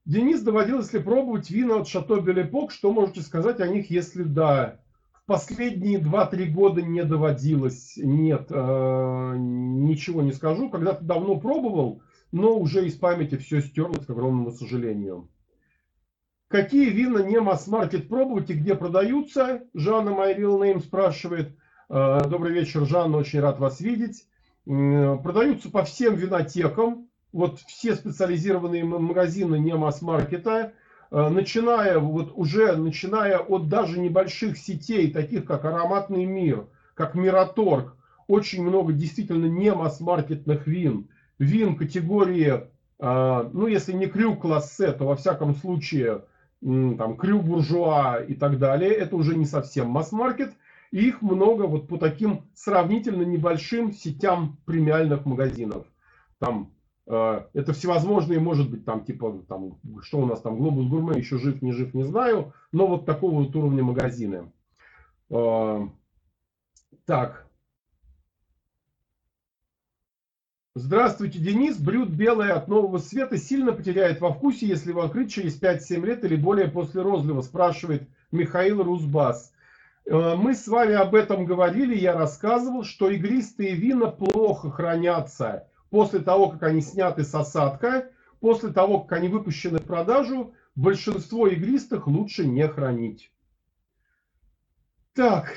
Денис, доводилось ли пробовать вина от Шато Белепок? Что можете сказать о них, если да? В последние 2-3 года не доводилось. Нет, э, ничего не скажу. Когда-то давно пробовал, но уже из памяти все стерлось, к огромному сожалению. Какие вина не масс-маркет пробовать и где продаются? Жанна Майрил Нейм спрашивает. Э, добрый вечер, Жанна, очень рад вас видеть. Продаются по всем винотекам. Вот все специализированные магазины не масс-маркета, э, начиная, вот уже начиная от даже небольших сетей, таких как Ароматный мир, как Мираторг, очень много действительно не масс-маркетных вин. Вин категории, э, ну если не крю классе, то во всяком случае там крю буржуа и так далее. Это уже не совсем масс-маркет. И их много вот по таким сравнительно небольшим сетям премиальных магазинов. Там это всевозможные, может быть, там типа, там, что у нас там, Глобус Гурме, еще жив, не жив, не знаю, но вот такого вот уровня магазины. Э, так. Здравствуйте, Денис. Брют белое от нового света сильно потеряет во вкусе, если его открыть через 5-7 лет или более после розлива, спрашивает Михаил Рузбас. Э, мы с вами об этом говорили, я рассказывал, что игристые вина плохо хранятся после того, как они сняты с осадка, после того, как они выпущены в продажу, большинство игристых лучше не хранить. Так.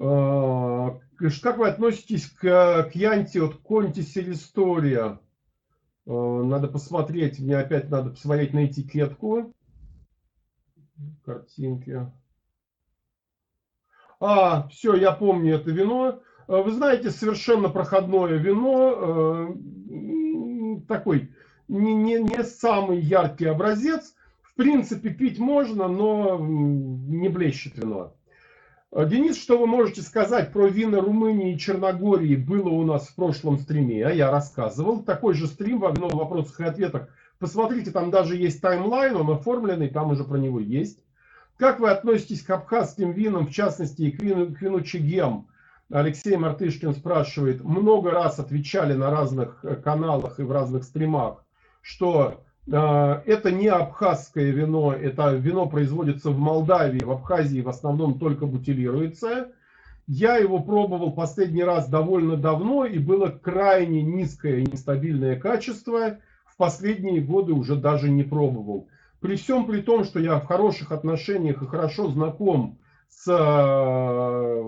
Э, как вы относитесь к, к Янте от Конти Селистория? Э, надо посмотреть, мне опять надо посмотреть на этикетку картинки. А, все, я помню это вино. Э, вы знаете, совершенно проходное вино, э, такой не, не, не самый яркий образец. В принципе, пить можно, но не блещет вино. Э, Денис, что вы можете сказать про вина Румынии и Черногории? Было у нас в прошлом стриме, а я рассказывал. Такой же стрим в одном вопросах и ответах Посмотрите, там даже есть таймлайн, он оформленный, там уже про него есть. Как вы относитесь к абхазским винам, в частности, и к вину, к вину Чегем? Алексей Мартышкин спрашивает. Много раз отвечали на разных э, каналах и в разных стримах, что э, это не абхазское вино, это вино производится в Молдавии, в Абхазии в основном только бутилируется. Я его пробовал последний раз довольно давно, и было крайне низкое нестабильное качество – в последние годы уже даже не пробовал. При всем при том, что я в хороших отношениях и хорошо знаком с э,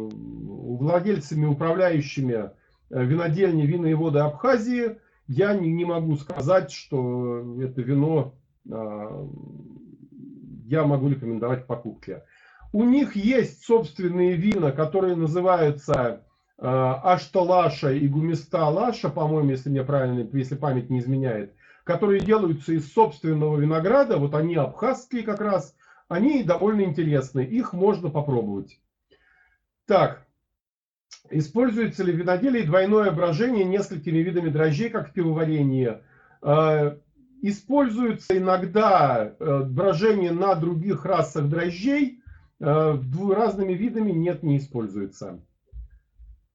владельцами, управляющими э, винодельни вина и воды Абхазии, я не, не могу сказать, что это вино э, я могу рекомендовать к покупке. У них есть собственные вина, которые называются Ашталаша и Гумисталаша, по-моему, если мне правильно, если память не изменяет которые делаются из собственного винограда, вот они абхазские как раз, они довольно интересные, их можно попробовать. Так, используется ли в виноделии двойное брожение несколькими видами дрожжей, как в пивоварении? А, используется иногда э, брожение на других расах дрожжей, э, разными видами нет, не используется.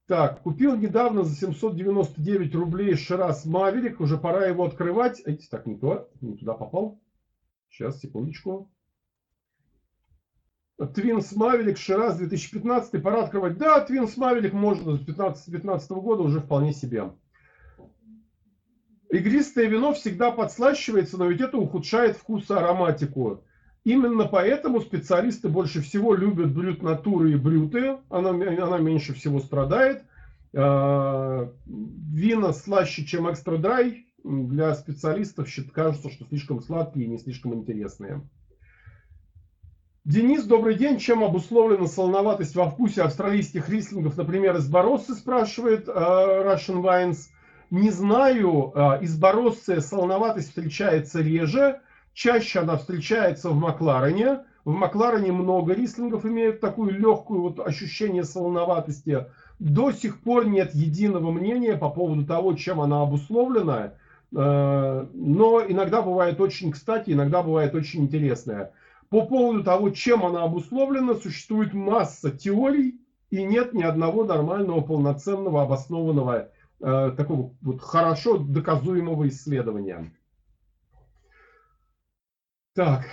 Так, купил недавно за 799 рублей Шираз Маверик. Уже пора его открывать. Эти, так, не то. Не туда попал. Сейчас, секундочку. Twins Maverick, Шираз 2015. Пора открывать. Да, Twins Maverick можно с 2015 года уже вполне себе. Игристое вино всегда подслащивается, но ведь это ухудшает вкус и ароматику. Именно поэтому специалисты больше всего любят брют натюры и брюты. Она, она меньше всего страдает. А, вина слаще, чем extra dry. Для специалистов кажется, что слишком сладкие и не слишком интересные. Денис, добрый день. Чем обусловлена солоноватость во вкусе австралийских рислингов, например, из Бороссы, спрашивает э, Russian Wines. Не знаю, э, из Бороссы солоноватость встречается реже, чаще она встречается в Макларене. В Макларене много рислингов имеют такую легкую вот ощущение солоноватости. До сих пор нет единого мнения по поводу того, чем она обусловлена. Э, но иногда бывает очень кстати, иногда бывает очень интересная. По поводу того, чем она обусловлена, существует масса теорий, и нет ни одного нормального, полноценного, обоснованного, э, такого вот хорошо доказуемого исследования. Так.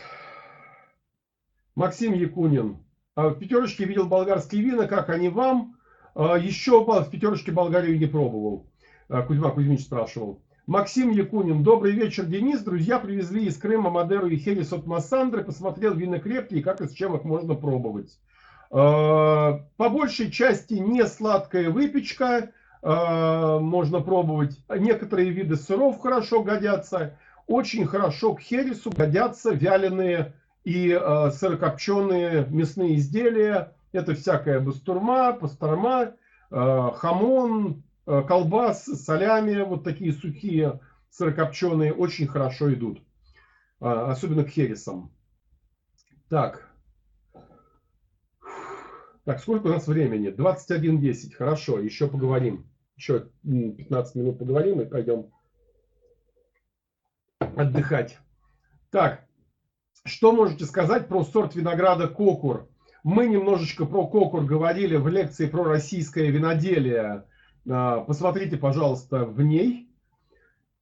Максим Якунин. «А в пятерочке видел болгарские вина, как они вам? «А еще в пятерочке Болгарию не пробовал. Э, Кузьма Кузьмич спрашивал. Максим Якунин. Добрый вечер, Денис. Друзья привезли из Крыма Мадеру и Херес от Массандры. Посмотрел вина крепкие, как и с чем их можно пробовать. По большей части не сладкая выпечка. Можно пробовать. Некоторые виды сыров хорошо годятся. Очень хорошо к Хересу годятся вяленые и сырокопченые мясные изделия. Это всякая бастурма, пасторма, хамон, Э, колбас, солями, вот такие сухие, сырокопченые, очень хорошо идут. А, особенно к хересам. Так. Так, сколько у нас времени? 21.10. Хорошо, еще поговорим. Еще 15 минут поговорим и пойдем отдыхать. Так, что можете сказать про сорт винограда Кокур? Мы немножечко про Кокур говорили в лекции про российское виноделие посмотрите, пожалуйста, в ней.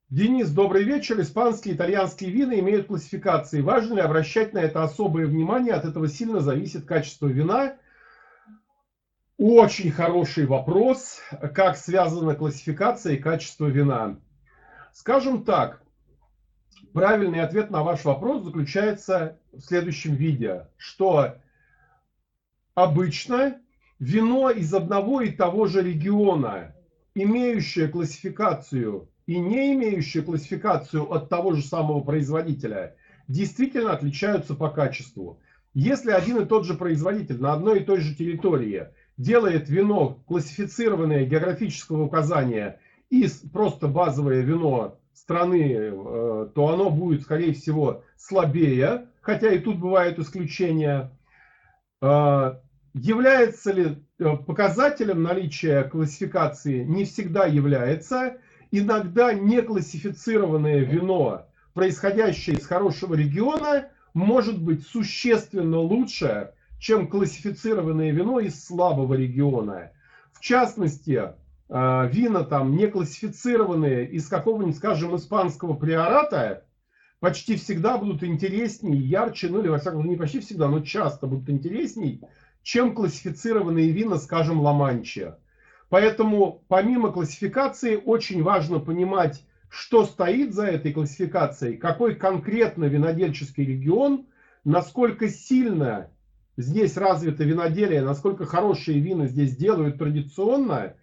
Денис, добрый вечер. Испанские и итальянские вина имеют классификации. Важно ли обращать на это особое внимание? От этого сильно зависит качество вина. Очень хороший вопрос. Как связана классификация и качество вина? Скажем так, правильный ответ на ваш вопрос заключается в следующем виде, что обычно вино из одного и того же региона имеющая классификацию и не имеющая классификацию от того же самого производителя, действительно отличаются по качеству. Если один и тот же производитель на одной и той же территории делает вино, классифицированное географического указания, и просто базовое вино страны, э, то оно будет, скорее всего, слабее, хотя и тут бывают исключения. Является ли э, показателем наличия классификации? Не всегда является. Иногда неклассифицированное вино, происходящее из хорошего региона, может быть существенно лучше, чем классифицированное вино из слабого региона. В частности, э, вина там не классифицированные из какого-нибудь, скажем, испанского приората почти всегда будут интереснее, ярче, ну или во всяком случае не почти всегда, но часто будут интересней, чем классифицированные вина, скажем, Ла-Манча. Поэтому помимо классификации очень важно понимать, что стоит за этой классификацией, какой конкретно винодельческий регион, насколько сильно здесь развито виноделие, насколько хорошие вина здесь делают традиционно,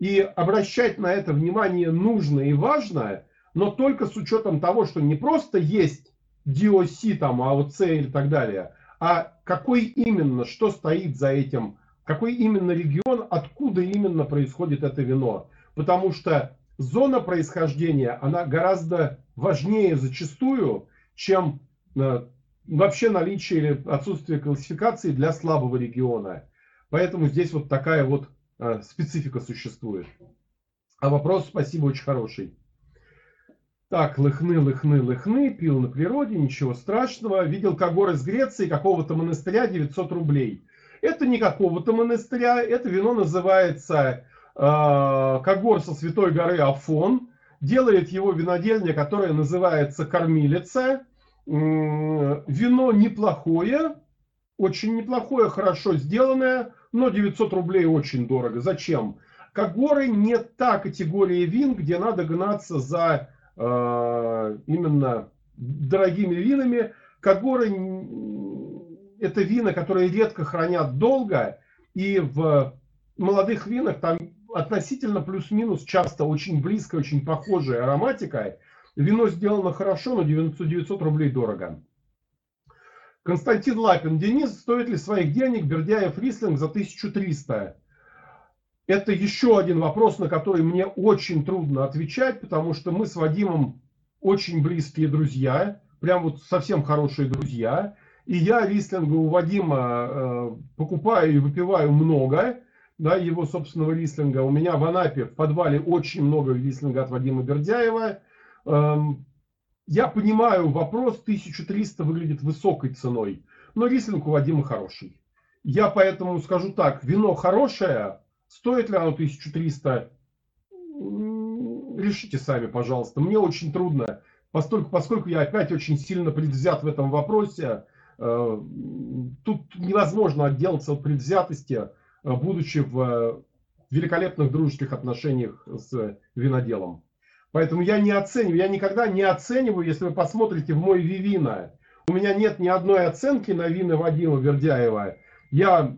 и обращать на это внимание нужно и важно, но только с учетом того, что не просто есть DOC, там, AOC или так далее, а какой именно, что стоит за этим, какой именно регион, откуда именно происходит это вино. Потому что зона происхождения, она гораздо важнее зачастую, чем э, вообще наличие или отсутствие классификации для слабого региона. Поэтому здесь вот такая вот э, специфика существует. А вопрос, спасибо, очень хороший. Так, лыхны, лыхны, лыхны, пил на природе, ничего страшного. Видел Кагор из Греции, какого-то монастыря, 900 рублей. Это не какого-то монастыря, это вино называется э, Кагор со святой горы Афон. Делает его винодельня, которая называется Кормилица. Вино неплохое, очень неплохое, хорошо сделанное, но 900 рублей очень дорого. Зачем? Кагоры не та категория вин, где надо гнаться за именно дорогими винами. Кагоры – это вина, которые редко хранят долго, и в молодых винах там относительно плюс-минус часто очень близкая, очень похожая ароматика. Вино сделано хорошо, но 900, 900 рублей дорого. Константин Лапин. Денис, стоит ли своих денег Бердяев Рислинг за 1300? Это еще один вопрос, на который мне очень трудно отвечать, потому что мы с Вадимом очень близкие друзья, прям вот совсем хорошие друзья. И я рислинга у Вадима э, покупаю и выпиваю много, да, его собственного рислинга. У меня в Анапе в подвале очень много рислинга от Вадима Бердяева. Эм, я понимаю, вопрос 1300 выглядит высокой ценой, но рислинг у Вадима хороший. Я поэтому скажу так, вино хорошее, стоит ли оно 1300, решите сами, пожалуйста. Мне очень трудно, поскольку, поскольку я опять очень сильно предвзят в этом вопросе, э, тут невозможно отделаться от предвзятости, э, будучи в великолепных дружеских отношениях с виноделом. Поэтому я не оцениваю, я никогда не оцениваю, если вы посмотрите в мой Вивина. У меня нет ни одной оценки на вины Вадима Вердяева. Я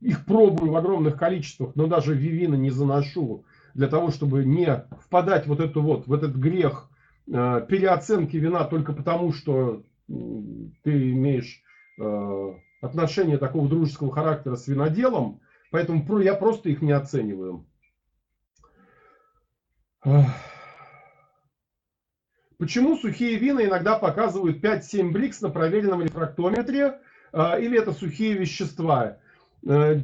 их пробую в огромных количествах, но даже Вивина не заношу для того, чтобы не впадать вот эту вот, в этот грех э, переоценки вина только потому, что ты имеешь э, отношение такого дружеского характера с виноделом. Поэтому я просто их не оцениваю. Почему сухие вина иногда показывают 5-7 брикс на проверенном рефрактометре? А, или это сухие вещества? Э,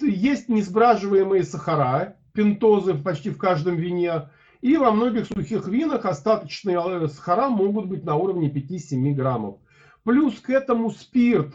есть несбраживаемые сахара, пентозы почти в каждом вине. И во многих сухих винах остаточные э, сахара могут быть на уровне 5-7 граммов. Плюс к этому спирт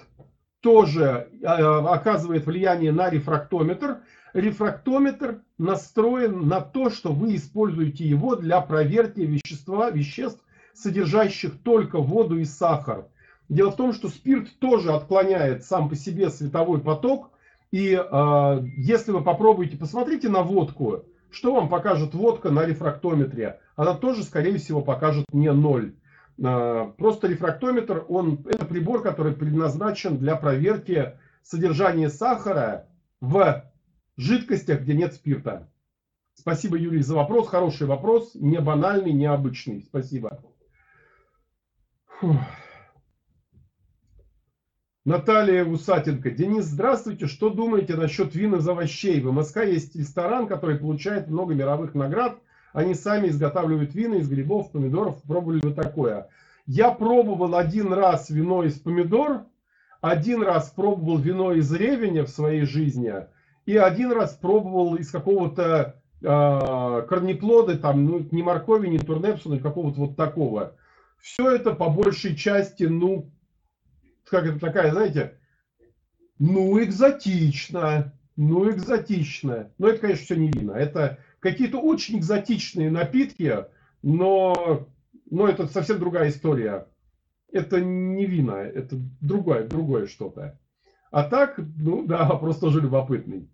тоже э, оказывает влияние на рефрактометр рефрактометр настроен на то, что вы используете его для проверки вещества, веществ, содержащих только воду и сахар. Дело в том, что спирт тоже отклоняет сам по себе световой поток. И э, если вы попробуете, посмотрите на водку, что вам покажет водка на рефрактометре? Она тоже, скорее всего, покажет не ноль. Э, просто рефрактометр, он, это прибор, который предназначен для проверки содержания сахара в жидкостях, где нет спирта. Спасибо, Юрий, за вопрос. Хороший вопрос, не банальный, необычный. Спасибо. Фух. Наталья Усатенко. Денис, здравствуйте. Что думаете насчет вин из овощей? В МСК есть ресторан, который получает много мировых наград. Они сами изготавливают вина из грибов, помидоров. Пробовали вы такое? Я пробовал один раз вино из помидор, один раз пробовал вино из ревеня в своей жизни – и один раз пробовал из какого-то э, корнеплода, там, ну, не моркови, не турнепса, но какого-то вот такого. Все это по большей части, ну, как это такая, знаете, ну, экзотично, ну, экзотично. Но это, конечно, все не вина. Это какие-то очень экзотичные напитки, но, но это совсем другая история. Это не вина, это другое, другое что-то. А так, ну да, вопрос тоже любопытный.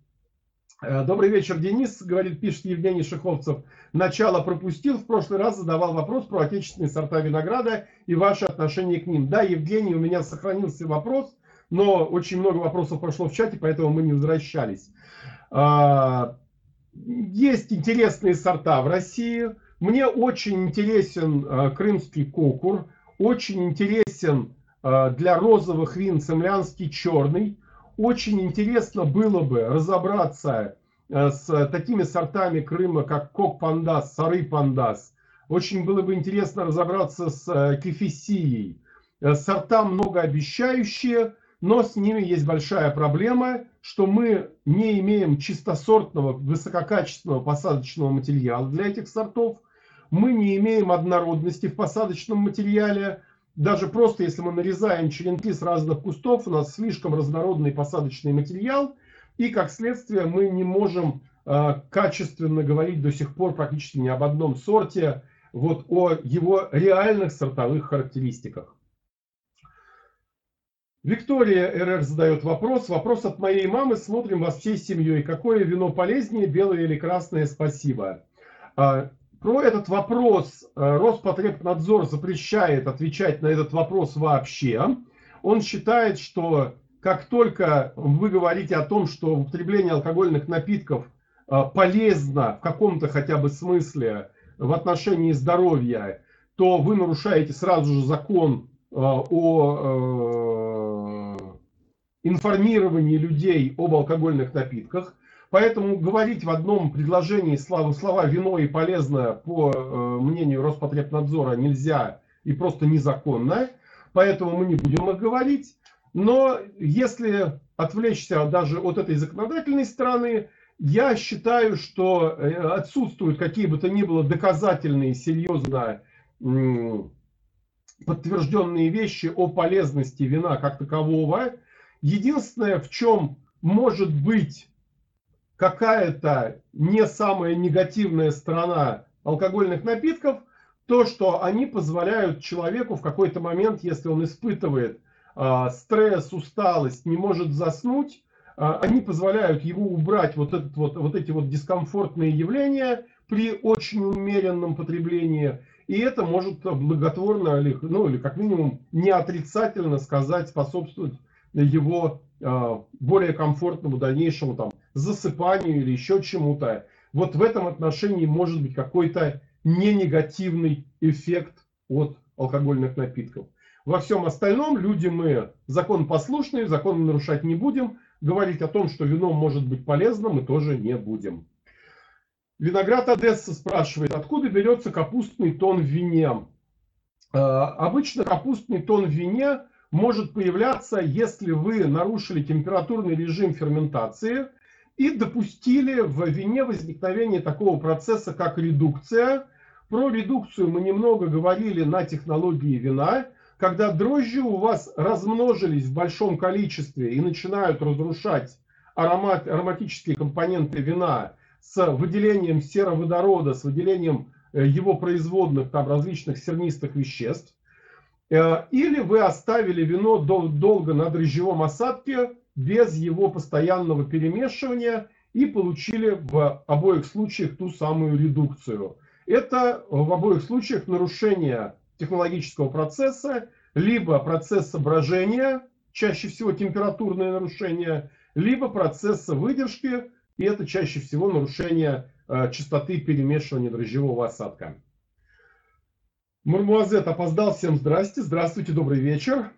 Э, добрый вечер, Денис, говорит, пишет Евгений Шиховцев. Начало пропустил, в прошлый раз задавал вопрос про отечественные сорта винограда и ваше отношение к ним. Да, Евгений, у меня сохранился вопрос, но очень много вопросов прошло в чате, поэтому мы не возвращались. А, есть интересные сорта в России. Мне очень интересен э, крымский кокур, очень интересен Э, для розовых вин цемлянский черный. Очень интересно было бы разобраться э, с такими сортами Крыма, как Кок-Пандас, Сары-Пандас. Очень было бы интересно разобраться с э, кефесией. Сорта многообещающие, но с ними есть большая проблема, что мы не имеем чистосортного, высококачественного посадочного материала для этих сортов. Мы не имеем однородности в посадочном материале даже просто если мы нарезаем черенки с разных кустов, у нас слишком разнородный посадочный материал, и как следствие мы не можем э, качественно говорить до сих пор практически ни об одном сорте, вот о его реальных сортовых характеристиках. Виктория РР задает вопрос. Вопрос от моей мамы. Смотрим вас всей семьей. Какое вино полезнее, белое или красное? Спасибо. А, про этот вопрос э, Роспотребнадзор запрещает отвечать на этот вопрос вообще. Он считает, что как только вы говорите о том, что употребление алкогольных напитков э, полезно в каком-то хотя бы смысле в отношении здоровья, то вы нарушаете сразу же закон э, о информировании людей об алкогольных напитках. Поэтому говорить в одном предложении слова, слова «вино» и «полезно» по мнению Роспотребнадзора нельзя и просто незаконно. Поэтому мы не будем их говорить. Но если отвлечься даже от этой законодательной стороны, я считаю, что э, отсутствуют какие бы то ни было доказательные, серьезно подтвержденные вещи о полезности вина как такового. Единственное, в чем может быть какая-то не самая негативная сторона алкогольных напитков, то, что они позволяют человеку в какой-то момент, если он испытывает э, стресс, усталость, не может заснуть, а, они позволяют его убрать вот, этот вот, вот эти вот дискомфортные явления при очень умеренном потреблении. И это может благотворно, ну или как минимум не отрицательно сказать, способствовать его э, более комфортному дальнейшему там, засыпанию или еще чему-то. Вот в этом отношении может быть какой-то не негативный эффект от алкогольных напитков. Во всем остальном люди мы закон послушные, закон нарушать не будем говорить о том, что вино может быть полезным, мы тоже не будем. Виноград Одесса спрашивает, откуда берется капустный тон в вине? Э, обычно капустный тон в вине может появляться, если вы нарушили температурный режим ферментации и допустили в вине возникновение такого процесса, как редукция. Про редукцию мы немного говорили на технологии вина когда дрожжи у вас размножились в большом количестве и начинают разрушать аромат, ароматические компоненты вина с выделением сероводорода, с выделением э, его производных там различных сернистых веществ, э, или вы оставили вино долго на дрожжевом осадке без его постоянного перемешивания и получили в обоих случаях ту самую редукцию. Это в обоих случаях нарушение технологического процесса, либо процесса брожения, чаще всего температурное нарушение, либо процесса выдержки, и это чаще всего нарушение э, частоты перемешивания дрожжевого осадка. Мурмуазет опоздал. Всем здрасте. Здравствуйте, добрый вечер.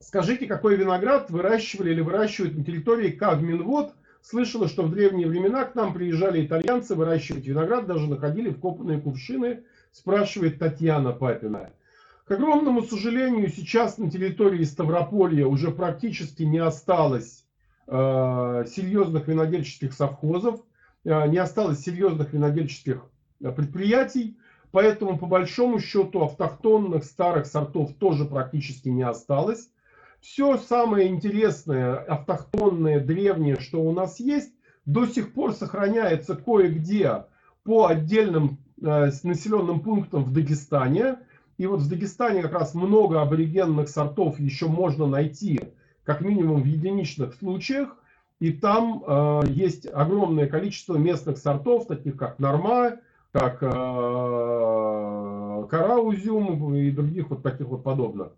Скажите, какой виноград выращивали или выращивают на территории Кавминвод? Слышала, что в древние времена к нам приезжали итальянцы выращивать виноград, даже находили вкопанные кувшины спрашивает Татьяна Папина. К огромному сожалению, сейчас на территории Ставрополья уже практически не осталось э, серьезных винодельческих совхозов, э, не осталось серьезных винодельческих э, предприятий, поэтому по большому счету автохтонных старых сортов тоже практически не осталось. Все самое интересное, автохтонное, древнее, что у нас есть, до сих пор сохраняется кое-где по отдельным Э, населенным пунктом в Дагестане. И вот в Дагестане как раз много аборигенных сортов еще можно найти, как минимум в единичных случаях. И там э, есть огромное количество местных сортов, таких как Норма, как э, Караузюм и других вот таких вот подобных.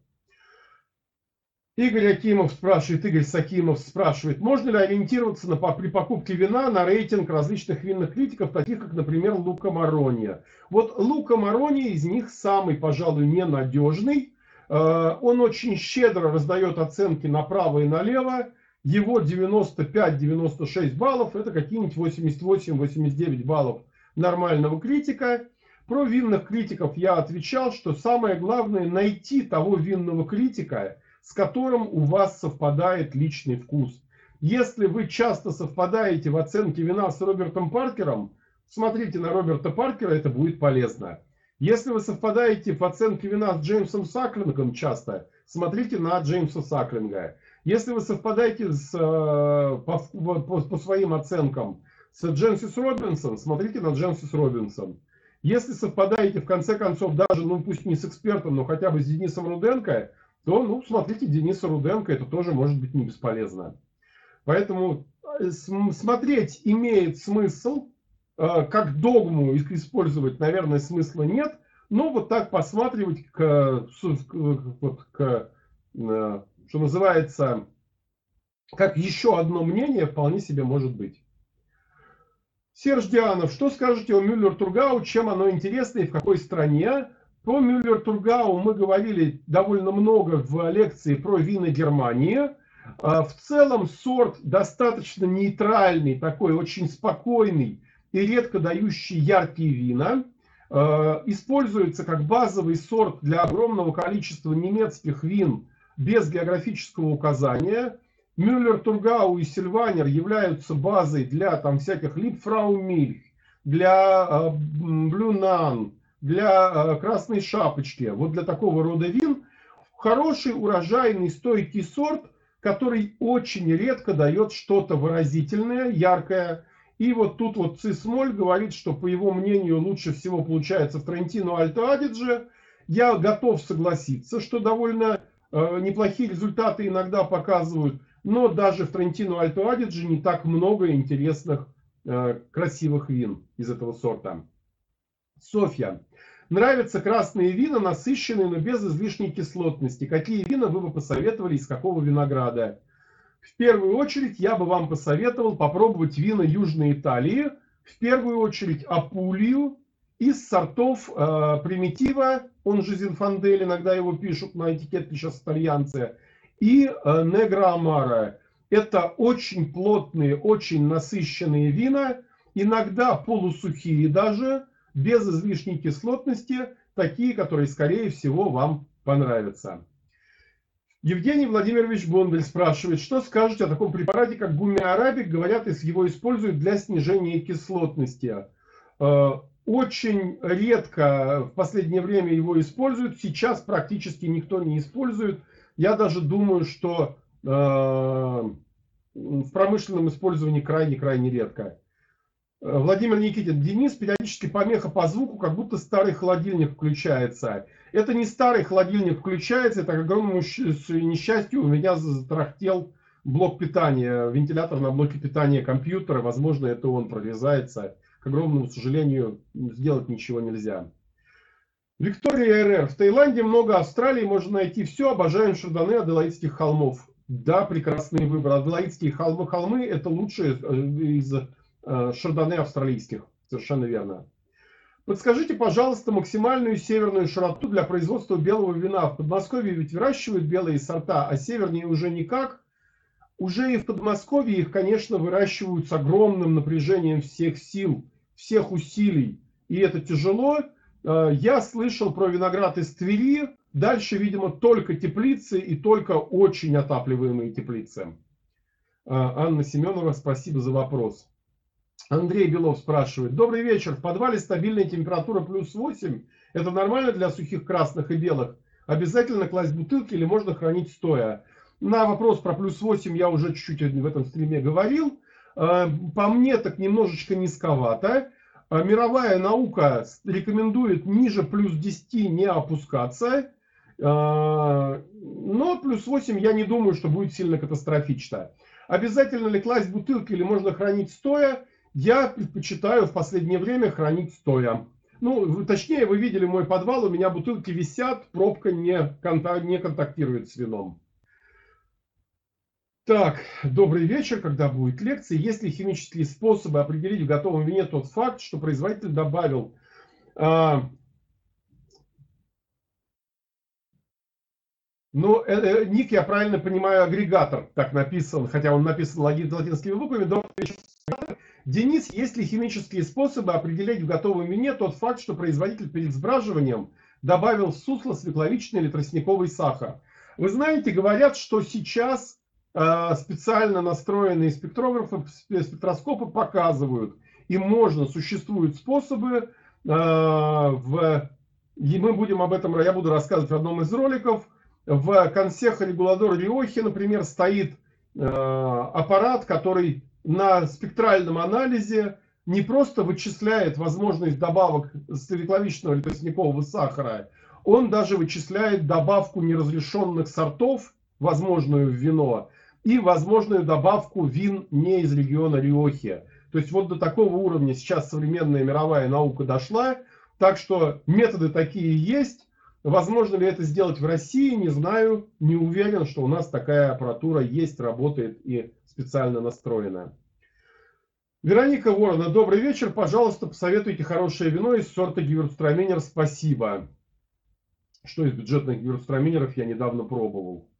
Игорь Акимов спрашивает, Игорь Сакимов спрашивает, можно ли ориентироваться на, при покупке вина на рейтинг различных винных критиков, таких как, например, Лука Марония. Вот Лука Марония из них самый, пожалуй, ненадежный. Э, он очень щедро раздает оценки направо и налево. Его 95-96 баллов, это какие-нибудь 88-89 баллов нормального критика. Про винных критиков я отвечал, что самое главное найти того винного критика, с которым у вас совпадает личный вкус. Если вы часто совпадаете в оценке вина с Робертом Паркером, смотрите на Роберта Паркера, это будет полезно. Если вы совпадаете в оценке вина с Джеймсом Саклингом часто, смотрите на Джеймса Саклинга. Если вы совпадаете с, э, по, по, по своим оценкам с Дженсис Робинсон, смотрите на Дженсис Робинсон. Если совпадаете, в конце концов, даже, ну пусть не с экспертом, но хотя бы с Денисом Руденко, то, ну, смотрите Дениса Руденко, это тоже может быть не бесполезно. Поэтому э, смотреть имеет смысл, э, как догму использовать, наверное, смысла нет, но вот так посматривать к, вот, к э, что называется, как еще одно мнение вполне себе может быть. Серж Дианов, что скажете о Мюллер Тургау, чем оно интересно и в какой стране? Про Мюллер-Тургау мы говорили довольно много в лекции про вина Германии. А, в целом сорт достаточно нейтральный, такой очень спокойный и редко дающий яркие вина. А, используется как базовый сорт для огромного количества немецких вин без географического указания. Мюллер, Тургау и Сильванер являются базой для там, всяких Липфраумильх, для Блюнан, для Красной Шапочки. Вот для такого рода вин хороший, урожайный, стойкий сорт – который очень редко дает что-то выразительное, яркое. И вот тут вот Цисмоль говорит, что по его мнению лучше всего получается в Трентино Альто Адидже. Я готов согласиться, что довольно э, неплохие результаты иногда показывают, но даже в Трентино Альто Адидже не так много интересных э, красивых вин из этого сорта. Софья. Нравятся красные вина, насыщенные, но без излишней кислотности. Какие вина вы бы посоветовали, из какого винограда? В первую очередь я бы вам посоветовал попробовать вина Южной Италии. В первую очередь Апулию из сортов э, Примитива, он же Зинфандель, иногда его пишут на этикетке сейчас итальянцы, и э, Негра Амара. Это очень плотные, очень насыщенные вина, иногда полусухие даже, без излишней кислотности, такие, которые, скорее всего, вам понравятся. Евгений Владимирович Бондель спрашивает, что скажете о таком препарате, как гумиарабик? Говорят, его используют для снижения кислотности. Э, очень редко в последнее время его используют. Сейчас практически никто не использует. Я даже думаю, что э, в промышленном использовании крайне-крайне редко. Э, Владимир Никитин, Денис, периодически помеха по звуку, как будто старый холодильник включается. Это не старый холодильник включается, это к огромному несчастью у меня затрахтел блок питания, вентилятор на блоке питания компьютера. Возможно, это он прорезается. К огромному сожалению, сделать ничего нельзя. Виктория РР. В Таиланде много Австралии, можно найти все. Обожаем шардоне Аделаидских холмов. Да, прекрасный выбор. Аделаидские холмы, холмы это лучшие э, из шардоне австралийских. Совершенно верно. Подскажите, пожалуйста, максимальную северную широту для производства белого вина. В Подмосковье ведь выращивают белые сорта, а севернее уже никак. Уже и в Подмосковье их, конечно, выращивают с огромным напряжением всех сил, всех усилий. И это тяжело. Э, я слышал про виноград из Твери. Дальше, видимо, только теплицы и только очень отапливаемые теплицы. Э, Анна Семенова, спасибо за вопрос. Андрей Белов спрашивает. Добрый вечер. В подвале стабильная температура плюс 8. Это нормально для сухих красных и белых? Обязательно класть бутылки или можно хранить стоя? На вопрос про плюс 8 я уже чуть-чуть в этом стриме говорил. Э, по мне так немножечко низковато. Э, мировая наука рекомендует ниже плюс 10 не опускаться. Э, но плюс 8 я не думаю, что будет сильно катастрофично. Обязательно ли класть бутылки или можно хранить стоя? Я предпочитаю в последнее время хранить стоя. Ну, точнее, вы видели мой подвал, у меня бутылки висят, пробка не, не контактирует с вином. Так, добрый вечер, когда будет лекция. Есть ли химические способы определить в готовом вине тот факт, что производитель добавил а, Ну, э, э, ник, я правильно понимаю, агрегатор, так написан, хотя он написан латинскими буквами. Добрый вечер. Денис, есть ли химические способы определять в готовом вине тот факт, что производитель перед сбраживанием добавил в сусло свекловичный или тростниковый сахар? Вы знаете, говорят, что сейчас э, специально настроенные спектрографы, спектроскопы показывают, и можно, существуют способы, э, в, и мы будем об этом, я буду рассказывать в одном из роликов, в консеха регуладор Риохи, например, стоит э, аппарат, который на спектральном анализе не просто вычисляет возможность добавок стекловичного или тростникового сахара, он даже вычисляет добавку неразрешенных сортов, возможную в вино, и возможную добавку вин не из региона Риохи. То есть вот до такого уровня сейчас современная мировая наука дошла, так что методы такие есть. Возможно ли это сделать в России, не знаю, не уверен, что у нас такая аппаратура есть, работает и специально настроена. Вероника Ворона, добрый вечер. Пожалуйста, посоветуйте хорошее вино из сорта Гевюрцтраминер. Спасибо. что из бюджетных гидростраминеров я недавно пробовал.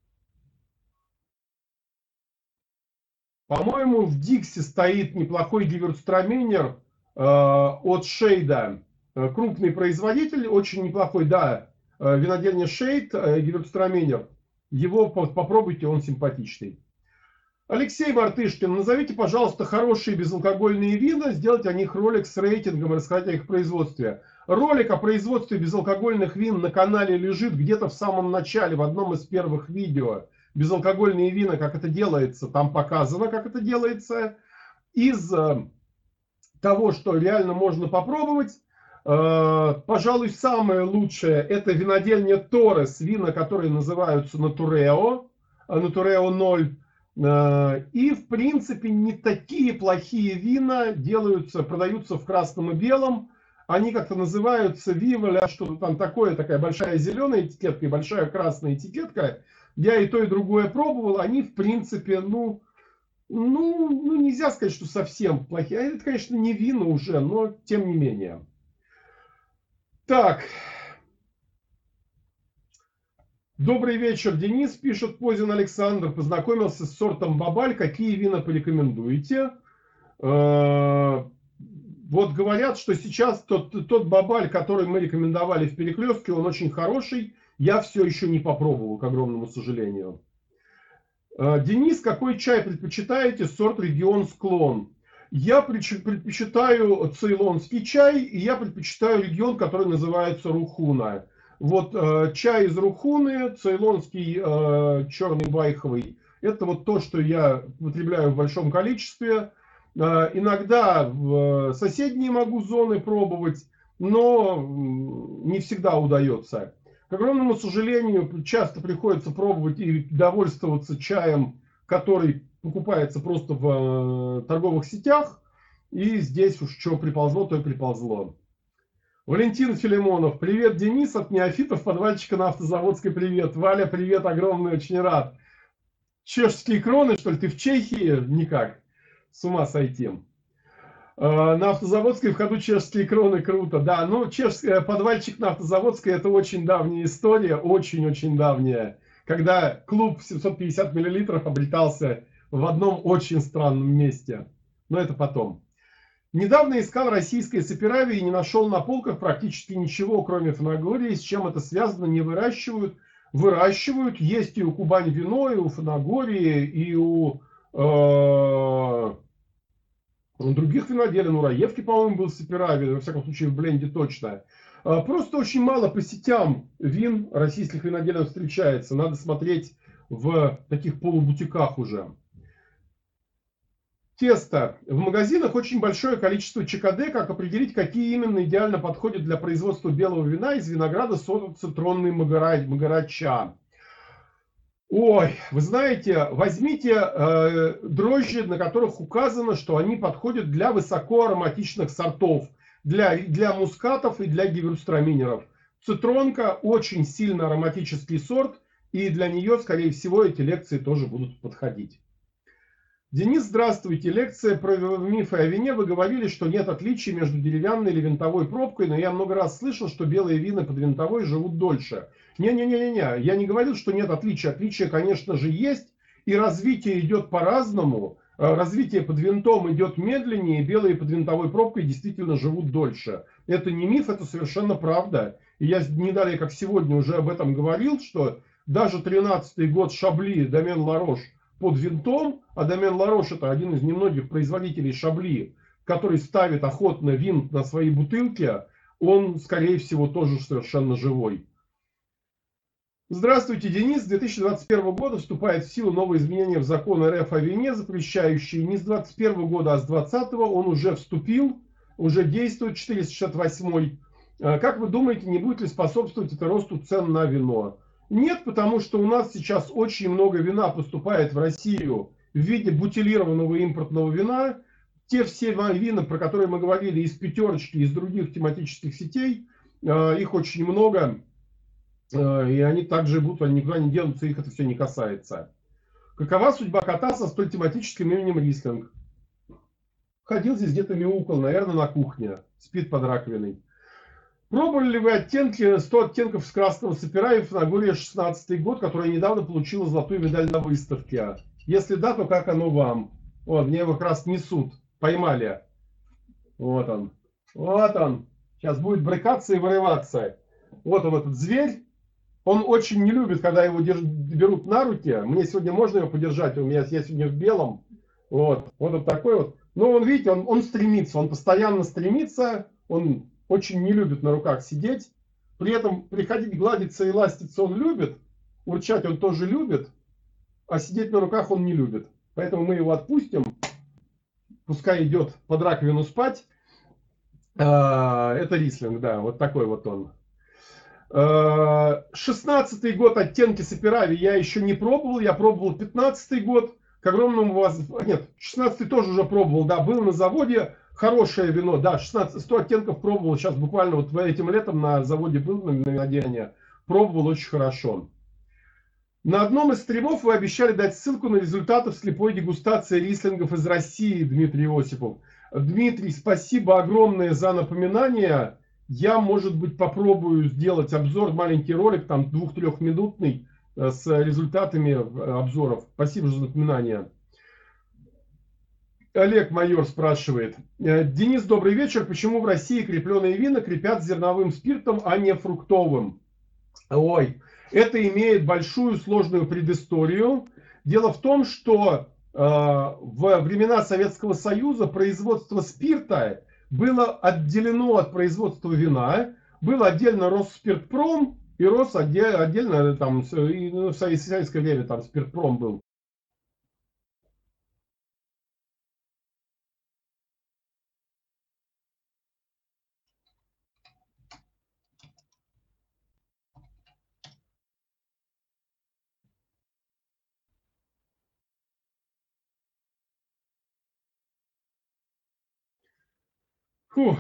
По-моему, в Диксе стоит неплохой гиверстраминер э, от Шейда. Э, крупный производитель, очень неплохой, да, винодельня Шейд, э, гиверстраминер. Его попробуйте, он симпатичный. Алексей Мартышкин, назовите, пожалуйста, хорошие безалкогольные вина, сделайте о них ролик с рейтингом о их производстве. Ролик о производстве безалкогольных вин на канале лежит где-то в самом начале, в одном из первых видео. Безалкогольные вина, как это делается, там показано, как это делается. Из э, того, что реально можно попробовать, э, пожалуй, самое лучшее это винодельня Торрес, вина, которые называются Натурео, Натурео 0. И, в принципе, не такие плохие вина делаются, продаются в красном и белом они как-то называются Виволя, что-то там такое, такая большая зеленая этикетка и большая красная этикетка. Я и то, и другое пробовал, они, в принципе, ну, ну, ну нельзя сказать, что совсем плохие. Это, конечно, не вина уже, но тем не менее. Так. Добрый вечер, Денис, пишет Позин Александр. Познакомился с сортом Бабаль. Какие вина порекомендуете? Э, вот говорят, что сейчас тот, тот бабаль, который мы рекомендовали в перекрестке, он очень хороший. Я все еще не попробовал, к огромному сожалению. Э, Денис, какой чай предпочитаете? Сорт регион склон. Я предпочитаю цейлонский чай, и я предпочитаю регион, который называется Рухуна. Вот э, чай из Рухуны, цейлонский э, черный байховый, это вот то, что я потребляю в большом количестве. Э, иногда в соседние могу зоны пробовать, но не всегда удается. К огромному сожалению, часто приходится пробовать и довольствоваться чаем, который покупается просто в э, торговых сетях. И здесь уж что приползло, то и приползло. Валентин Филимонов. Привет, Денис, от неофитов, подвальчика на автозаводской привет. Валя, привет, огромный, очень рад. Чешские кроны, что ли, ты в Чехии? Никак с ума сойти. Э, на автозаводской в ходу чешские кроны, круто. Да, ну, чешский э, подвальчик на автозаводской это очень давняя история, очень-очень давняя. Когда клуб 750 миллилитров обретался в одном очень странном месте. Но это потом. Недавно искал российское саперави и не нашел на полках практически ничего, кроме фанагории. С чем это связано, не выращивают. Выращивают. Есть и у Кубань вино, и у фанагории, и у э, других виноделин, у Раевки, по-моему, был Саперави, во всяком случае в бленде точно. А, просто очень мало по сетям вин российских виноделин встречается. Надо смотреть в таких полубутиках уже. Тесто. В магазинах очень большое количество ЧКД. Как определить, какие именно идеально подходят для производства белого вина из винограда сорта цитронный магарача? Ой, вы знаете, возьмите э, дрожжи, на которых указано, что они подходят для высокоароматичных сортов, для, для мускатов и для гиверстраминеров. Цитронка очень сильно ароматический сорт, и для нее, скорее всего, эти лекции тоже будут подходить. Денис, здравствуйте. Лекция про мифы о вине. Вы говорили, что нет отличий между деревянной или винтовой пробкой, но я много раз слышал, что белые вина под винтовой живут дольше. Не-не-не-не, я не говорил, что нет отличия. Отличия, конечно же, есть, и развитие идет по-разному. Э, развитие под винтом идет медленнее, белые под винтовой пробкой действительно живут дольше. Это не миф, это совершенно правда. И я не далее, как сегодня, уже об этом говорил, что даже 13-й год Шабли, Домен Ларош под винтом, а Домен Ларош это один из немногих производителей Шабли, который ставит охотно винт на свои бутылки, он, скорее всего, тоже совершенно живой. Здравствуйте, Денис. С 2021 года вступает в силу новое изменение в закон РФ о вине, запрещающий не с 2021 года, а с 2020. Он уже вступил, уже действует 468. А как вы думаете, не будет ли способствовать это росту цен на вино? Нет, потому что у нас сейчас очень много вина поступает в Россию в виде бутилированного импортного вина. Те все вина, про которые мы говорили из пятерочки, из других тематических сетей, а, их очень много Э, и они также будут, они никуда не денутся, их это все не касается. Какова судьба кота со столь тематическим именем Рислинг? Ходил здесь где-то мяукал, наверное, на кухне, спит под раковиной. Пробовали ли вы оттенки 100 оттенков с красного сапера и Фанагория 16 год, которая недавно получила золотую медаль на выставке? Если да, то как оно вам? Вот, мне его как раз несут. Поймали. Вот он. Вот он. Сейчас будет брыкаться и вырываться. Вот он, этот зверь. Он очень не любит, когда его держ... берут на руки. Мне сегодня можно его подержать. У меня я сегодня в белом. Вот. Вот он такой вот. Но он, видите, он, он стремится. Он постоянно стремится. Он очень не любит на руках сидеть. При этом приходить гладиться и ластиться он любит. Урчать он тоже любит. А сидеть на руках он не любит. Поэтому мы его отпустим. Пускай идет под раковину спать. А, это рислинг, да, вот такой вот он. А, шестнадцатый год оттенки Саперави я еще не пробовал. Я пробовал пятнадцатый год. К огромному вас... Нет, шестнадцатый тоже уже пробовал, да, был на заводе хорошее вино, да, 16, 100 оттенков пробовал сейчас буквально вот этим летом на заводе был на виноделие, пробовал очень хорошо. На одном из стримов вы обещали дать ссылку на результаты слепой дегустации рислингов из России, Дмитрий Осипов. Дмитрий, спасибо огромное за напоминание. Я, может быть, попробую сделать обзор, маленький ролик, там двух-трехминутный, э, с результатами э, обзоров. Спасибо за напоминание. Олег Майор спрашивает. «Э, Денис, добрый вечер. Почему в России крепленые вина крепят зерновым спиртом, а не фруктовым? Ой, это имеет большую сложную предысторию. Дело в том, что э, в времена Советского Союза производство спирта было отделено от производства вина. Был отдельно Росспиртпром и рос отдельно, отдельно там, ну, в советское время там спиртпром был. Фух.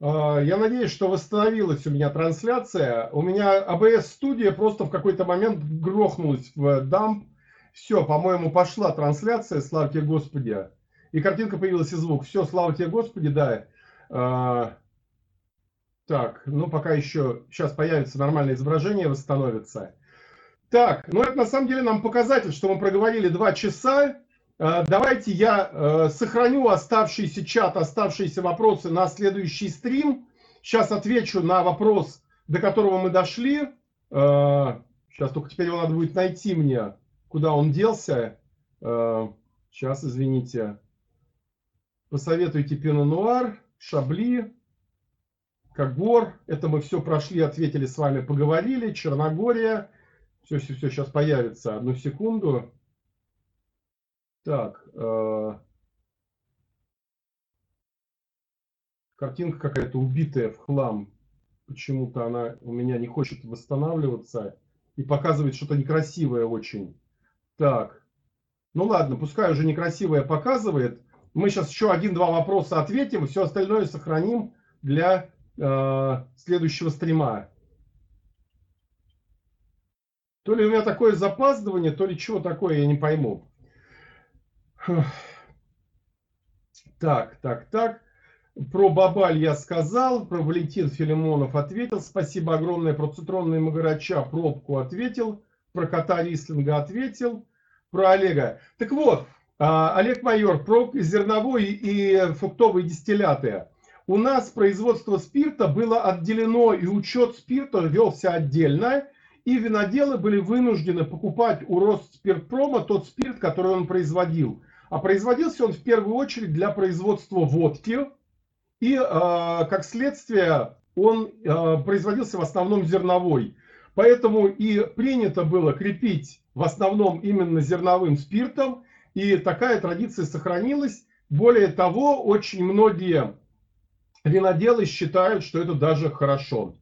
А, я надеюсь, что восстановилась у меня трансляция. У меня ABS студия просто в какой-то момент грохнулась в дамп. Все, по-моему, пошла трансляция, славьте Господи. И картинка появилась, и звук. Все, слава тебе, Господи, да. А, так, ну пока еще, сейчас появится нормальное изображение, восстановится. Так, ну это на самом деле нам показатель, что мы проговорили два часа. А, давайте я а, сохраню оставшийся чат, оставшиеся вопросы на следующий стрим. Сейчас отвечу на вопрос, до которого мы дошли. А, сейчас только теперь его надо будет найти мне, куда он делся. Сейчас, извините. Посоветуйте Пино Нуар, Шабли, Кагор. Это мы все прошли, ответили с вами, поговорили. Черногория. Все, все, все, сейчас появится. Одну секунду. Так. Э, картинка какая-то убитая в хлам. Почему-то она у меня не хочет восстанавливаться. И показывает что-то некрасивое очень. Так. Ну ладно, пускай уже некрасивое показывает. Мы сейчас еще один-два вопроса ответим, все остальное сохраним для э, следующего стрима. То ли у меня такое запаздывание, то ли чего такое, я не пойму. Так, так, так. Про Бабаль я сказал, про Валентин Филимонов ответил. Спасибо огромное. Про цитронные Магарача пробку ответил. Про кота Рислинга ответил. Про Олега. Так вот, Олег Майор, про зерновой и фруктовые дистилляты. У нас производство спирта было отделено, и учет спирта велся отдельно, и виноделы были вынуждены покупать у Росспиртпрома тот спирт, который он производил. А производился он в первую очередь для производства водки, и, а, как следствие, он а, производился в основном зерновой. Поэтому и принято было крепить в основном именно зерновым спиртом, и такая традиция сохранилась. Более того, очень многие виноделы считают, что это даже хорошо.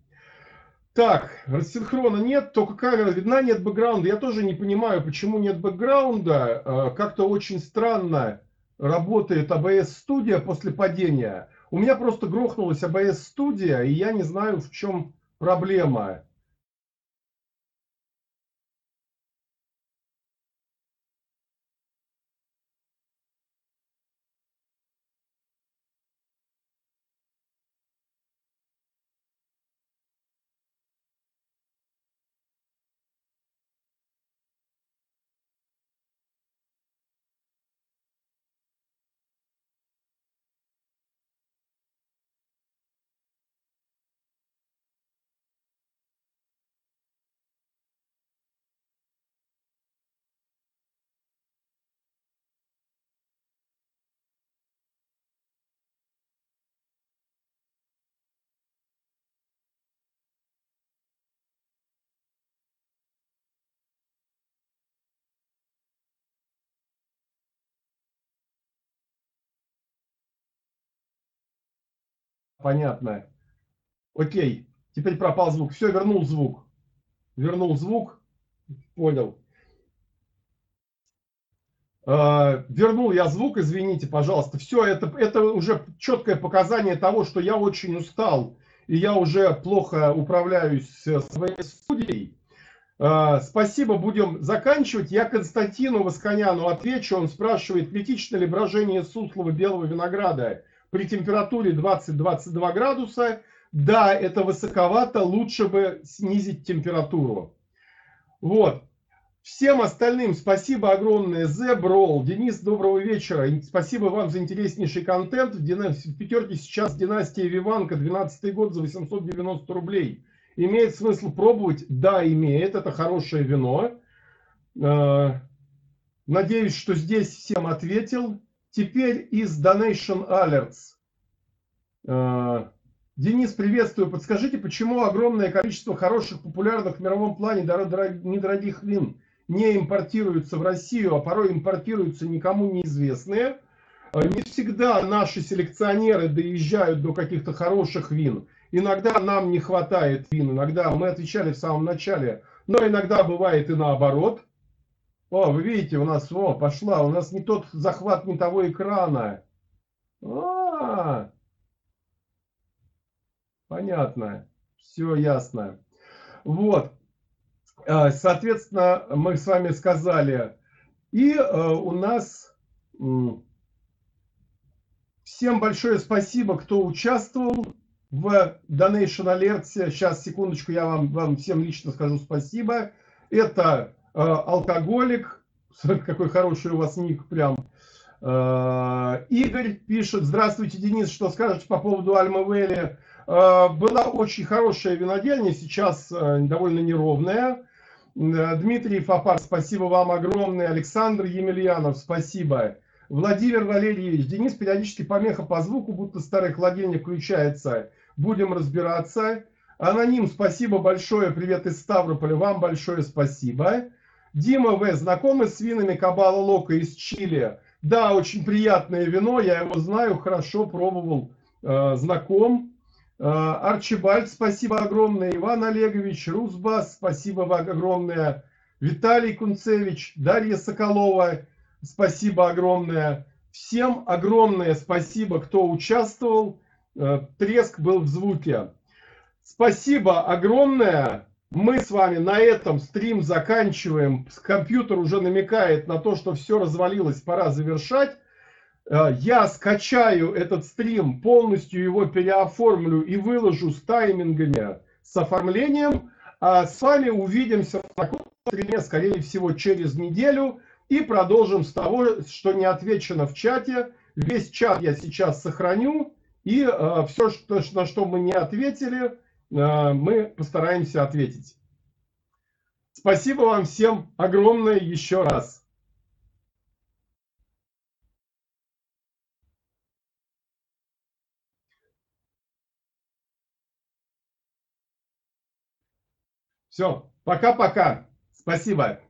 Так, рассинхрона нет, только камера видна, нет бэкграунда. Я тоже не понимаю, почему нет бэкграунда. Э, как-то очень странно работает ABS студия после падения. У меня просто грохнулась ABS студия, и я не знаю, в чем проблема. Понятно. Окей. Теперь пропал звук. Все, вернул звук. Вернул звук. Понял. Э, вернул я звук, извините, пожалуйста. Все, это, это уже четкое показание того, что я очень устал. И я уже плохо управляюсь своей студией. Э, спасибо, будем заканчивать. Я Константину Восконяну отвечу. Он спрашивает, критично ли брожение суслого белого винограда при температуре 20-22 градуса, да, это высоковато, лучше бы снизить температуру. Вот. Всем остальным спасибо огромное. Зеброл, Денис, доброго вечера. Спасибо вам за интереснейший контент. В пятерке сейчас династия Виванка, 12 год за 890 рублей. Имеет смысл пробовать? Да, имеет. Это хорошее вино. Э, надеюсь, что здесь всем ответил. Теперь из Donation Alerts. Э, Денис, приветствую. Подскажите, почему огромное количество хороших, популярных в мировом плане недорогих вин не импортируются в Россию, а порой импортируются никому неизвестные? Э, не всегда наши селекционеры доезжают до каких-то хороших вин. Иногда нам не хватает вин, иногда мы отвечали в самом начале, но иногда бывает и наоборот – о, вы видите, у нас, о, пошла, у нас не тот захват не того экрана. А, -а, -а. понятно, все ясно. Вот, а, соответственно, мы с вами сказали, и э, у нас всем большое спасибо, кто участвовал в Donation Alert. Сейчас, секундочку, я вам, вам всем лично скажу спасибо. Это Э, алкоголик, какой хороший у вас ник прям. Э, Игорь пишет, здравствуйте, Денис, что скажете по поводу Альмавели? Э, была очень хорошая винодельня, сейчас довольно неровная. Дмитрий Фапар, спасибо вам огромное. Александр Емельянов, спасибо. Владимир Валерьевич, Денис, периодически помеха по звуку, будто старый холодильник включается. Будем разбираться. Аноним, спасибо большое, привет из Ставрополя, вам большое спасибо. Дима В. Знакомы с винами Кабала Лока из Чили? Да, очень приятное вино, я его знаю, хорошо пробовал, э, знаком. Э, Арчибальд, спасибо огромное. Иван Олегович, Русбас, спасибо огромное. Виталий Кунцевич, Дарья Соколова, спасибо огромное. Всем огромное спасибо, кто участвовал. Э, треск был в звуке. Спасибо огромное. Мы с вами на этом стрим заканчиваем. Компьютер уже намекает на то, что все развалилось, пора завершать. Э, я скачаю этот стрим, полностью его переоформлю и выложу с таймингами, с оформлением. А с вами увидимся в таком стриме, скорее всего, через неделю. И продолжим с того, что не отвечено в чате. Весь чат я сейчас сохраню. И э, все, что, на что мы не ответили, мы постараемся ответить. Спасибо вам всем огромное еще раз. Все, пока-пока. Спасибо.